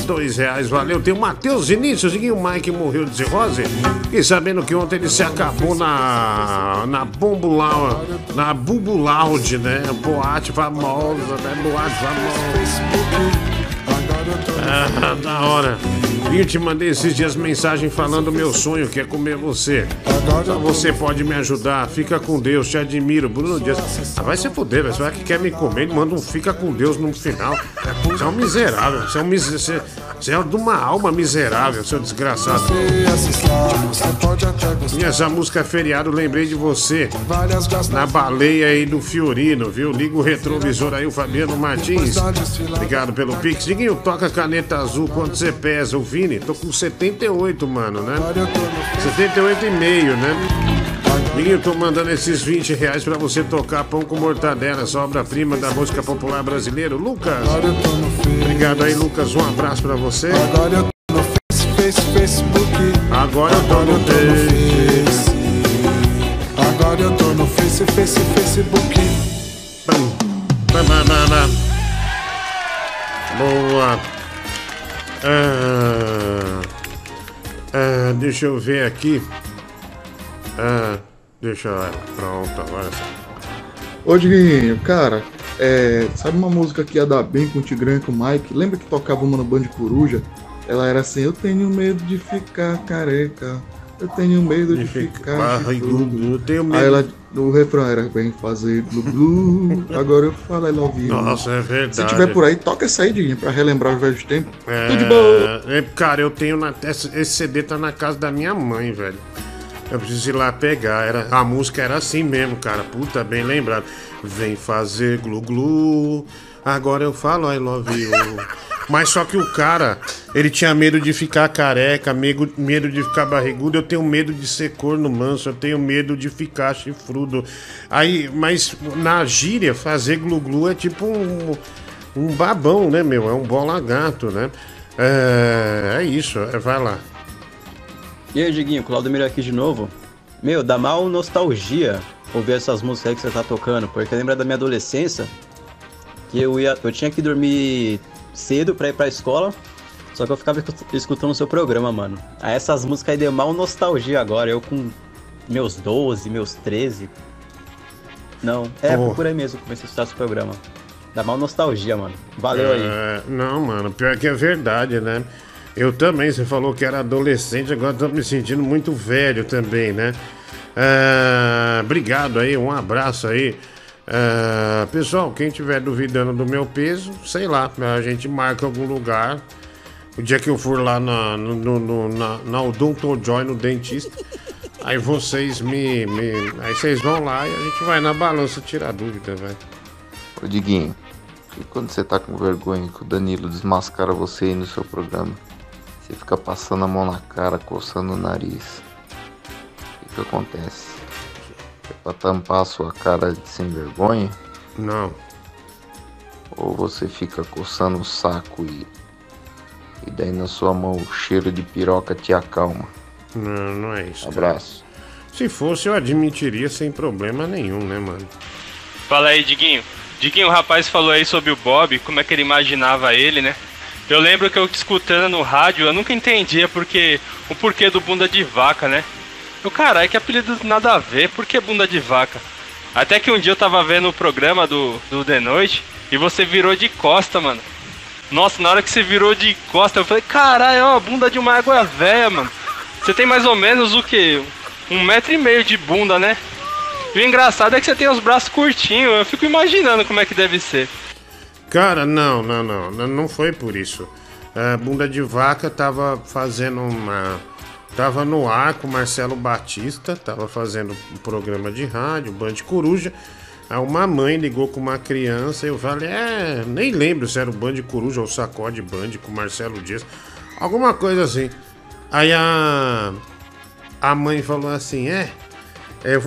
Dois reais, valeu. Tem o Matheus Vinícius, Diguinho Mike morreu de cirrose. E sabendo que ontem ele se acabou na. na Bombo Lounge, na Bubu né? Boate famosa, né? Boate famosa. Ah, da hora. Eu te mandei esses dias mensagem falando meu sonho, que é comer você. Só você pode me ajudar. Fica com Deus, te admiro. Bruno Dias. Ah, vai se fuder, velho. Vai que quer me comer, manda um fica com Deus no final. Você é um miserável. Você é um mis... você... é de uma alma miserável, seu desgraçado. E essa música é feriado, lembrei de você. Na baleia aí do Fiorino, viu? Liga o retrovisor aí, o Fabiano Martins. Obrigado pelo Pix. Diguinho, toca caneta azul quanto você pesa, o Vini. Tô com 78, mano, né? 78 e meio, né? Diguinho, tô mandando esses 20 reais pra você tocar Pão com Mortadela, essa obra-prima da música popular brasileira. Lucas, obrigado aí, Lucas. Um abraço pra você. Agora eu tô no Face. Agora eu tô no Face, Face, Facebook. Bam, bam, bam, bam, bam. Boa. Ah, ah, deixa eu ver aqui. Ah, deixa eu. Pronto, agora sim. Ô Diguinho, cara, é, sabe uma música que ia dar bem com o Tigrão e com o Mike? Lembra que tocava uma no Band Coruja? Ela era assim, eu tenho medo de ficar careca. Eu tenho medo de, ficar barrigudo, chifrudo." eu tenho medo. Aí ela, no refrão era bem fazer glu glu. <laughs> Agora eu falo I love you. Nossa, é verdade. Se tiver por aí, toca essa aí, Diguinho, pra relembrar os velhos tempos. É, Tudo de boa. é, cara, eu tenho na, esse esse CD tá na casa da minha mãe, velho. Eu preciso ir lá pegar. Era, a música era assim mesmo, cara. Puta, bem lembrado. Vem fazer glu glu. Agora eu falo I love you. <laughs> Mas só que o cara, ele tinha medo de ficar careca, medo, medo de ficar barrigudo. Eu tenho medo de ser corno manso, eu tenho medo de ficar chifrudo. Aí, mas na gíria, fazer glu-glu é tipo um, um babão, né, meu? É um bola gato, né? É, é isso, é, vai lá. E aí, Diguinho, Claudemir aqui de novo. Meu, dá mal nostalgia ouvir essas músicas aí que você tá tocando, porque lembra da minha adolescência que eu ia, eu tinha que dormir cedo pra ir pra escola, só que eu ficava escu- escutando o seu programa, mano. Aí essas músicas aí deu mal nostalgia agora, eu com meus 12, meus 13. Não, é Pô. por aí mesmo comecei a escutar esse programa. Dá mal nostalgia, mano. Valeu aí. É, não, mano, pior que é verdade, né? Eu também, você falou que era adolescente, agora tô me sentindo muito velho também, né? É, obrigado aí, um abraço aí. É, pessoal, quem tiver duvidando do meu peso, sei lá, a gente marca algum lugar. O dia que eu for lá na, no, no- na, na Joy, no dentista, aí vocês me, me- Aí vocês vão lá e a gente vai na balança tirar dúvida, velho. Ô Diguinho, e quando você tá com vergonha que o Danilo desmascara você aí no seu programa? Você fica passando a mão na cara, coçando o nariz. O que, que acontece? É pra tampar a sua cara de sem vergonha? Não. Ou você fica coçando o saco e. E daí na sua mão o cheiro de piroca te acalma? Não, não é isso. cara. Abraço. Se fosse, eu admitiria sem problema nenhum, né, mano? Fala aí, Diguinho. Diguinho, o rapaz falou aí sobre o Bob, como é que ele imaginava ele, né? Eu lembro que eu escutando no rádio, eu nunca entendia porque o porquê do bunda de vaca, né? Eu, caralho, que apelido nada a ver, por que bunda de vaca? Até que um dia eu tava vendo o programa do, do The Noite e você virou de costa, mano. Nossa, na hora que você virou de costa, eu falei, caralho, é uma bunda de uma água velha, mano. Você tem mais ou menos o que? Um metro e meio de bunda, né? E o engraçado é que você tem os braços curtinhos, eu fico imaginando como é que deve ser. Cara, não, não, não, não, foi por isso. A bunda de vaca tava fazendo uma. Tava no ar com Marcelo Batista, tava fazendo um programa de rádio, Band Coruja. Aí uma mãe ligou com uma criança, eu falei, é, nem lembro se era o Band Coruja ou Sacode Band com Marcelo Dias. Alguma coisa assim. Aí a. A mãe falou assim, é. Eu,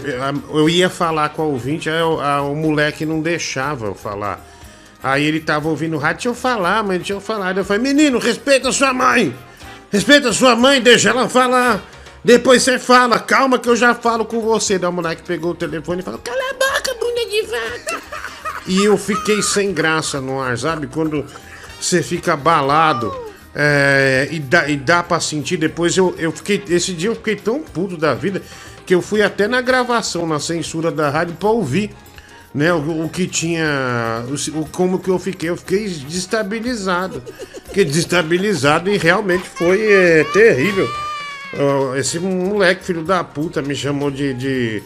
eu- ia falar com a ouvinte, aí o, a- o moleque não deixava eu falar. Aí ele tava ouvindo o rádio, deixa eu falar, mãe, deixa eu falar. Daí Eu falei, menino, respeita sua mãe. Respeita sua mãe, deixa ela falar. Depois você fala, calma que eu já falo com você. Daí o moleque pegou o telefone e falou, cala a boca, bunda de vaca. E eu fiquei sem graça no ar, sabe? Quando você fica abalado é, e, dá, e dá pra sentir. Depois eu, eu fiquei. Esse dia eu fiquei tão puto da vida que eu fui até na gravação, na censura da rádio, pra ouvir. Né, o, o que tinha. O, o- como que eu fiquei? Eu fiquei desestabilizado. Fiquei desestabilizado e realmente foi é, terrível. Esse moleque, filho da puta, me chamou de, de,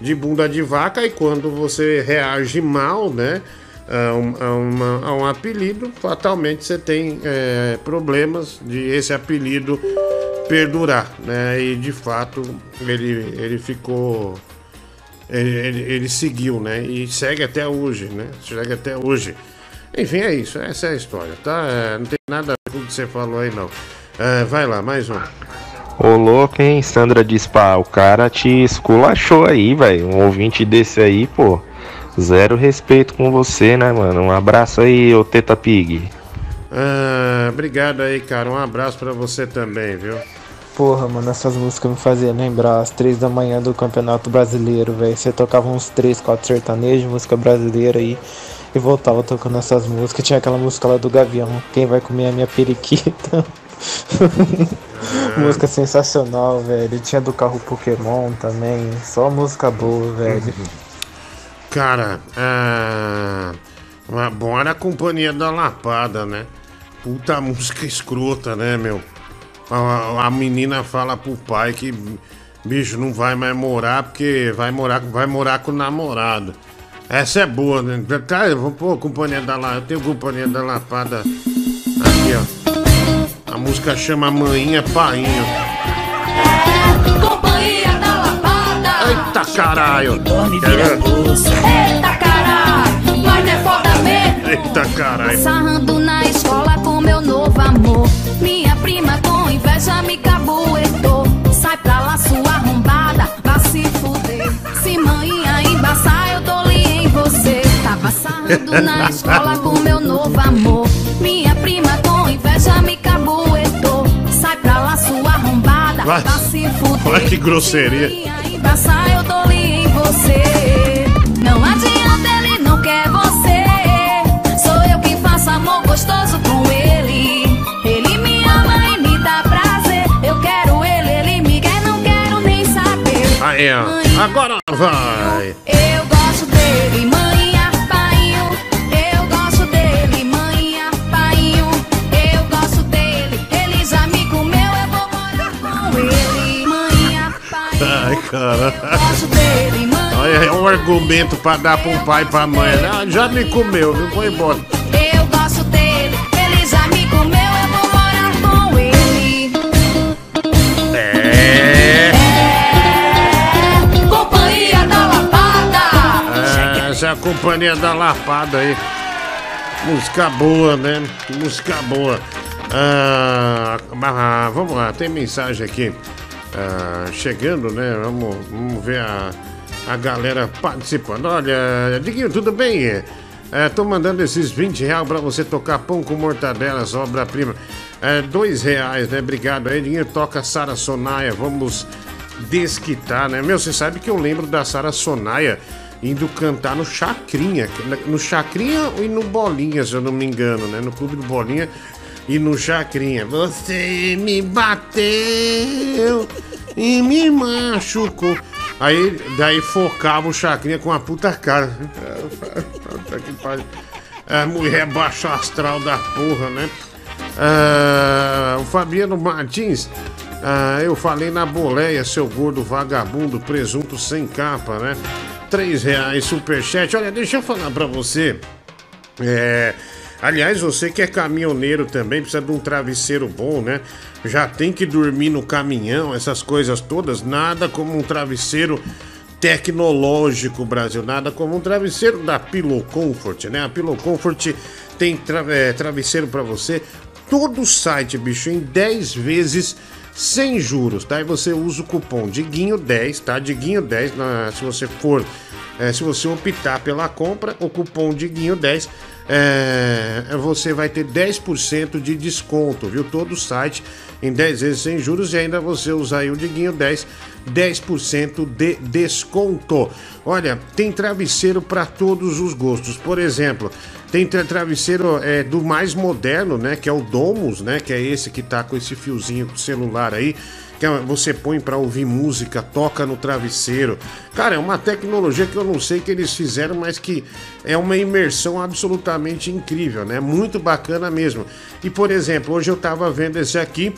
de bunda de vaca e quando você reage mal, né? A um, a uma- a um apelido, fatalmente você tem é, problemas de esse apelido perdurar, né? E de fato ele, ele ficou. Ele, ele, ele seguiu, né? E segue até hoje, né? Segue até hoje. Enfim, é isso. Essa é a história, tá? É, não tem nada a ver com o que você falou aí, não. É, vai lá, mais um. Ô louco, hein? Sandra diz, pá, o cara te esculachou aí, velho. Um ouvinte desse aí, pô. Zero respeito com você, né, mano? Um abraço aí, ô Teta Pig. Ah, obrigado aí, cara. Um abraço pra você também, viu? Porra, mano, essas músicas me faziam lembrar às três da manhã do Campeonato Brasileiro, velho. Você tocava uns três, quatro sertanejos, música brasileira aí, e voltava tocando essas músicas. Tinha aquela música lá do Gavião, Quem vai comer a minha periquita? música sensacional, velho. Tinha do carro Pokémon também. Só música boa, velho. Cara, ah, uma bom era a companhia da Lapada, né? Puta música escrota, né, meu? A, a menina fala pro pai que bicho não vai mais morar porque vai morar, vai morar com o namorado. Essa é boa, né? Tá, eu vou pôr companhia da Lapada. Eu tenho companhia da Lapada aqui, ó. A música chama Maninha Painho. Companhia da Lapada. Eita caralho! Eita caralho, mas é foda mesmo. Eita caralho! Sarrando na escola com meu novo amor. Inveja me cabuetou. Sai pra lá, sua arrombada, vá se fuder. Se manhinha embaçar, eu dou-lhe em você. Tava sarrando na escola com meu novo amor. Minha prima com inveja me cabuetou. Sai pra lá, sua arrombada, Vai. vá se fuder. Olha que grosseria. Embaçar, eu dou-lhe em você. Ó. Agora vai! Eu gosto dele, manhã, painho. Eu gosto dele, manhã, painho. Eu gosto dele, ele já me comeu, eu vou morar com ele. Manhã, Ai, cara. gosto dele, manhã. Olha, é um argumento pra dar pro pai e pra mãe. Ah, já me comeu, viu? Foi embora. Eu gosto dele, ele já me comeu, eu vou morar com ele. É. Essa é a companhia da Lapada aí. Música boa, né? Música boa. Ah, ah, vamos lá, tem mensagem aqui ah, chegando, né? Vamos, vamos ver a, a galera participando. Olha, Diguinho, tudo bem? É, tô mandando esses 20 reais pra você tocar pão com mortadela, obra-prima. É, dois reais, né? Obrigado aí, Diguinho. Toca Sara Sonaia, vamos desquitar, né? Meu, você sabe que eu lembro da Sara Sonaia indo cantar no Chacrinha. No Chacrinha e no Bolinha, se eu não me engano, né? No Clube do Bolinha e no Chacrinha. Você me bateu e me machucou. Aí, daí focava o Chacrinha com uma puta cara. <laughs> Puta que pariu. A mulher baixa astral da porra, né? Ah, o Fabiano Martins, ah, eu falei na boleia, seu gordo vagabundo, presunto sem capa, né? Três reais, superchat. Olha, deixa eu falar pra você. É, aliás, você que é caminhoneiro também precisa de um travesseiro bom, né? Já tem que dormir no caminhão, essas coisas todas. Nada como um travesseiro tecnológico, Brasil. Nada como um travesseiro da Pillow Comfort, né? A Pillow Comfort tem tra é, travesseiro pra você. Todo site, bicho, em 10 vezes sem juros, tá? E você usa o cupom Diguinho10, tá? Diguinho10, na, se você for, é, se você optar pela compra, o cupom Diguinho10, é, você vai ter 10% de desconto, viu? Todo o site em 10 vezes sem juros e ainda você usar o Diguinho 10, 10% de desconto. Olha, tem travesseiro para todos os gostos. Por exemplo, tem tra- travesseiro é, do mais moderno, né? Que é o Domus, né? Que é esse que tá com esse fiozinho do celular aí. Que é- você põe para ouvir música, toca no travesseiro. Cara, é uma tecnologia que eu não sei que eles fizeram, mas que é uma imersão absolutamente incrível, né? Muito bacana mesmo. E por exemplo, hoje eu tava vendo esse aqui.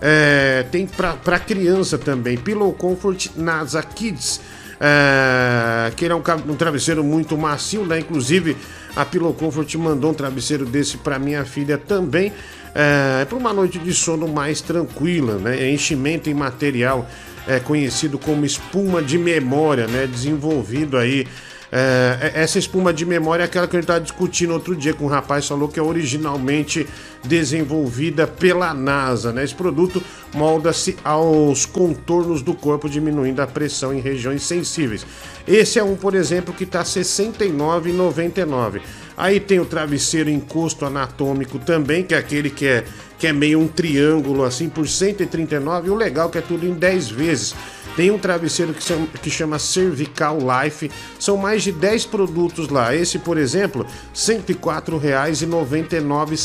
É, tem para criança também, Pillow Comfort NASA Kids. É, que ele é um, um travesseiro muito macio, né? Inclusive, a Pillow Comfort mandou um travesseiro desse para minha filha também. É, para uma noite de sono mais tranquila, né? É enchimento em material é, conhecido como espuma de memória, né? Desenvolvido aí. é, essa espuma de memória é aquela que a gente estava discutindo outro dia com um rapaz falou que é originalmente desenvolvida pela NASA, né? Esse produto molda-se aos contornos do corpo, diminuindo a pressão em regiões sensíveis. Esse é um, por exemplo, que está R$ 69,99. Aí tem o travesseiro encosto anatômico também, que é aquele que é, que é meio um triângulo assim, por R$ 139. E o legal é que é tudo em 10 vezes. Tem um travesseiro que que chama Cervical Life. São mais de 10 produtos lá. Esse, por exemplo, R$ 104,99,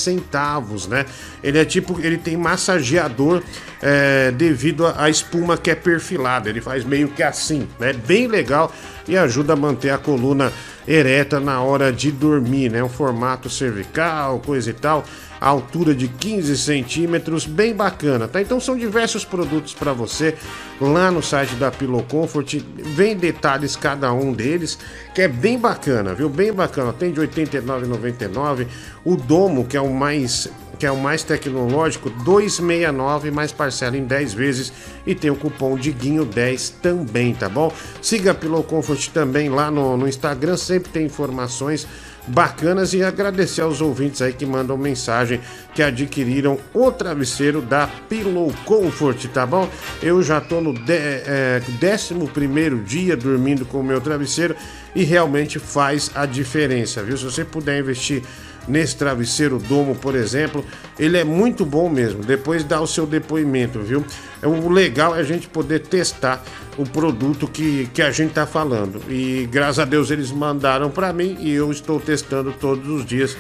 né? Ele é tipo, ele tem massageador é, devido à espuma que é perfilada. Ele faz meio que assim, né? Bem legal e ajuda a manter a coluna ereta na hora de dormir, né? Um formato cervical, coisa e tal, altura de 15 centímetros, bem bacana, tá? Então são diversos produtos para você lá no site da Pillow Comfort, vem detalhes cada um deles, que é bem bacana, viu? Bem bacana. Tem de R$ 89,99, o Domo, que é o mais que é o mais tecnológico, 269 mais parcela em 10 vezes e tem o cupom Diguinho10 também, tá bom? Siga a Pillow Comfort também lá no, no Instagram, sempre tem informações bacanas e agradecer aos ouvintes aí que mandam mensagem que adquiriram o travesseiro da Pillow Comfort, tá bom? Eu já tô no é, 11 dia dormindo com o meu travesseiro e realmente faz a diferença, viu? Se você puder investir nesse travesseiro domo, por exemplo, ele é muito bom mesmo. Depois dá o seu depoimento, viu? É, O legal é a gente poder testar o produto que, que a gente tá falando. E graças a Deus eles mandaram para mim e eu estou testando todos os dias.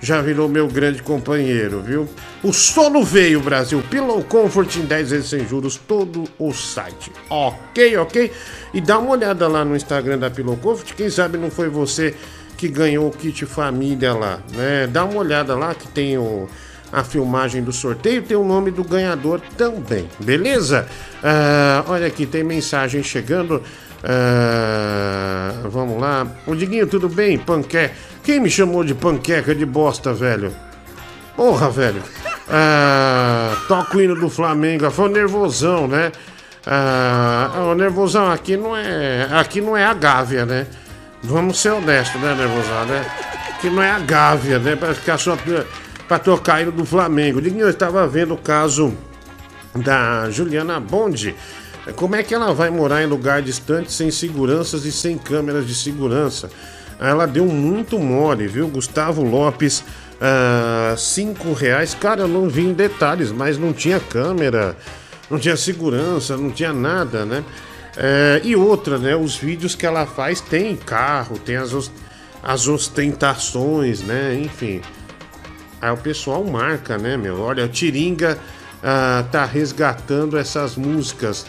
Já virou meu grande companheiro, viu? O sono veio, Brasil. Pillow Comfort em 10 vezes sem juros, todo o site. Ok, ok? E dá uma olhada lá no Instagram da Pillow Comfort. Quem sabe não foi você que ganhou o kit família lá, né? Dá uma olhada lá que tem o, a filmagem do sorteio, tem o nome do ganhador também, beleza? Ah, olha aqui, tem mensagem chegando. Ah, vamos lá. O Diguinho, tudo bem? Panqueca. Quem me chamou de panqueca de bosta, velho? Porra, velho. Toca o hino do Flamengo. Foi um nervosão, né? Ah, o nervosão aqui não é. Aqui não é a Gávea, né? Vamos ser honestos, né, nervosão, né? Que não é a Gávea, né? Pra ficar só pra tocar hino do Flamengo. Diguinho, eu estava vendo o caso da Juliana Bond. Como é que ela vai morar em lugar distante, sem seguranças e sem câmeras de segurança? Ela deu muito mole, viu? Gustavo Lopes, ah, cinco reais. Cara, eu não vi em detalhes, mas não tinha câmera, não tinha segurança, não tinha nada, né? É, e outra, né? Os vídeos que ela faz tem carro, tem as, as ostentações, né? Enfim. Aí o pessoal marca, né, meu? Olha, Tiringa ah, tá resgatando essas músicas.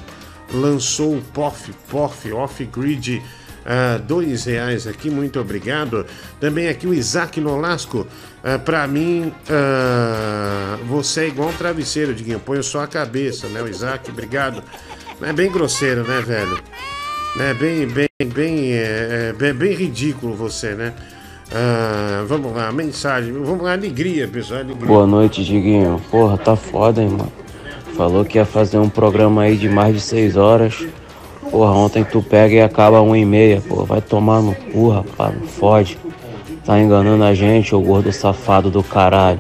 Lançou o POF, POF, Off-Grid, ah, dois reais aqui, muito obrigado. Também aqui o Isaac Nolasco. Ah, pra mim, ah, você é igual um travesseiro, Diguinho. Põe só a cabeça, né, o Isaac? Obrigado. É bem grosseiro, né, velho? É bem, bem, bem, é, é, bem, ridículo você, né? Ah, vamos lá, mensagem. Vamos lá, alegria, pessoal. Alegria. Boa noite, Diguinho. Porra, tá foda, hein, mano. Falou que ia fazer um programa aí de mais de seis horas. Porra, ontem tu pega e acaba uma e meia, pô. Vai tomar no cu, rapaz. Não fode. Tá enganando a gente, ô gordo safado do caralho.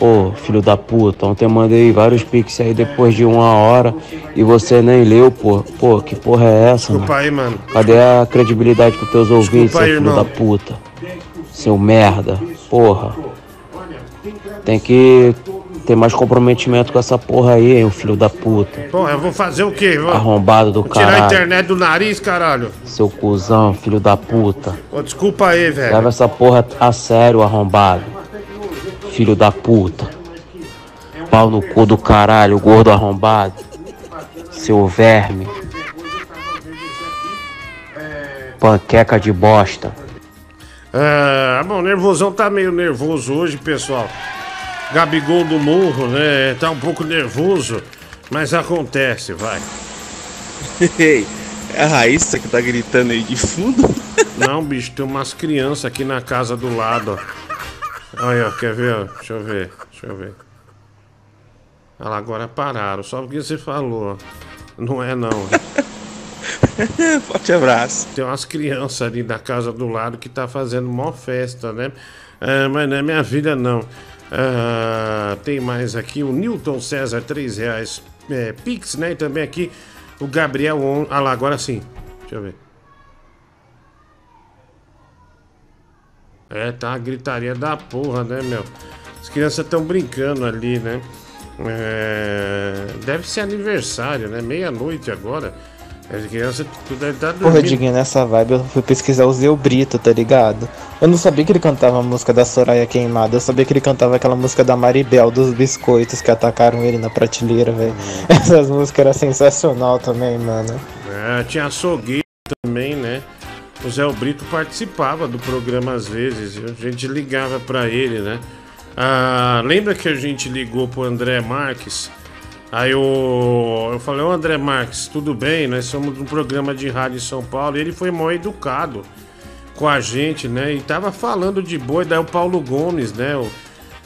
Ô, filho da puta, ontem eu mandei vários pics aí depois de uma hora e você nem leu, pô. Pô, que porra é essa, Desculpa mano? aí, mano. Cadê a credibilidade com teus ouvintes, seu aí, filho irmão. da puta? Seu merda, porra. Tem que ter mais comprometimento com essa porra aí, hein, filho da puta. Pô, eu vou fazer o quê? Vou, Arrombado do vou tirar a internet do nariz, caralho. Seu cuzão, filho da puta. Ô, desculpa aí, velho. Leva essa porra a sério, arrombado. Filho da puta. Pau no cu do caralho, gordo arrombado. Seu verme. Panqueca de bosta. Ah, bom, o nervosão tá meio nervoso hoje, pessoal. Gabigol do Morro, né? Tá um pouco nervoso, mas acontece, vai. <laughs> Ei, é a Raíssa que tá gritando aí de fundo? <laughs> Não, bicho, tem umas crianças aqui na casa do lado, ó. Olha, ó, quer ver? ó? Deixa eu ver, deixa eu ver. Lá, agora pararam, só porque você falou. Não é não. <laughs> Forte abraço. Tem umas crianças ali da casa do lado que tá fazendo mó festa, né? Ah, mas não é minha filha, não. Ah, tem mais aqui o Newton César, 3 reais. É, Pix, né? E também aqui o Gabriel. On... Ah lá, agora sim. Deixa eu ver. É, tá uma gritaria da porra, né, meu? As crianças estão brincando ali, né? É, Deve ser aniversário, né? Meia-noite agora. As crianças tudo deve estar Porra. Diguinho, nessa vibe eu fui pesquisar o Zeu Brito, tá ligado? Eu não sabia que ele cantava a música da Soraya Queimada, eu sabia que ele cantava aquela música da Maribel, dos biscoitos que atacaram ele na prateleira, velho. <laughs> Essas músicas eram sensacional também, mano. É, tinha açougueiro também, né? O Zé Brito participava do programa às vezes, a gente ligava pra ele, né? Ah, lembra que a gente ligou pro André Marques? Aí eu, eu falei, ô André Marques, tudo bem? Nós somos um programa de rádio em São Paulo. E ele foi mal educado com a gente, né? E tava falando de boi, daí o Paulo Gomes, né? O,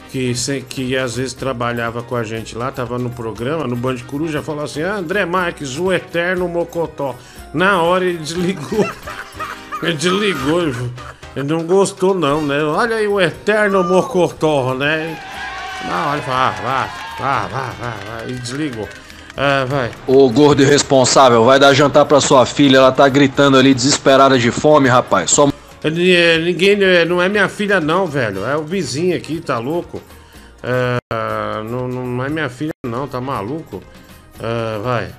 que, que às vezes trabalhava com a gente lá, tava no programa, no Band Coruja, falou assim: ah, André Marques, o eterno Mocotó. Na hora ele desligou. <laughs> ele desligou, ele não gostou, não, né? Olha aí o eterno Mocotó, né? Na hora ele falou: ah, vai, vai, vai, vai, vai. E desligou. Ah, vai. Ô gordo irresponsável, vai dar jantar pra sua filha, ela tá gritando ali desesperada de fome, rapaz. Só é, ninguém, é, não é minha filha não, velho. É o vizinho aqui, tá louco? É, não, não é minha filha não, tá maluco? É, vai.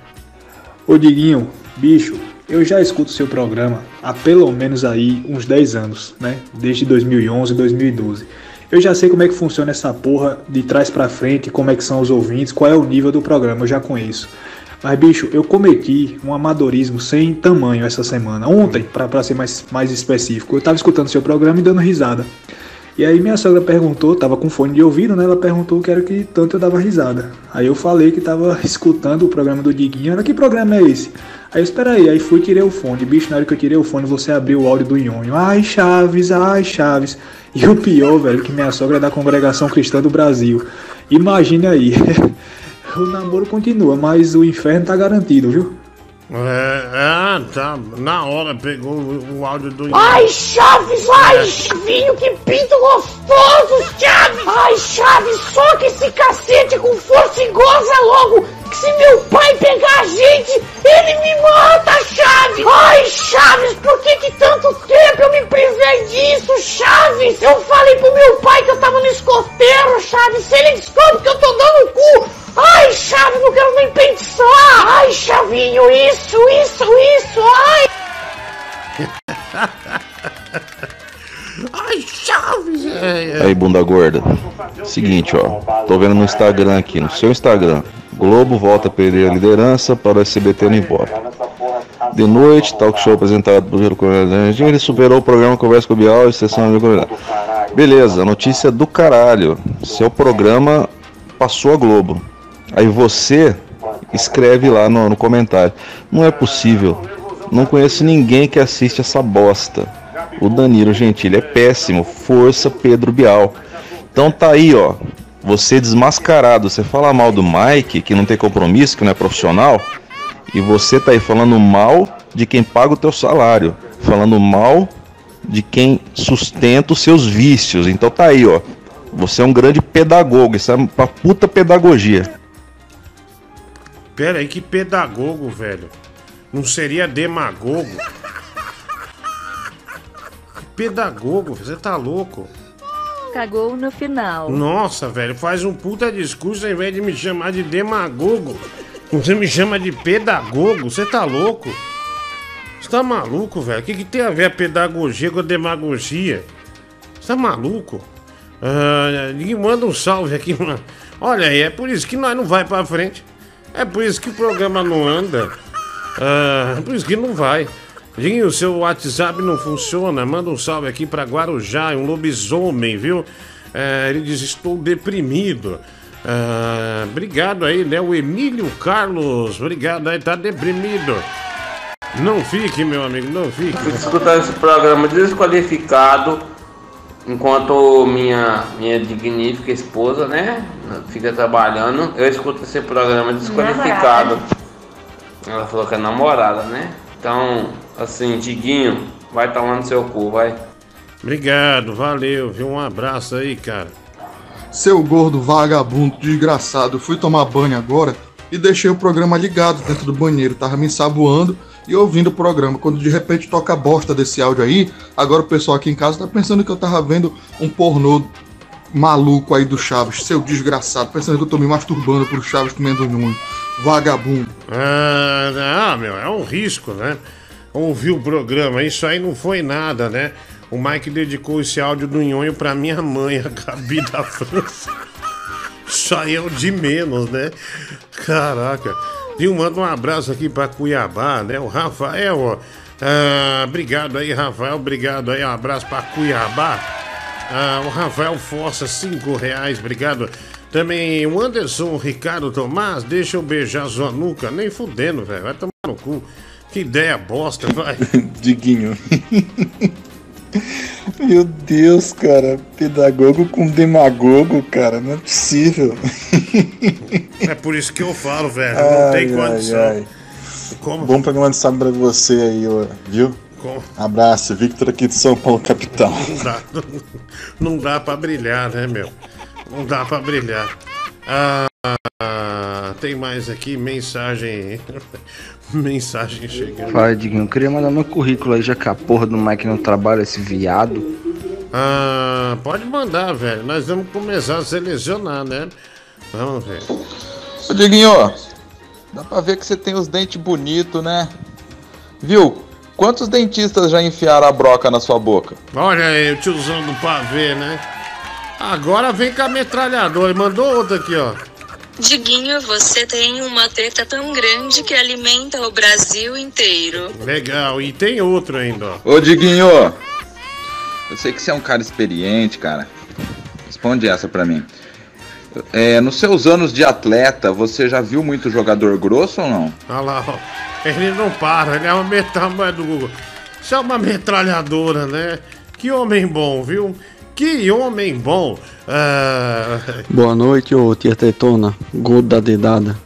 Ô Diguinho, bicho, eu já escuto seu programa há pelo menos aí uns 10 anos, né? Desde 2011, 2012. Eu já sei como é que funciona essa porra de trás pra frente, como é que são os ouvintes, qual é o nível do programa, eu já conheço. Mas, bicho, eu cometi um amadorismo sem tamanho essa semana. Ontem, pra ser mais, mais específico, eu tava escutando seu programa e dando risada. E aí minha sogra perguntou, tava com fone de ouvido, né? Ela perguntou que era que tanto eu dava risada. Aí eu falei que tava <laughs> escutando o programa do Diguinho. Ela, que programa é esse? Aí eu, espera aí, aí fui tirei o fone. Bicho, na hora que eu tirei o fone, você abriu o áudio do Nhonho. Ai, Chaves, ai, Chaves. E o pior, velho, que minha sogra é da Congregação Cristã do Brasil. Imagine aí. <laughs> o namoro continua, mas o inferno tá garantido, viu? É, ah, tá. Na hora pegou o, o áudio do. Ai, Chaves! Ai, Chavinho, que pinto gostoso, Chaves! Ai, Chaves, soca esse cacete com força e goza logo! Se meu pai pegar a gente, ele me mata, Chaves! Ai, Chaves, por que que tanto tempo eu me privei disso, Chaves? Eu falei pro meu pai que eu tava no escoteiro, Chaves, se ele descobre que eu tô dando cu! Ai, Chaves, não quero nem pensar! Ai, Chavinho, isso, isso, isso, ai! <laughs> Ai. Aí, bunda gorda. Seguinte, ó. Tô vendo no Instagram aqui, no seu Instagram. Globo volta a perder a liderança para o SBT no embora. De noite, talk show apresentado pelo Coronel ele superou o programa Conversa com o Bial e Sessão Coronel. Beleza, notícia do caralho. Seu programa passou a Globo. Aí você escreve lá no, no comentário. Não é possível. Não conheço ninguém que assiste essa bosta. O Danilo Gentili é péssimo. Força Pedro Bial. Então tá aí, ó. Você desmascarado. Você fala mal do Mike, que não tem compromisso, que não é profissional. E você tá aí falando mal de quem paga o teu salário. Falando mal de quem sustenta os seus vícios. Então tá aí, ó. Você é um grande pedagogo, isso é uma puta pedagogia. Pera aí, que pedagogo, velho. Não seria demagogo? Pedagogo, você tá louco? Cagou no final. Nossa, velho, faz um puta discurso ao invés de me chamar de demagogo. Você me chama de pedagogo, você tá louco? Você tá maluco, velho? O que, que tem a ver a pedagogia com a demagogia? Você tá maluco? Ah, ninguém manda um salve aqui, mano. Olha aí, é por isso que nós não vai pra frente. É por isso que o programa não anda. Ah, é por isso que não vai. Diguinho, o seu WhatsApp não funciona. Manda um salve aqui pra Guarujá, um lobisomem, viu? É, ele diz: Estou deprimido. Ah, obrigado aí, né? O Emílio Carlos. Obrigado aí, tá deprimido. Não fique, meu amigo, não fique. Fico escutando esse programa desqualificado enquanto minha, minha dignífica esposa, né, fica trabalhando. Eu escuto esse programa desqualificado. Ela falou que é namorada, né? Então, assim, Diguinho, vai tomar no seu cu, vai. Obrigado, valeu, viu? Um abraço aí, cara. Seu gordo vagabundo desgraçado, fui tomar banho agora e deixei o programa ligado dentro do banheiro, tava me ensaboando e ouvindo o programa. Quando de repente toca a bosta desse áudio aí, agora o pessoal aqui em casa tá pensando que eu tava vendo um pornô maluco aí do Chaves, seu desgraçado, pensando que eu tô me masturbando pro Chaves comendo unha. Vagabundo. Ah, não, meu, é um risco, né? Ouvir o programa, isso aí não foi nada, né? O Mike dedicou esse áudio do nhonho pra minha mãe, a Gabi da França. Isso aí é o de menos, né? Caraca. E manda um abraço aqui pra Cuiabá, né? O Rafael, ó. Ah, obrigado aí, Rafael. Obrigado aí. Um abraço pra Cuiabá. Ah, o Rafael Fossa, cinco reais. Obrigado. Também o Anderson Ricardo Tomás, deixa eu beijar sua nuca. Nem fudendo, velho. Vai tomar no cu. Que ideia bosta, vai. <laughs> Diguinho. <laughs> Meu Deus, cara. Pedagogo com demagogo, cara. Não é possível. É por isso que eu falo, velho. Não tem condição. Como? Bom programa de sábado pra você aí, viu? Como? Abraço, Victor aqui de São Paulo, capital. Não dá, não dá pra brilhar, né, meu? Não dá pra brilhar. Ah, tem mais aqui, mensagem. <laughs> mensagem chegando. Fala, Diguinho. Eu queria mandar meu currículo aí, já que a porra do Mike não trabalha, esse viado. Ah, pode mandar, velho. Nós vamos começar a selecionar, né? Vamos ver. Ô, Diguinho, dá pra ver que você tem os dentes bonitos, né? Viu? Quantos dentistas já enfiaram a broca na sua boca? Olha aí, o tiozão do pavê, né? Agora vem com a metralhadora. Mandou outra aqui, ó. Diguinho, você tem uma teta tão grande que alimenta o Brasil inteiro. Legal, e tem outro ainda, ó. Ô, Diguinho, eu sei que você é um cara experiente, cara. Responde essa pra mim. É, nos seus anos de atleta, você já viu muito jogador grosso ou não? Olha lá, ó. Ele não para, ele é uma metralhadora do Google. Isso é uma metralhadora, né? Que homem bom, viu? Que homem bom. Ah, Boa noite, ô tia Tetona. Gordo da dedada.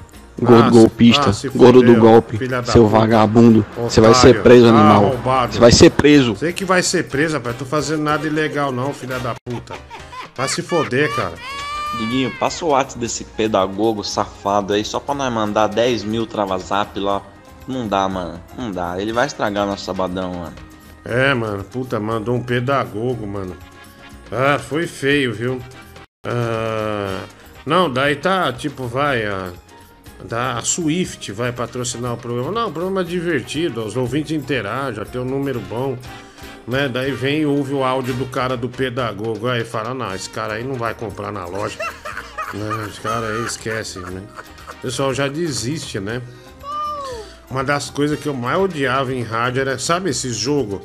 Gordo Ah, golpista. ah, gordo fudeu, do golpe. Seu puta. vagabundo. Você vai ser preso, Ah, animal. Você vai ser preso. Você que vai ser preso, rapaz. Tô fazendo nada ilegal, não, filha da puta. Vai se foder, cara. Diguinho, passa o WhatsApp desse pedagogo safado aí só pra nós mandar 10 mil travazap lá. Não dá, mano. Não dá. Ele vai estragar nosso sabadão, mano. É, mano, puta, mandou um pedagogo, mano. Ah, foi feio, viu? Ah, não, daí tá, tipo, vai, da, a Swift vai patrocinar o programa. Não, o programa é divertido, os ouvintes interagem, tem um número bom. Né? Daí vem ouve o áudio do cara do pedagogo. Aí fala, não, esse cara aí não vai comprar na loja. <laughs> né? Esse cara aí esquece, né? O pessoal já desiste, né? Uma das coisas que eu mais odiava em rádio era, sabe esse jogo?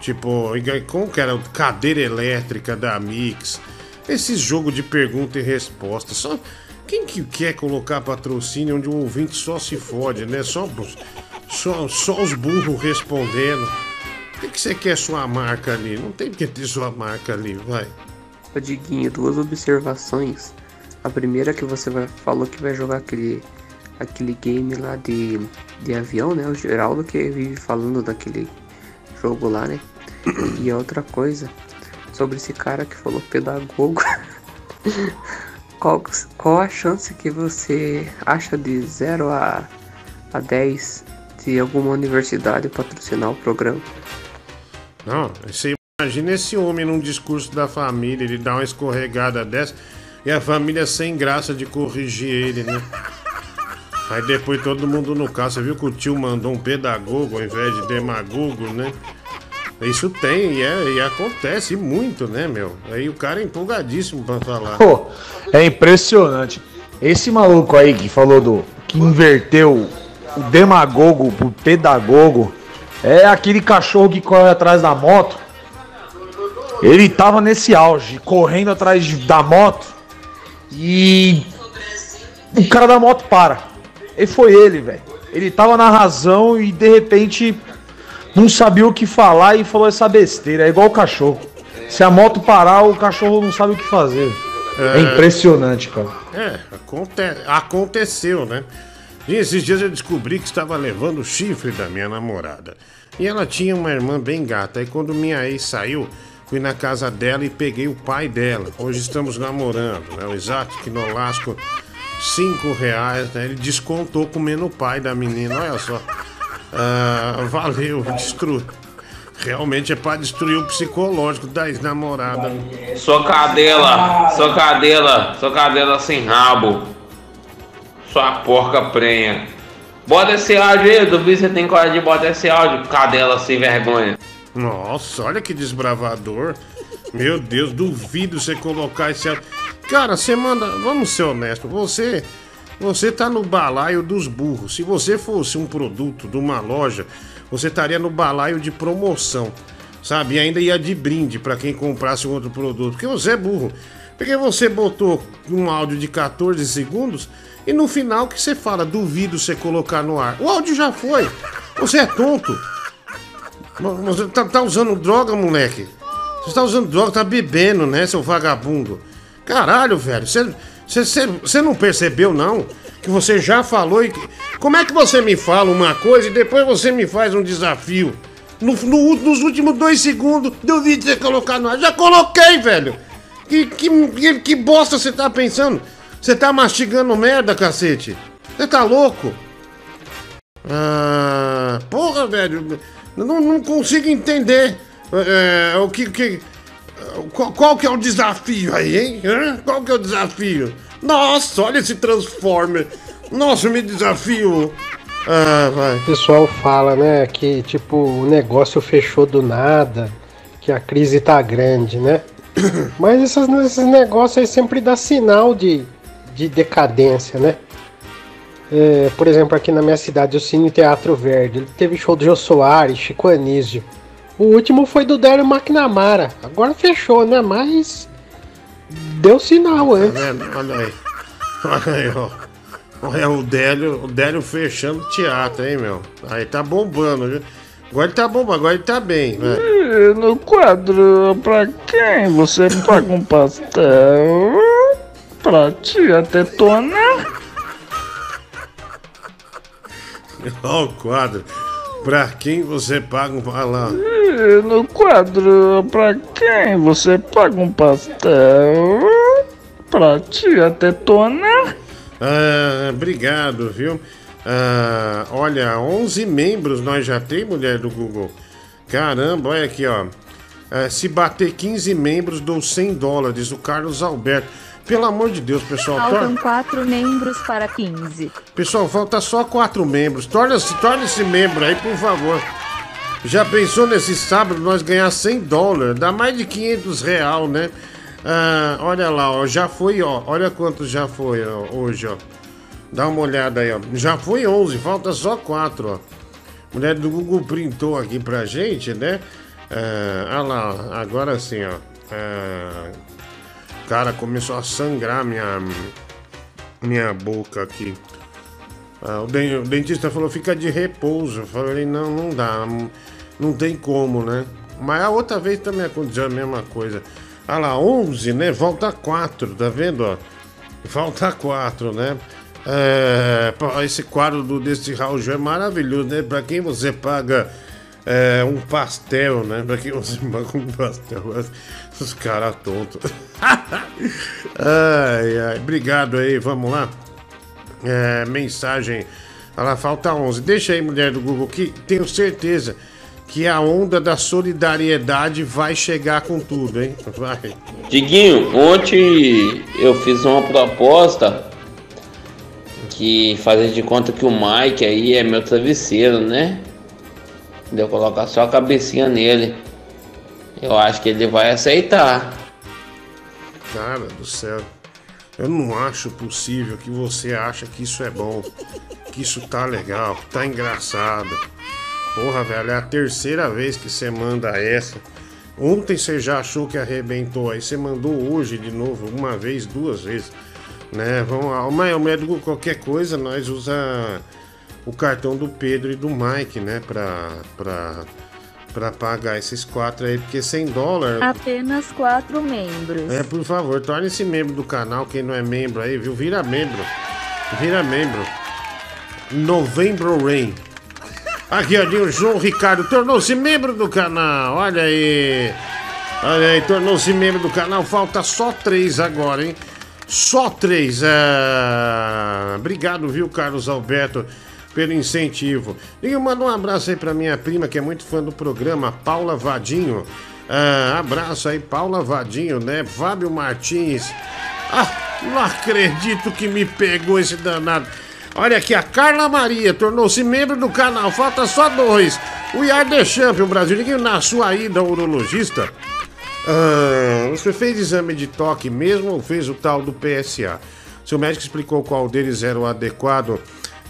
Tipo, como que era? Cadeira elétrica da Mix. Esse jogo de pergunta e resposta. Só, quem que quer colocar patrocínio onde o ouvinte só se fode, né? Só, só, só os burros respondendo. Por que, você quer sua marca ali? Não tem que ter sua marca ali, vai. Diguinho, duas observações. A primeira é que você vai, falou que vai jogar aquele, aquele game lá de, de avião, né? O Geraldo que vive falando daquele jogo lá, né? E a outra coisa, sobre esse cara que falou pedagogo. <laughs> Qual, qual a chance que você acha de 0 a, a 10 de alguma universidade patrocinar o programa? Não, você imagina esse homem num discurso da família, ele dá uma escorregada dessa e a família sem graça de corrigir ele, né? <laughs> Aí depois todo mundo no carro, você viu que o tio mandou um pedagogo ao invés de demagogo, né? Isso tem e, é, e acontece muito, né, meu? Aí o cara é empolgadíssimo pra falar. Pô, é impressionante. Esse maluco aí que falou do. que inverteu o demagogo pro pedagogo é aquele cachorro que corre atrás da moto. Ele tava nesse auge, correndo atrás da moto e o cara da moto para. E foi ele, velho. Ele tava na razão e de repente não sabia o que falar e falou essa besteira. É igual o cachorro. Se a moto parar, o cachorro não sabe o que fazer. É, É. impressionante, cara. É, aconte aconteceu, né? E esses dias eu descobri que estava levando o chifre da minha namorada. E ela tinha uma irmã bem gata. E quando minha ex saiu, fui na casa dela e peguei o pai dela. Hoje estamos namorando, né? O Exato que no lasco cinco reais, né? Ele descontou comendo o pai da menina, olha só. Ah, valeu, destru... Realmente é pra destruir o psicológico da ex-namorada. Sua cadela, sua cadela, sua cadela sem rabo. Sua porca prenha. Bota esse áudio aí, duvido você tem coragem de botar esse áudio, cadela sem vergonha. Nossa, olha que desbravador. Meu Deus, duvido você colocar esse. áudio. Cara, você manda. Vamos ser honestos. Você. Você tá no balaio dos burros. Se você fosse um produto de uma loja, você estaria no balaio de promoção. Sabe? E ainda ia de brinde pra quem comprasse um outro produto. Porque você é burro. Porque você botou um áudio de 14 segundos e no final que você fala, duvido você colocar no ar. O áudio já foi. Você é tonto. Você tá, tá usando droga, moleque? Você tá usando droga, tá bebendo, né, seu vagabundo? Caralho, velho, você, não percebeu, não? Que você já falou e. Como é que você me fala uma coisa e depois você me faz um desafio? No, no- nos últimos dois segundos, duvido você colocar no ar. Já coloquei, velho! Que, que, que, que bosta você tá pensando? Você tá mastigando merda, cacete? Você tá louco? Ah, porra, velho. Não, não consigo entender é, o que. que qual, qual que é o desafio aí, hein? Qual que é o desafio? Nossa, olha esse Transformer. Nossa, me desafio. Ah, vai. O pessoal fala, né, que tipo, o negócio fechou do nada, que a crise tá grande, né? <coughs> Mas esses, esses negócios aí sempre dá sinal de, de decadência, né? É, por exemplo, aqui na minha cidade, o Cine Teatro Verde, ele teve show do Jô Soares, Chico Anísio. O último foi do Dario McNamara. Agora fechou, né? Mas deu sinal antes. Tá vendo? Olha aí. Olha aí, ó. Olha o Délio, o Délio fechando o teatro, hein, meu? Aí tá bombando, viu? Agora ele tá bombando, agora ele tá bem, velho. No quadro, pra quem você paga um pastel? Pra tia tetona? Olha o quadro. Pra quem você paga um. Olha lá. No quadro, pra quem você paga um pastel? Pra tia tetona? Ah, obrigado, viu? Ah, olha, 11 membros nós já tem, mulher do Google. Caramba, olha aqui, ó. Ah, se bater 15 membros, dou 100 dólares. O Carlos Alberto. Pelo amor de Deus, pessoal. Faltam tor- quatro membros para 15. Pessoal, falta só quatro membros. Torna-se torna membro aí, por favor. Já pensou nesse sábado nós ganhar 100 dólares? Dá mais de 500 real, né? Ah, olha lá, ó, já foi, ó. Olha quanto já foi ó, hoje, ó. Dá uma olhada aí, ó. Já foi 11, falta só 4, ó. Mulher do Google printou aqui pra gente, né? Ah, olha lá, ó, agora sim, ó. Ah, cara, começou a sangrar minha, minha boca aqui. Ah, o, den- o dentista falou, fica de repouso. Eu falei, não, não dá. Não, tem como, né? Mas a outra vez também aconteceu a mesma coisa. Ah lá, 11, né? Volta 4, tá vendo, ó? Falta 4, né? É, esse quadro do, desse Raul é maravilhoso, né? Pra quem você paga é, um pastel, né? Pra quem você <laughs> banca um pastel. Os caras tontos. <laughs> ai, ai. Obrigado aí, vamos lá. É, mensagem. Lá, falta 11. Deixa aí, mulher do Google, que tenho certeza que a onda da solidariedade vai chegar com tudo, hein? Vai. Diguinho, ontem eu fiz uma proposta que fazer de conta que o Mike aí é meu travesseiro, né? De eu colocar só a cabecinha nele. Eu acho que ele vai aceitar. Cara do céu. Eu não acho possível que você acha que isso é bom, que isso tá legal, que tá engraçado. Porra, velho, é a terceira vez que você manda essa. Ontem você já achou que arrebentou, aí você mandou hoje de novo, uma vez, duas vezes. Né? Vamos lá. O Maio Médico, qualquer coisa, nós usa o cartão do Pedro e do Mike, né? Pra, pra, pra pagar esses quatro aí, porque 100 dólares. Apenas quatro membros. É, por favor, torne-se membro do canal, quem não é membro aí, viu? Vira membro. Vira membro. Novembro Rain. Aqui, ó, o João Ricardo tornou-se membro do canal. Olha aí. Olha aí, tornou-se membro do canal. Falta só três agora, hein? Só três. É... Obrigado, viu, Carlos Alberto, pelo incentivo. E manda um abraço aí pra minha prima, que é muito fã do programa, Paula Vadinho. Ah, abraço aí, Paula Vadinho, né? Fábio Martins. Ah, não acredito que me pegou esse danado. Olha aqui, a Carla Maria tornou-se membro do canal. Falta só dois. O Iar Deschamps, o brasileiro, na sua ida ao urologista. Ah, você fez exame de toque mesmo ou fez o tal do PSA? Seu médico explicou qual deles era o adequado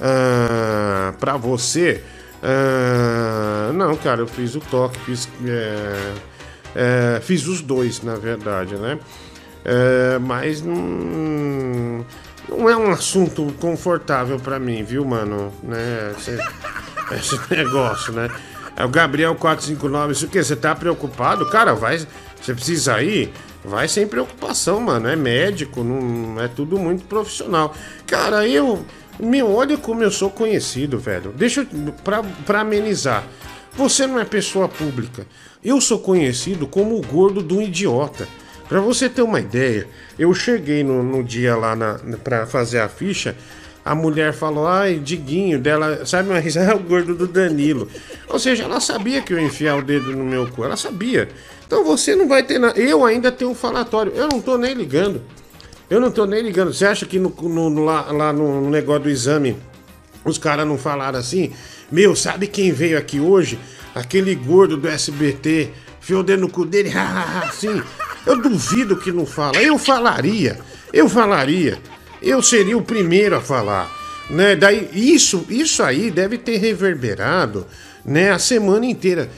ah, para você? Ah, não, cara, eu fiz o toque, fiz, é, é, fiz os dois, na verdade, né? É, mas não, não é um assunto confortável para mim, viu, mano? Né? Esse, <laughs> esse negócio, né? É o Gabriel 459, isso o que? Você tá preocupado? Cara, vai. Você precisa ir? Vai sem preocupação, mano. É médico, não é tudo muito profissional. Cara, eu. Meu, olha como eu sou conhecido, velho. Deixa eu. Pra, amenizar. Você não é pessoa pública. Eu sou conhecido como o gordo do idiota. Pra você ter uma ideia, eu cheguei no, no dia lá na, pra fazer a ficha. A mulher falou, ai, Diguinho, dela, sabe risada, <laughs> é o gordo do Danilo. Ou seja, ela sabia que eu ia enfiar o dedo no meu cu, ela sabia. Então você não vai ter nada. Eu ainda tenho um falatório, eu não tô nem ligando. Eu não tô nem ligando. Você acha que no, no- lá, lá no negócio do exame os caras não falaram assim? Meu, sabe quem veio aqui hoje? Aquele gordo do SBT, enfiou no cu dele, <laughs> assim. Eu duvido que não fala. Eu falaria, eu falaria. Eu seria o primeiro a falar. Né? Daí, isso, isso aí deve ter reverberado né, a semana inteira.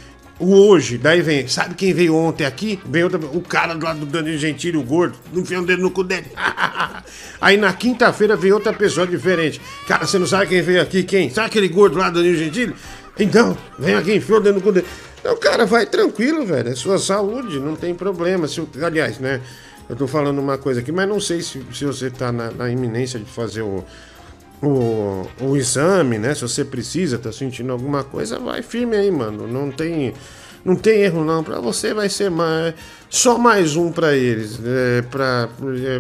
O hoje, daí vem, sabe quem veio ontem aqui? Veio o cara do lado do Danilo Gentili, o gordo, não enfiou o dedo no cu dele. <laughs> Aí na quinta-feira veio outra pessoa diferente. Cara, você não sabe quem veio aqui? Quem? Sabe aquele gordo lá do Danilo Gentili? Então, vem aqui, enfiou o dedo no cu dele. Então, cara, vai tranquilo, velho. É sua saúde, não tem problema. Se, aliás, né? Eu tô falando uma coisa aqui, mas não sei se, se você tá na, na iminência de fazer o, o, o exame, né? Se você precisa, tá sentindo alguma coisa, vai firme aí, mano. Não tem, não tem erro não. Pra você vai ser mais, só mais um pra eles. É, pra,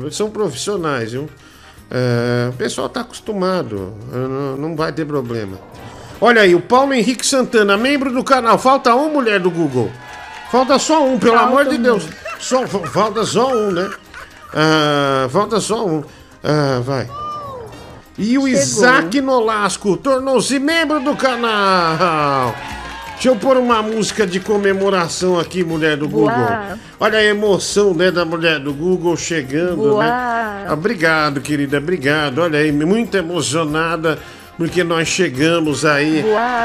é, são profissionais, viu? É, o pessoal tá acostumado, não, não vai ter problema. Olha aí, o Paulo Henrique Santana, membro do canal. Falta um, mulher do Google. Falta só um, pelo Falta amor de um. Deus. Só, fa- falta só um, né? Ah, falta só um. Ah, vai. E o Chegou. Isaac Nolasco tornou-se membro do canal. Deixa eu pôr uma música de comemoração aqui, mulher do Google. Boa. Olha a emoção né, da mulher do Google chegando, Boa. né? Obrigado, querida, obrigado. Olha aí, muito emocionada porque nós chegamos aí.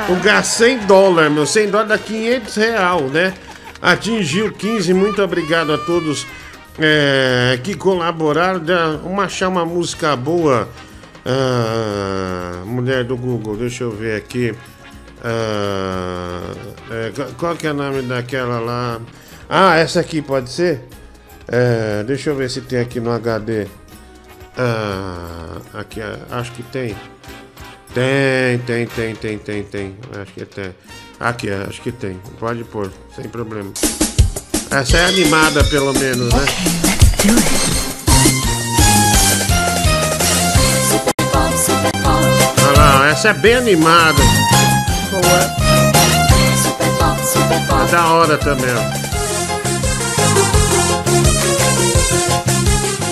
O gás 100 dólares, meu, 100 dólares dá 500 real, né? Atingiu 15, muito obrigado a todos é, que colaboraram. Vamos achar uma música boa. Ah, mulher do Google, deixa eu ver aqui. Ah, é, qual- que é o nome daquela lá? Ah, essa aqui pode ser? É, deixa eu ver se tem aqui no HD. Ah, aqui, ah, acho que tem. Tem, tem, tem, tem, tem, tem. Acho que tem. Aqui, acho que tem. Pode pôr, sem problema. Essa é animada, pelo menos, né? Ah, não, essa é bem animada. É da hora também.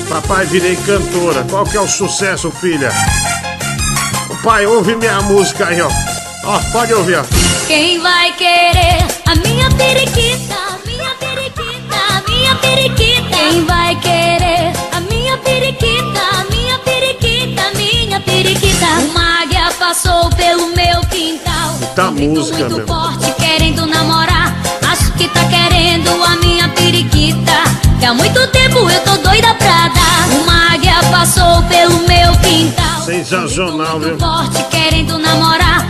Papai, virei cantora. Qual que é o sucesso, filha? O pai, ouve minha música aí, ó. Ó, pode ouvir, ó. Quem vai querer a minha periquita, minha periquita, minha periquita? Quem vai querer a minha periquita, minha periquita, minha periquita? Uma passou pelo meu quintal. Tá música, muito meu. forte querendo namorar. Acho que tá querendo a minha periquita. Que há muito tempo eu tô doida pra dar. Uma águia passou pelo meu quintal. Sensacional, viu? Forte querendo namorar.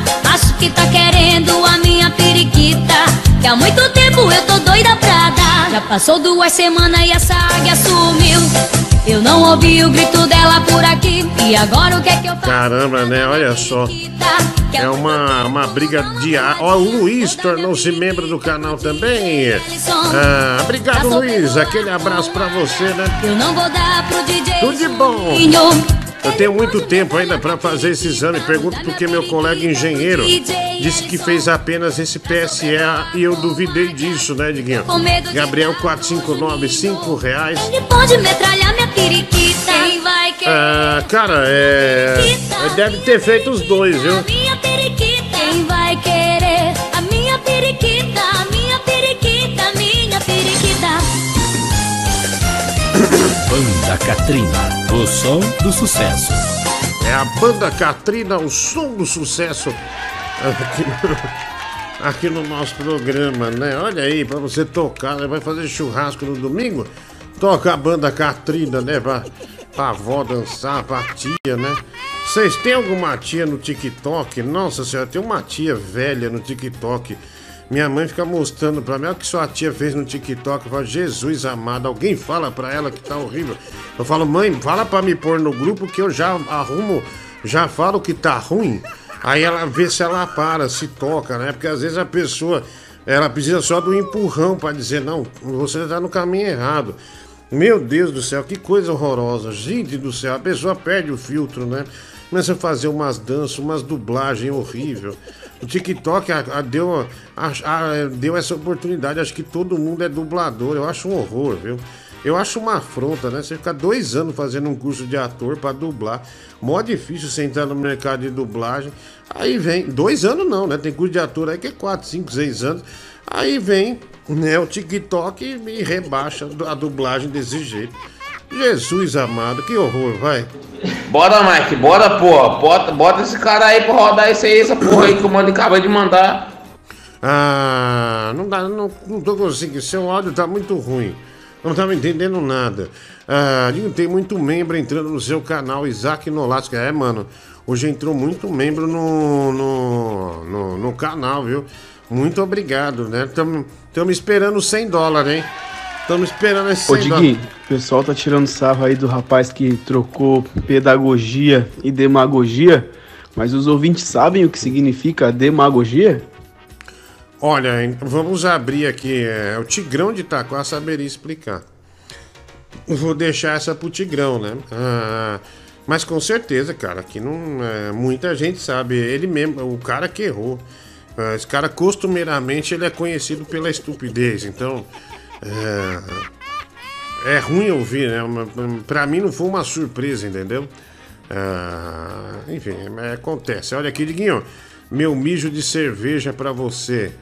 Que tá querendo a minha periquita. Que há muito tempo eu tô doida pra dar. Já passou duas semanas e essa águia sumiu. Eu não ouvi o grito dela por aqui. E agora o que é que eu faço? Caramba, né? Olha só. É uma, uma briga diária. Ó, o Luiz tornou-se membro do canal também. Ah, obrigado, Luiz. Aquele abraço pra você, né? Eu não vou dar pro DJ. Tudo de bom. Eu tenho muito tempo ainda pra fazer esse exame. Pergunto porque meu colega engenheiro disse que fez apenas esse PSE e eu duvidei disso, né, Diguinho? Gabriel 459, 5 reais. Ele pode metralhar minha periquita. Quem vai querer Ah, cara, é. Deve ter feito os dois, viu? minha periquita? Quem vai querer a minha periquita? A minha periquita, minha periquita. <coughs> Banda Katrina, o som do sucesso. É a banda Katrina, o som do sucesso <laughs> aqui no, aqui no nosso programa, né? Olha aí, pra você tocar, né? vai fazer churrasco no domingo, toca a banda Katrina, né? Pra, pra avó dançar, pra tia, né? Vocês têm alguma tia no TikTok? Nossa senhora, tem uma tia velha no TikTok. Minha mãe fica mostrando pra mim olha o que sua tia fez no TikTok. Eu falo, Jesus amado, alguém fala pra ela que tá horrível. Eu falo, mãe, fala pra me pôr no grupo que eu já arrumo, já falo que tá ruim. Aí ela vê se ela para, se toca, né? Porque às vezes a pessoa, ela precisa só do empurrão pra dizer, não, você tá no caminho errado. Meu Deus do céu, que coisa horrorosa. Gente do céu, a pessoa perde o filtro, né? Começa a fazer umas danças, umas dublagens horrível. O TikTok a- a- deu, a- deu essa oportunidade. Acho que todo mundo é dublador. Eu acho um horror, viu? Eu acho uma afronta, né? Você ficar dois anos fazendo um curso de ator pra dublar. Mó difícil você entrar no mercado de dublagem. Aí vem. Dois anos não, né? Tem curso de ator aí que é quatro, cinco, seis anos. Aí vem né, o TikTok e rebaixa a dublagem desse jeito. Jesus amado, que horror, vai. Bora, Mike, bora, porra. Bota, bota esse cara aí pra rodar esse aí, essa porra aí que o mano acabou de mandar. Ah, não dá, não, não tô conseguindo. Seu áudio tá muito ruim. Não tava entendendo nada. Ah, tem muito membro entrando no seu canal, Isaac Nolasco. É, mano, hoje entrou muito membro no, no, no, no canal, viu? Muito obrigado, né? Estamos esperando 100 dólares, hein? Estamos esperando esse Ô 100 Diguinho, dólares. o pessoal tá tirando sarro aí do rapaz que trocou pedagogia e demagogia, mas os ouvintes sabem o que significa demagogia? Olha, vamos abrir aqui. É, o Tigrão de Itaquá saberia explicar. Vou deixar essa pro Tigrão, né? Ah, mas com certeza, cara, aqui não. é, muita gente sabe. Ele mesmo, o cara que errou. Ah, esse cara, costumeiramente, ele é conhecido pela estupidez. Então. É, é ruim ouvir, né? Pra mim não foi uma surpresa, entendeu? Ah, enfim, é, acontece. Olha aqui, Diguinho. Meu mijo de cerveja pra você.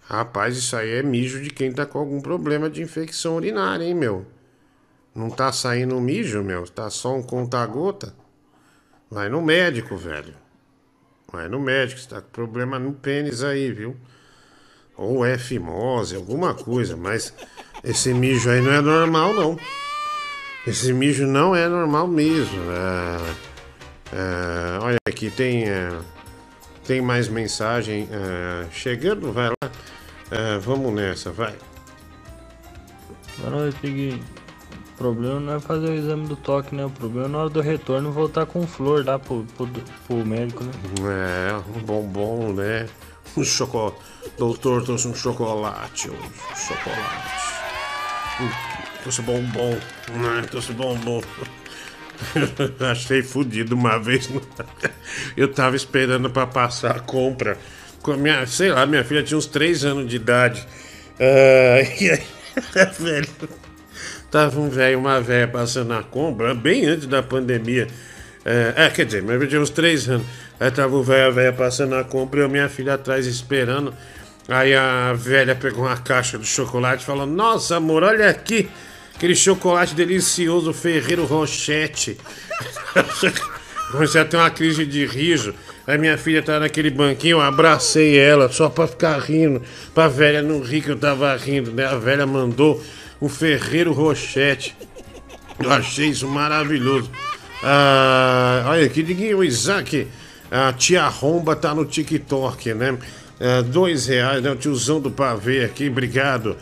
Rapaz, isso aí é mijo de quem tá com algum problema de infecção urinária, hein, meu? Não tá saindo mijo, meu? Tá só um conta-gota? Vai no médico, velho. Vai no médico, você tá com problema no pênis aí, viu? Ou é fimose, alguma coisa, mas esse mijo aí não é normal, não. Esse mijo não é normal mesmo. É, é, olha aqui, tem, é, tem mais mensagem é, chegando, vai lá. Vamos nessa, vai. Boa noite, Diguinho. Problema não é fazer o exame do toque, né? O problema é na hora do retorno voltar com flor lá pro, pro, pro médico, né? É, um bombom, né? Um chocolate. Doutor, trouxe um chocolate. Um chocolate. Hum, trouxe bombom, né? Trouxe bombom. <laughs> Achei fudido uma vez. <laughs> Eu tava esperando pra passar a compra. Com a minha, sei lá, minha filha tinha uns 3 anos de idade. Ah, <laughs> e aí, velho. Tava um velho uma velha passando a compra, bem antes da pandemia. É, é, quer dizer, mas eu tinha uns 3 anos. Aí tava o velho a velha passando a compra e a minha filha atrás esperando. Aí a velha pegou uma caixa de chocolate e falou: Nossa, amor, olha aqui. Aquele chocolate delicioso Ferreiro Rochette. <laughs> Comecei a ter uma crise de riso. Aí minha filha tava naquele banquinho, eu abracei ela só pra ficar rindo. Pra velha não rir que eu tava rindo, né? A velha mandou um Ferreiro Rochette. Eu achei isso maravilhoso. Ah, olha aqui, o Isaac, a tia Romba tá no TikTok, né? Ah, dois reais, né? O tiozão do pavê aqui, obrigado.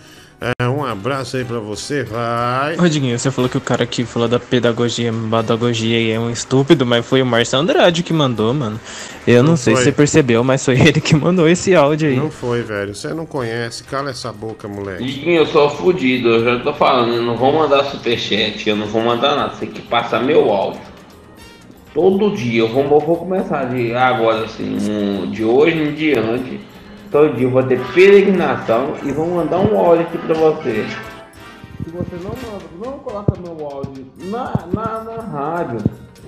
Ah, um abraço aí pra você, vai. Ô, Diguinho, você falou que o cara que falou da pedagogia, pedagogia é um estúpido, mas foi o Márcio Andrade que mandou, mano. Eu não, Não sei foi. se você percebeu, mas foi <laughs> ele que mandou esse áudio aí. Não foi, velho. Você não conhece, cala essa boca, moleque. Diguinho, eu sou fudido, eu já tô falando, eu não vou mandar superchat, eu não vou mandar nada, você tem que passar meu áudio. Todo dia, eu vou, eu vou começar de agora assim, um- de hoje em diante, todo dia eu vou ter peregrinação e vou mandar um áudio aqui pra você. Se você não manda, não coloca meu áudio na, na, na rádio,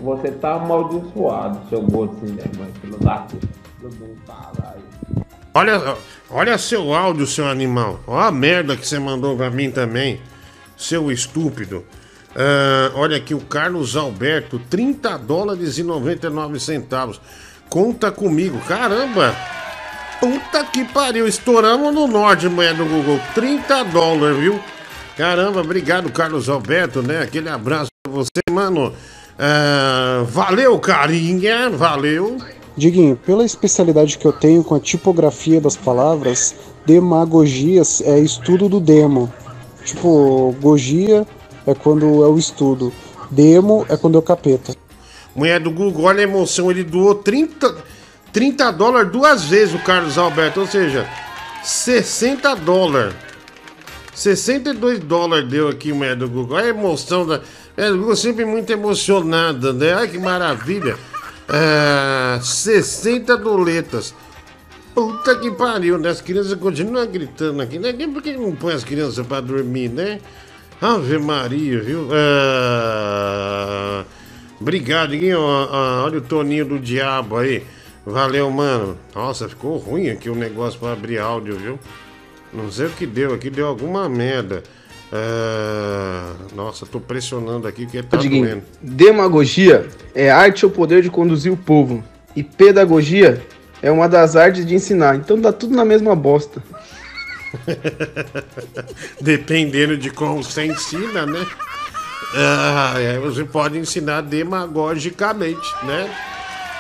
você tá amaldiçoado, seu gordo vergonha, filho da puta. Olha, olha seu áudio, seu animal. Olha a merda que você mandou pra mim também, seu estúpido. Ah, olha aqui, o Carlos Alberto, 30 dólares e 99 centavos. Conta comigo, caramba! Puta que pariu, estouramos no norte, mulher do Google. 30 dólares, viu? Caramba, obrigado, Carlos Alberto, né? Aquele abraço pra você, mano. Ah, valeu, carinha, valeu. Diguinho, pela especialidade que eu tenho com a tipografia das palavras, demagogias é estudo do demo. Tipo, gogia é quando é o estudo, demo é quando é o capeta. Mulher do Google, olha a emoção, ele doou 30, 30 dólares duas vezes o Carlos Alberto, ou seja, 60 dólares. 62 dólares deu aqui, mulher do Google. A emoção da. Do Google sempre muito emocionada, né? Olha que maravilha. É, 60 doletas. Puta que pariu, né? As crianças continuam gritando aqui, né? Por que não põe as crianças pra dormir, né? Ave Maria, viu? É... Obrigado. Ah, ah, Olha o Toninho do Diabo aí. Valeu, mano. Nossa, ficou ruim aqui o negócio pra abrir áudio, viu? Não sei o que deu aqui, deu alguma merda. É... Nossa, tô pressionando aqui porque tá Diguinho, doendo. demagogia é arte ou poder de conduzir o povo. E pedagogia é uma das artes de ensinar. Então dá tudo na mesma bosta. <laughs> Dependendo de como você ensina, né? Ah, é, você pode ensinar demagogicamente, né?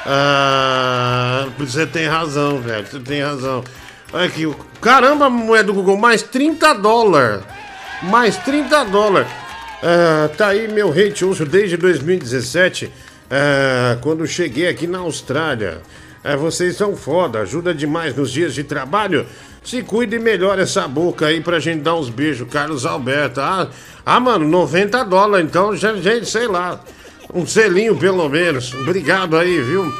Ah, você tem razão, velho. Você tem razão. Aqui, caramba, moeda do Google, mais 30 dólares. Mais 30 dólares. Ah, tá aí meu hate uso desde 2017, ah, quando cheguei aqui na Austrália. Ah, vocês são foda, ajuda demais nos dias de trabalho. Se cuide melhor essa boca aí pra gente dar uns beijos, Carlos Alberto. Ah, ah mano, 90 dólares, então, já- gente, sei lá. Um selinho pelo menos. Obrigado aí, viu?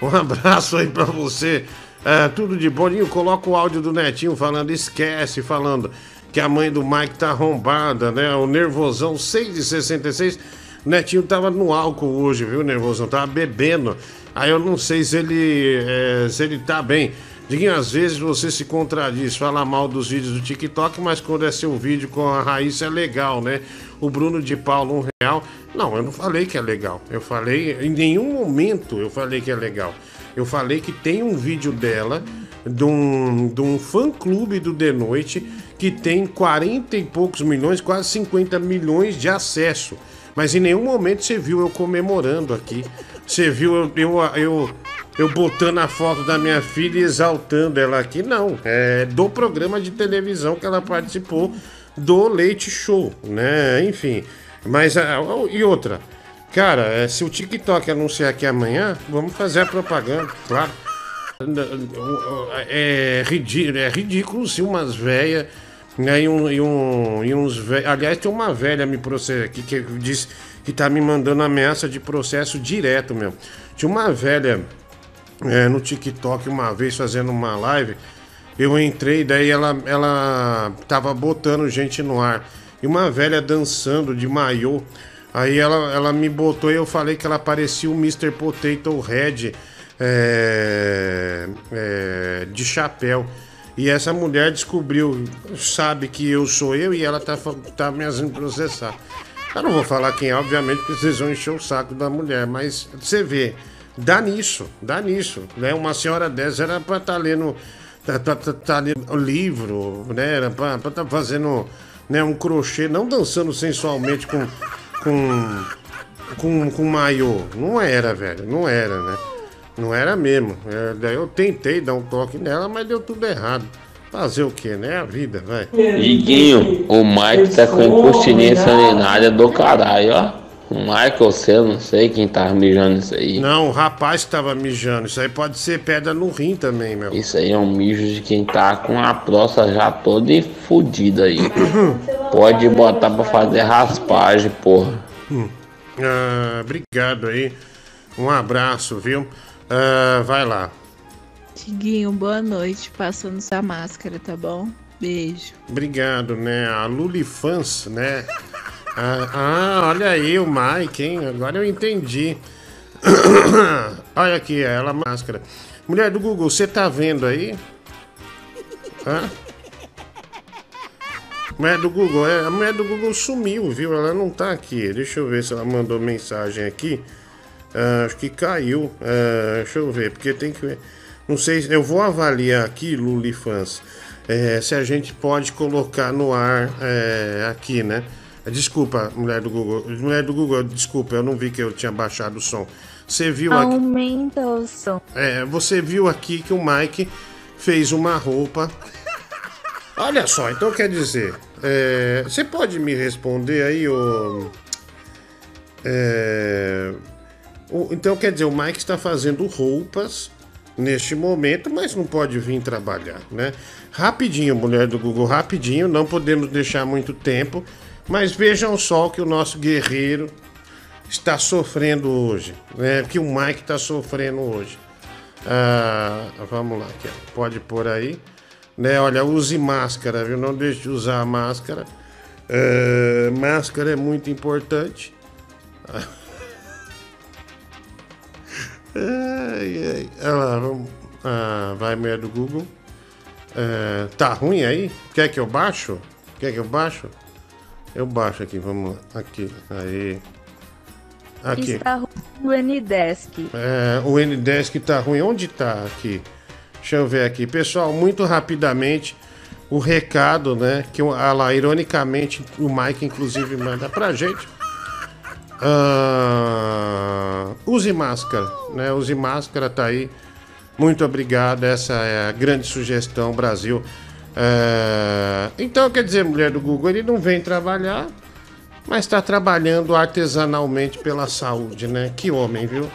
Um abraço aí pra você. É, tudo de boninho. Coloca o áudio do Netinho falando, esquece, falando que a mãe do Mike tá arrombada, né? O Nervosão 6 de 66. O Netinho tava no álcool hoje, viu, Nervosão? Tava bebendo. Aí eu não sei se ele, é, se ele tá bem. Diguinho, às vezes você se contradiz, fala mal dos vídeos do TikTok, mas quando é seu vídeo com a Raíssa é legal, né? O Bruno de Paulo, um real. Não, eu não falei que é legal. Eu falei, em nenhum momento eu falei que é legal. Eu falei que tem um vídeo dela, de um, de um fã-clube do The Noite, que tem 40 e poucos milhões, quase 50 milhões de acesso. Mas em nenhum momento você viu eu comemorando aqui. Você viu eu, eu, eu, eu botando a foto da minha filha e exaltando ela aqui. Não, é do programa de televisão que ela participou do Leite Show, né? Enfim. Mas, ah, e outra, cara, é, se o TikTok anunciar aqui amanhã, vamos fazer a propaganda, claro. É ridículo, é ridículo se umas velhas. Né, e, um, e, um, e uns velhos. Aliás, tem uma velha me processa que diz que tá me mandando ameaça de processo direto, meu. Tinha uma velha é, no TikTok uma vez fazendo uma live. Eu entrei, daí ela, ela tava botando gente no ar. E uma velha dançando de maiô. Aí ela, ela me botou e eu falei que ela parecia o Mr. Potato Head é, é, de chapéu. E essa mulher descobriu, sabe que eu sou eu e ela tá, tá me fazendo processar. Eu não vou falar quem é, obviamente, porque vocês vão encher o saco da mulher, mas você vê, dá nisso, dá nisso. Né? Uma senhora dessa era pra estar tá lendo, tá, tá, tá, tá lendo livro, né? Era pra estar tá fazendo né, um crochê, não dançando sensualmente com, com, com, com maiô. Não era, velho, não era, né? Não era mesmo. É, daí eu tentei dar um toque nela, mas deu tudo errado. Fazer o que, né? A vida, vai. Diguinho, o Mike tá com incontinência urinária do caralho, ó. O Michael, você, eu não sei quem tava mijando isso aí. Não, o rapaz que tava mijando. Isso aí pode ser pedra no rim também, meu. Isso aí é um mijo de quem tá com a próstata já toda fodida aí. <coughs> pode botar pra fazer raspagem, porra. Hum. Ah, obrigado aí. Um abraço, viu? Ah, vai lá. Tiguinho, boa noite. Passando sua máscara, tá bom? Beijo. Obrigado, né? A Lulifans, né? Ah, ah, olha aí o Mike, hein? Agora eu entendi. <coughs> olha aqui, ela máscara. Mulher do Google, você tá vendo aí? Hã? Mulher do Google, é, a mulher do Google sumiu, viu? Ela não tá aqui. Deixa eu ver se ela mandou mensagem aqui. Ah, acho que caiu. Ah, deixa eu ver, porque tem que ver. Não sei, eu vou avaliar aqui, Lulifans, é, se a gente pode colocar no ar é, aqui, né? Desculpa, mulher do Google. Mulher do Google, desculpa, eu não vi que eu tinha baixado o som. Você viu aqui. Aumenta o som. É, você viu aqui que o Mike fez uma roupa. Olha só, então quer dizer, é, você pode me responder aí, o. É, o- então quer dizer, o Mike está fazendo roupas neste momento, mas não pode vir trabalhar, né? Rapidinho, mulher do Google, rapidinho, não podemos deixar muito tempo, mas vejam só o que o nosso guerreiro está sofrendo hoje, né? Que o Mike está sofrendo hoje. Ah, vamos lá, pode pôr aí, né? Olha, use máscara, viu? Não deixe de usar a máscara. Ah, máscara é muito importante. <laughs> Ai, ai. Olha lá, vamos. Ah, vai mulher do Google. É, tá ruim aí? Quer que eu baixo? Quer que eu baixo? Eu baixo aqui, vamos lá. Aqui, aí. Aqui. Está ruim o Ndesk. É, o Ndesk tá ruim. Onde tá aqui? Deixa eu ver aqui. Pessoal, muito rapidamente, o recado, né? Que lá, ironicamente, o Mike, inclusive, <laughs> manda pra gente. Ah, use máscara, né? Use máscara, tá aí. Muito obrigado. Essa é a grande sugestão, Brasil. É, Então, quer dizer, mulher do Google, ele não vem trabalhar, mas está trabalhando artesanalmente pela saúde, né? Que homem, viu?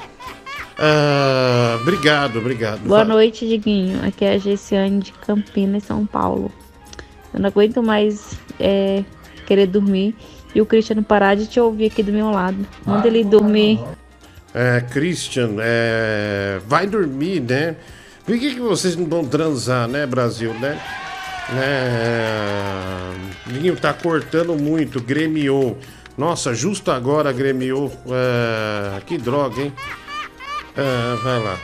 Ah, obrigado, obrigado. Boa Vai. noite, Diguinho. Aqui é a Gessiane de Campinas, São Paulo. Eu não aguento mais é, querer dormir e o Cristiano parar de te ouvir aqui do meu lado. Manda ele dormir. É, Christian, é, vai dormir, né? Por que, que vocês não vão transar, né, Brasil, né? Né? Ninho tá cortando muito, gremiou. Nossa, justo agora gremiou. É, que droga, hein? É, vai lá.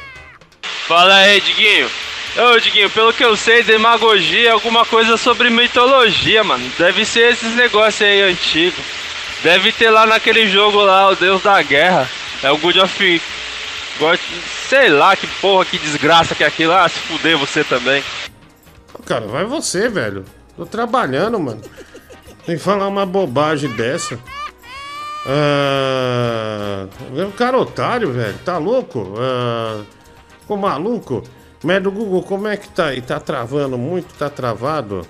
Fala aí, Diguinho. Ô, Diguinho, pelo que eu sei, demagogia é alguma coisa sobre mitologia, mano. Deve ser esses negócios aí antigos. Deve ter lá naquele jogo lá, o Deus da Guerra. É o God of... God... Sei lá que porra, que desgraça que é aquilo. Ah, se fuder você também. Cara, vai você, velho. Tô trabalhando, mano. Tem que falar uma bobagem dessa. Ah, é um cara otário, velho. Tá louco? Ah, ficou maluco? Mas do Google, como é que tá aí? Tá travando muito? Tá travado?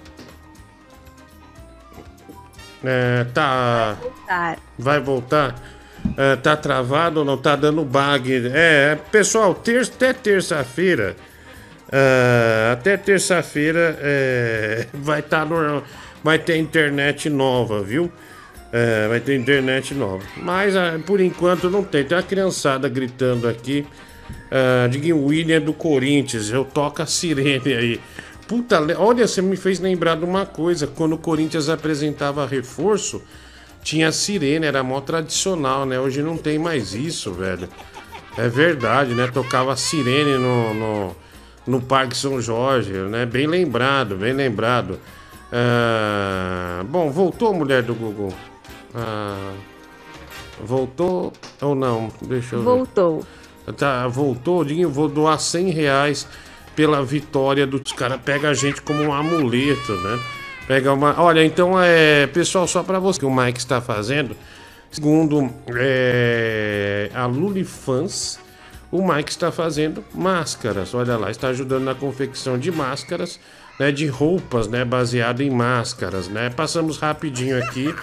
É, tá. Voltar. Vai voltar? É, tá travado ou não? Tá dando bug? É, pessoal, ter, até terça-feira. É, até terça-feira é, vai estar normal. Vai ter internet nova, viu? É, vai ter internet nova. Mas ah, por enquanto não tem. Tem uma criançada gritando aqui. Uh, William do Corinthians. Eu toco a sirene aí. Puta, olha, você me fez lembrar de uma coisa. Quando o Corinthians apresentava reforço, tinha sirene, era mó tradicional, né? Hoje não tem mais isso, velho. É verdade, né? Tocava sirene no, no, no Parque São Jorge, né? Bem lembrado, bem lembrado. Ah, bom, voltou a mulher do Google. Ah, voltou ou não? Deixa eu ver. Voltou. Tá, voltou, Dinho, vou doar 100 reais pela vitória dos caras. Pega a gente como um amuleto, né? Pega uma. Olha, então é. Pessoal, só pra você que o Mike está fazendo. Segundo é, a Lulifans, o Mike está fazendo máscaras. Olha lá, está ajudando na confecção de máscaras, né? De roupas, né? Baseado em máscaras, né? Passamos rapidinho aqui.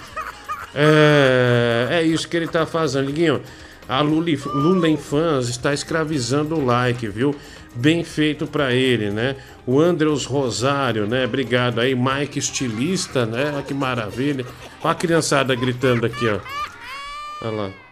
É, é isso que ele tá fazendo, Liguinho. A Luli, Lulen Fans está escravizando o like, viu? Bem feito pra ele, né? O Andrews Rosário, né? Obrigado aí. Mike Estilista, né? Olha que maravilha. Olha a criançada gritando aqui, ó. Olha lá.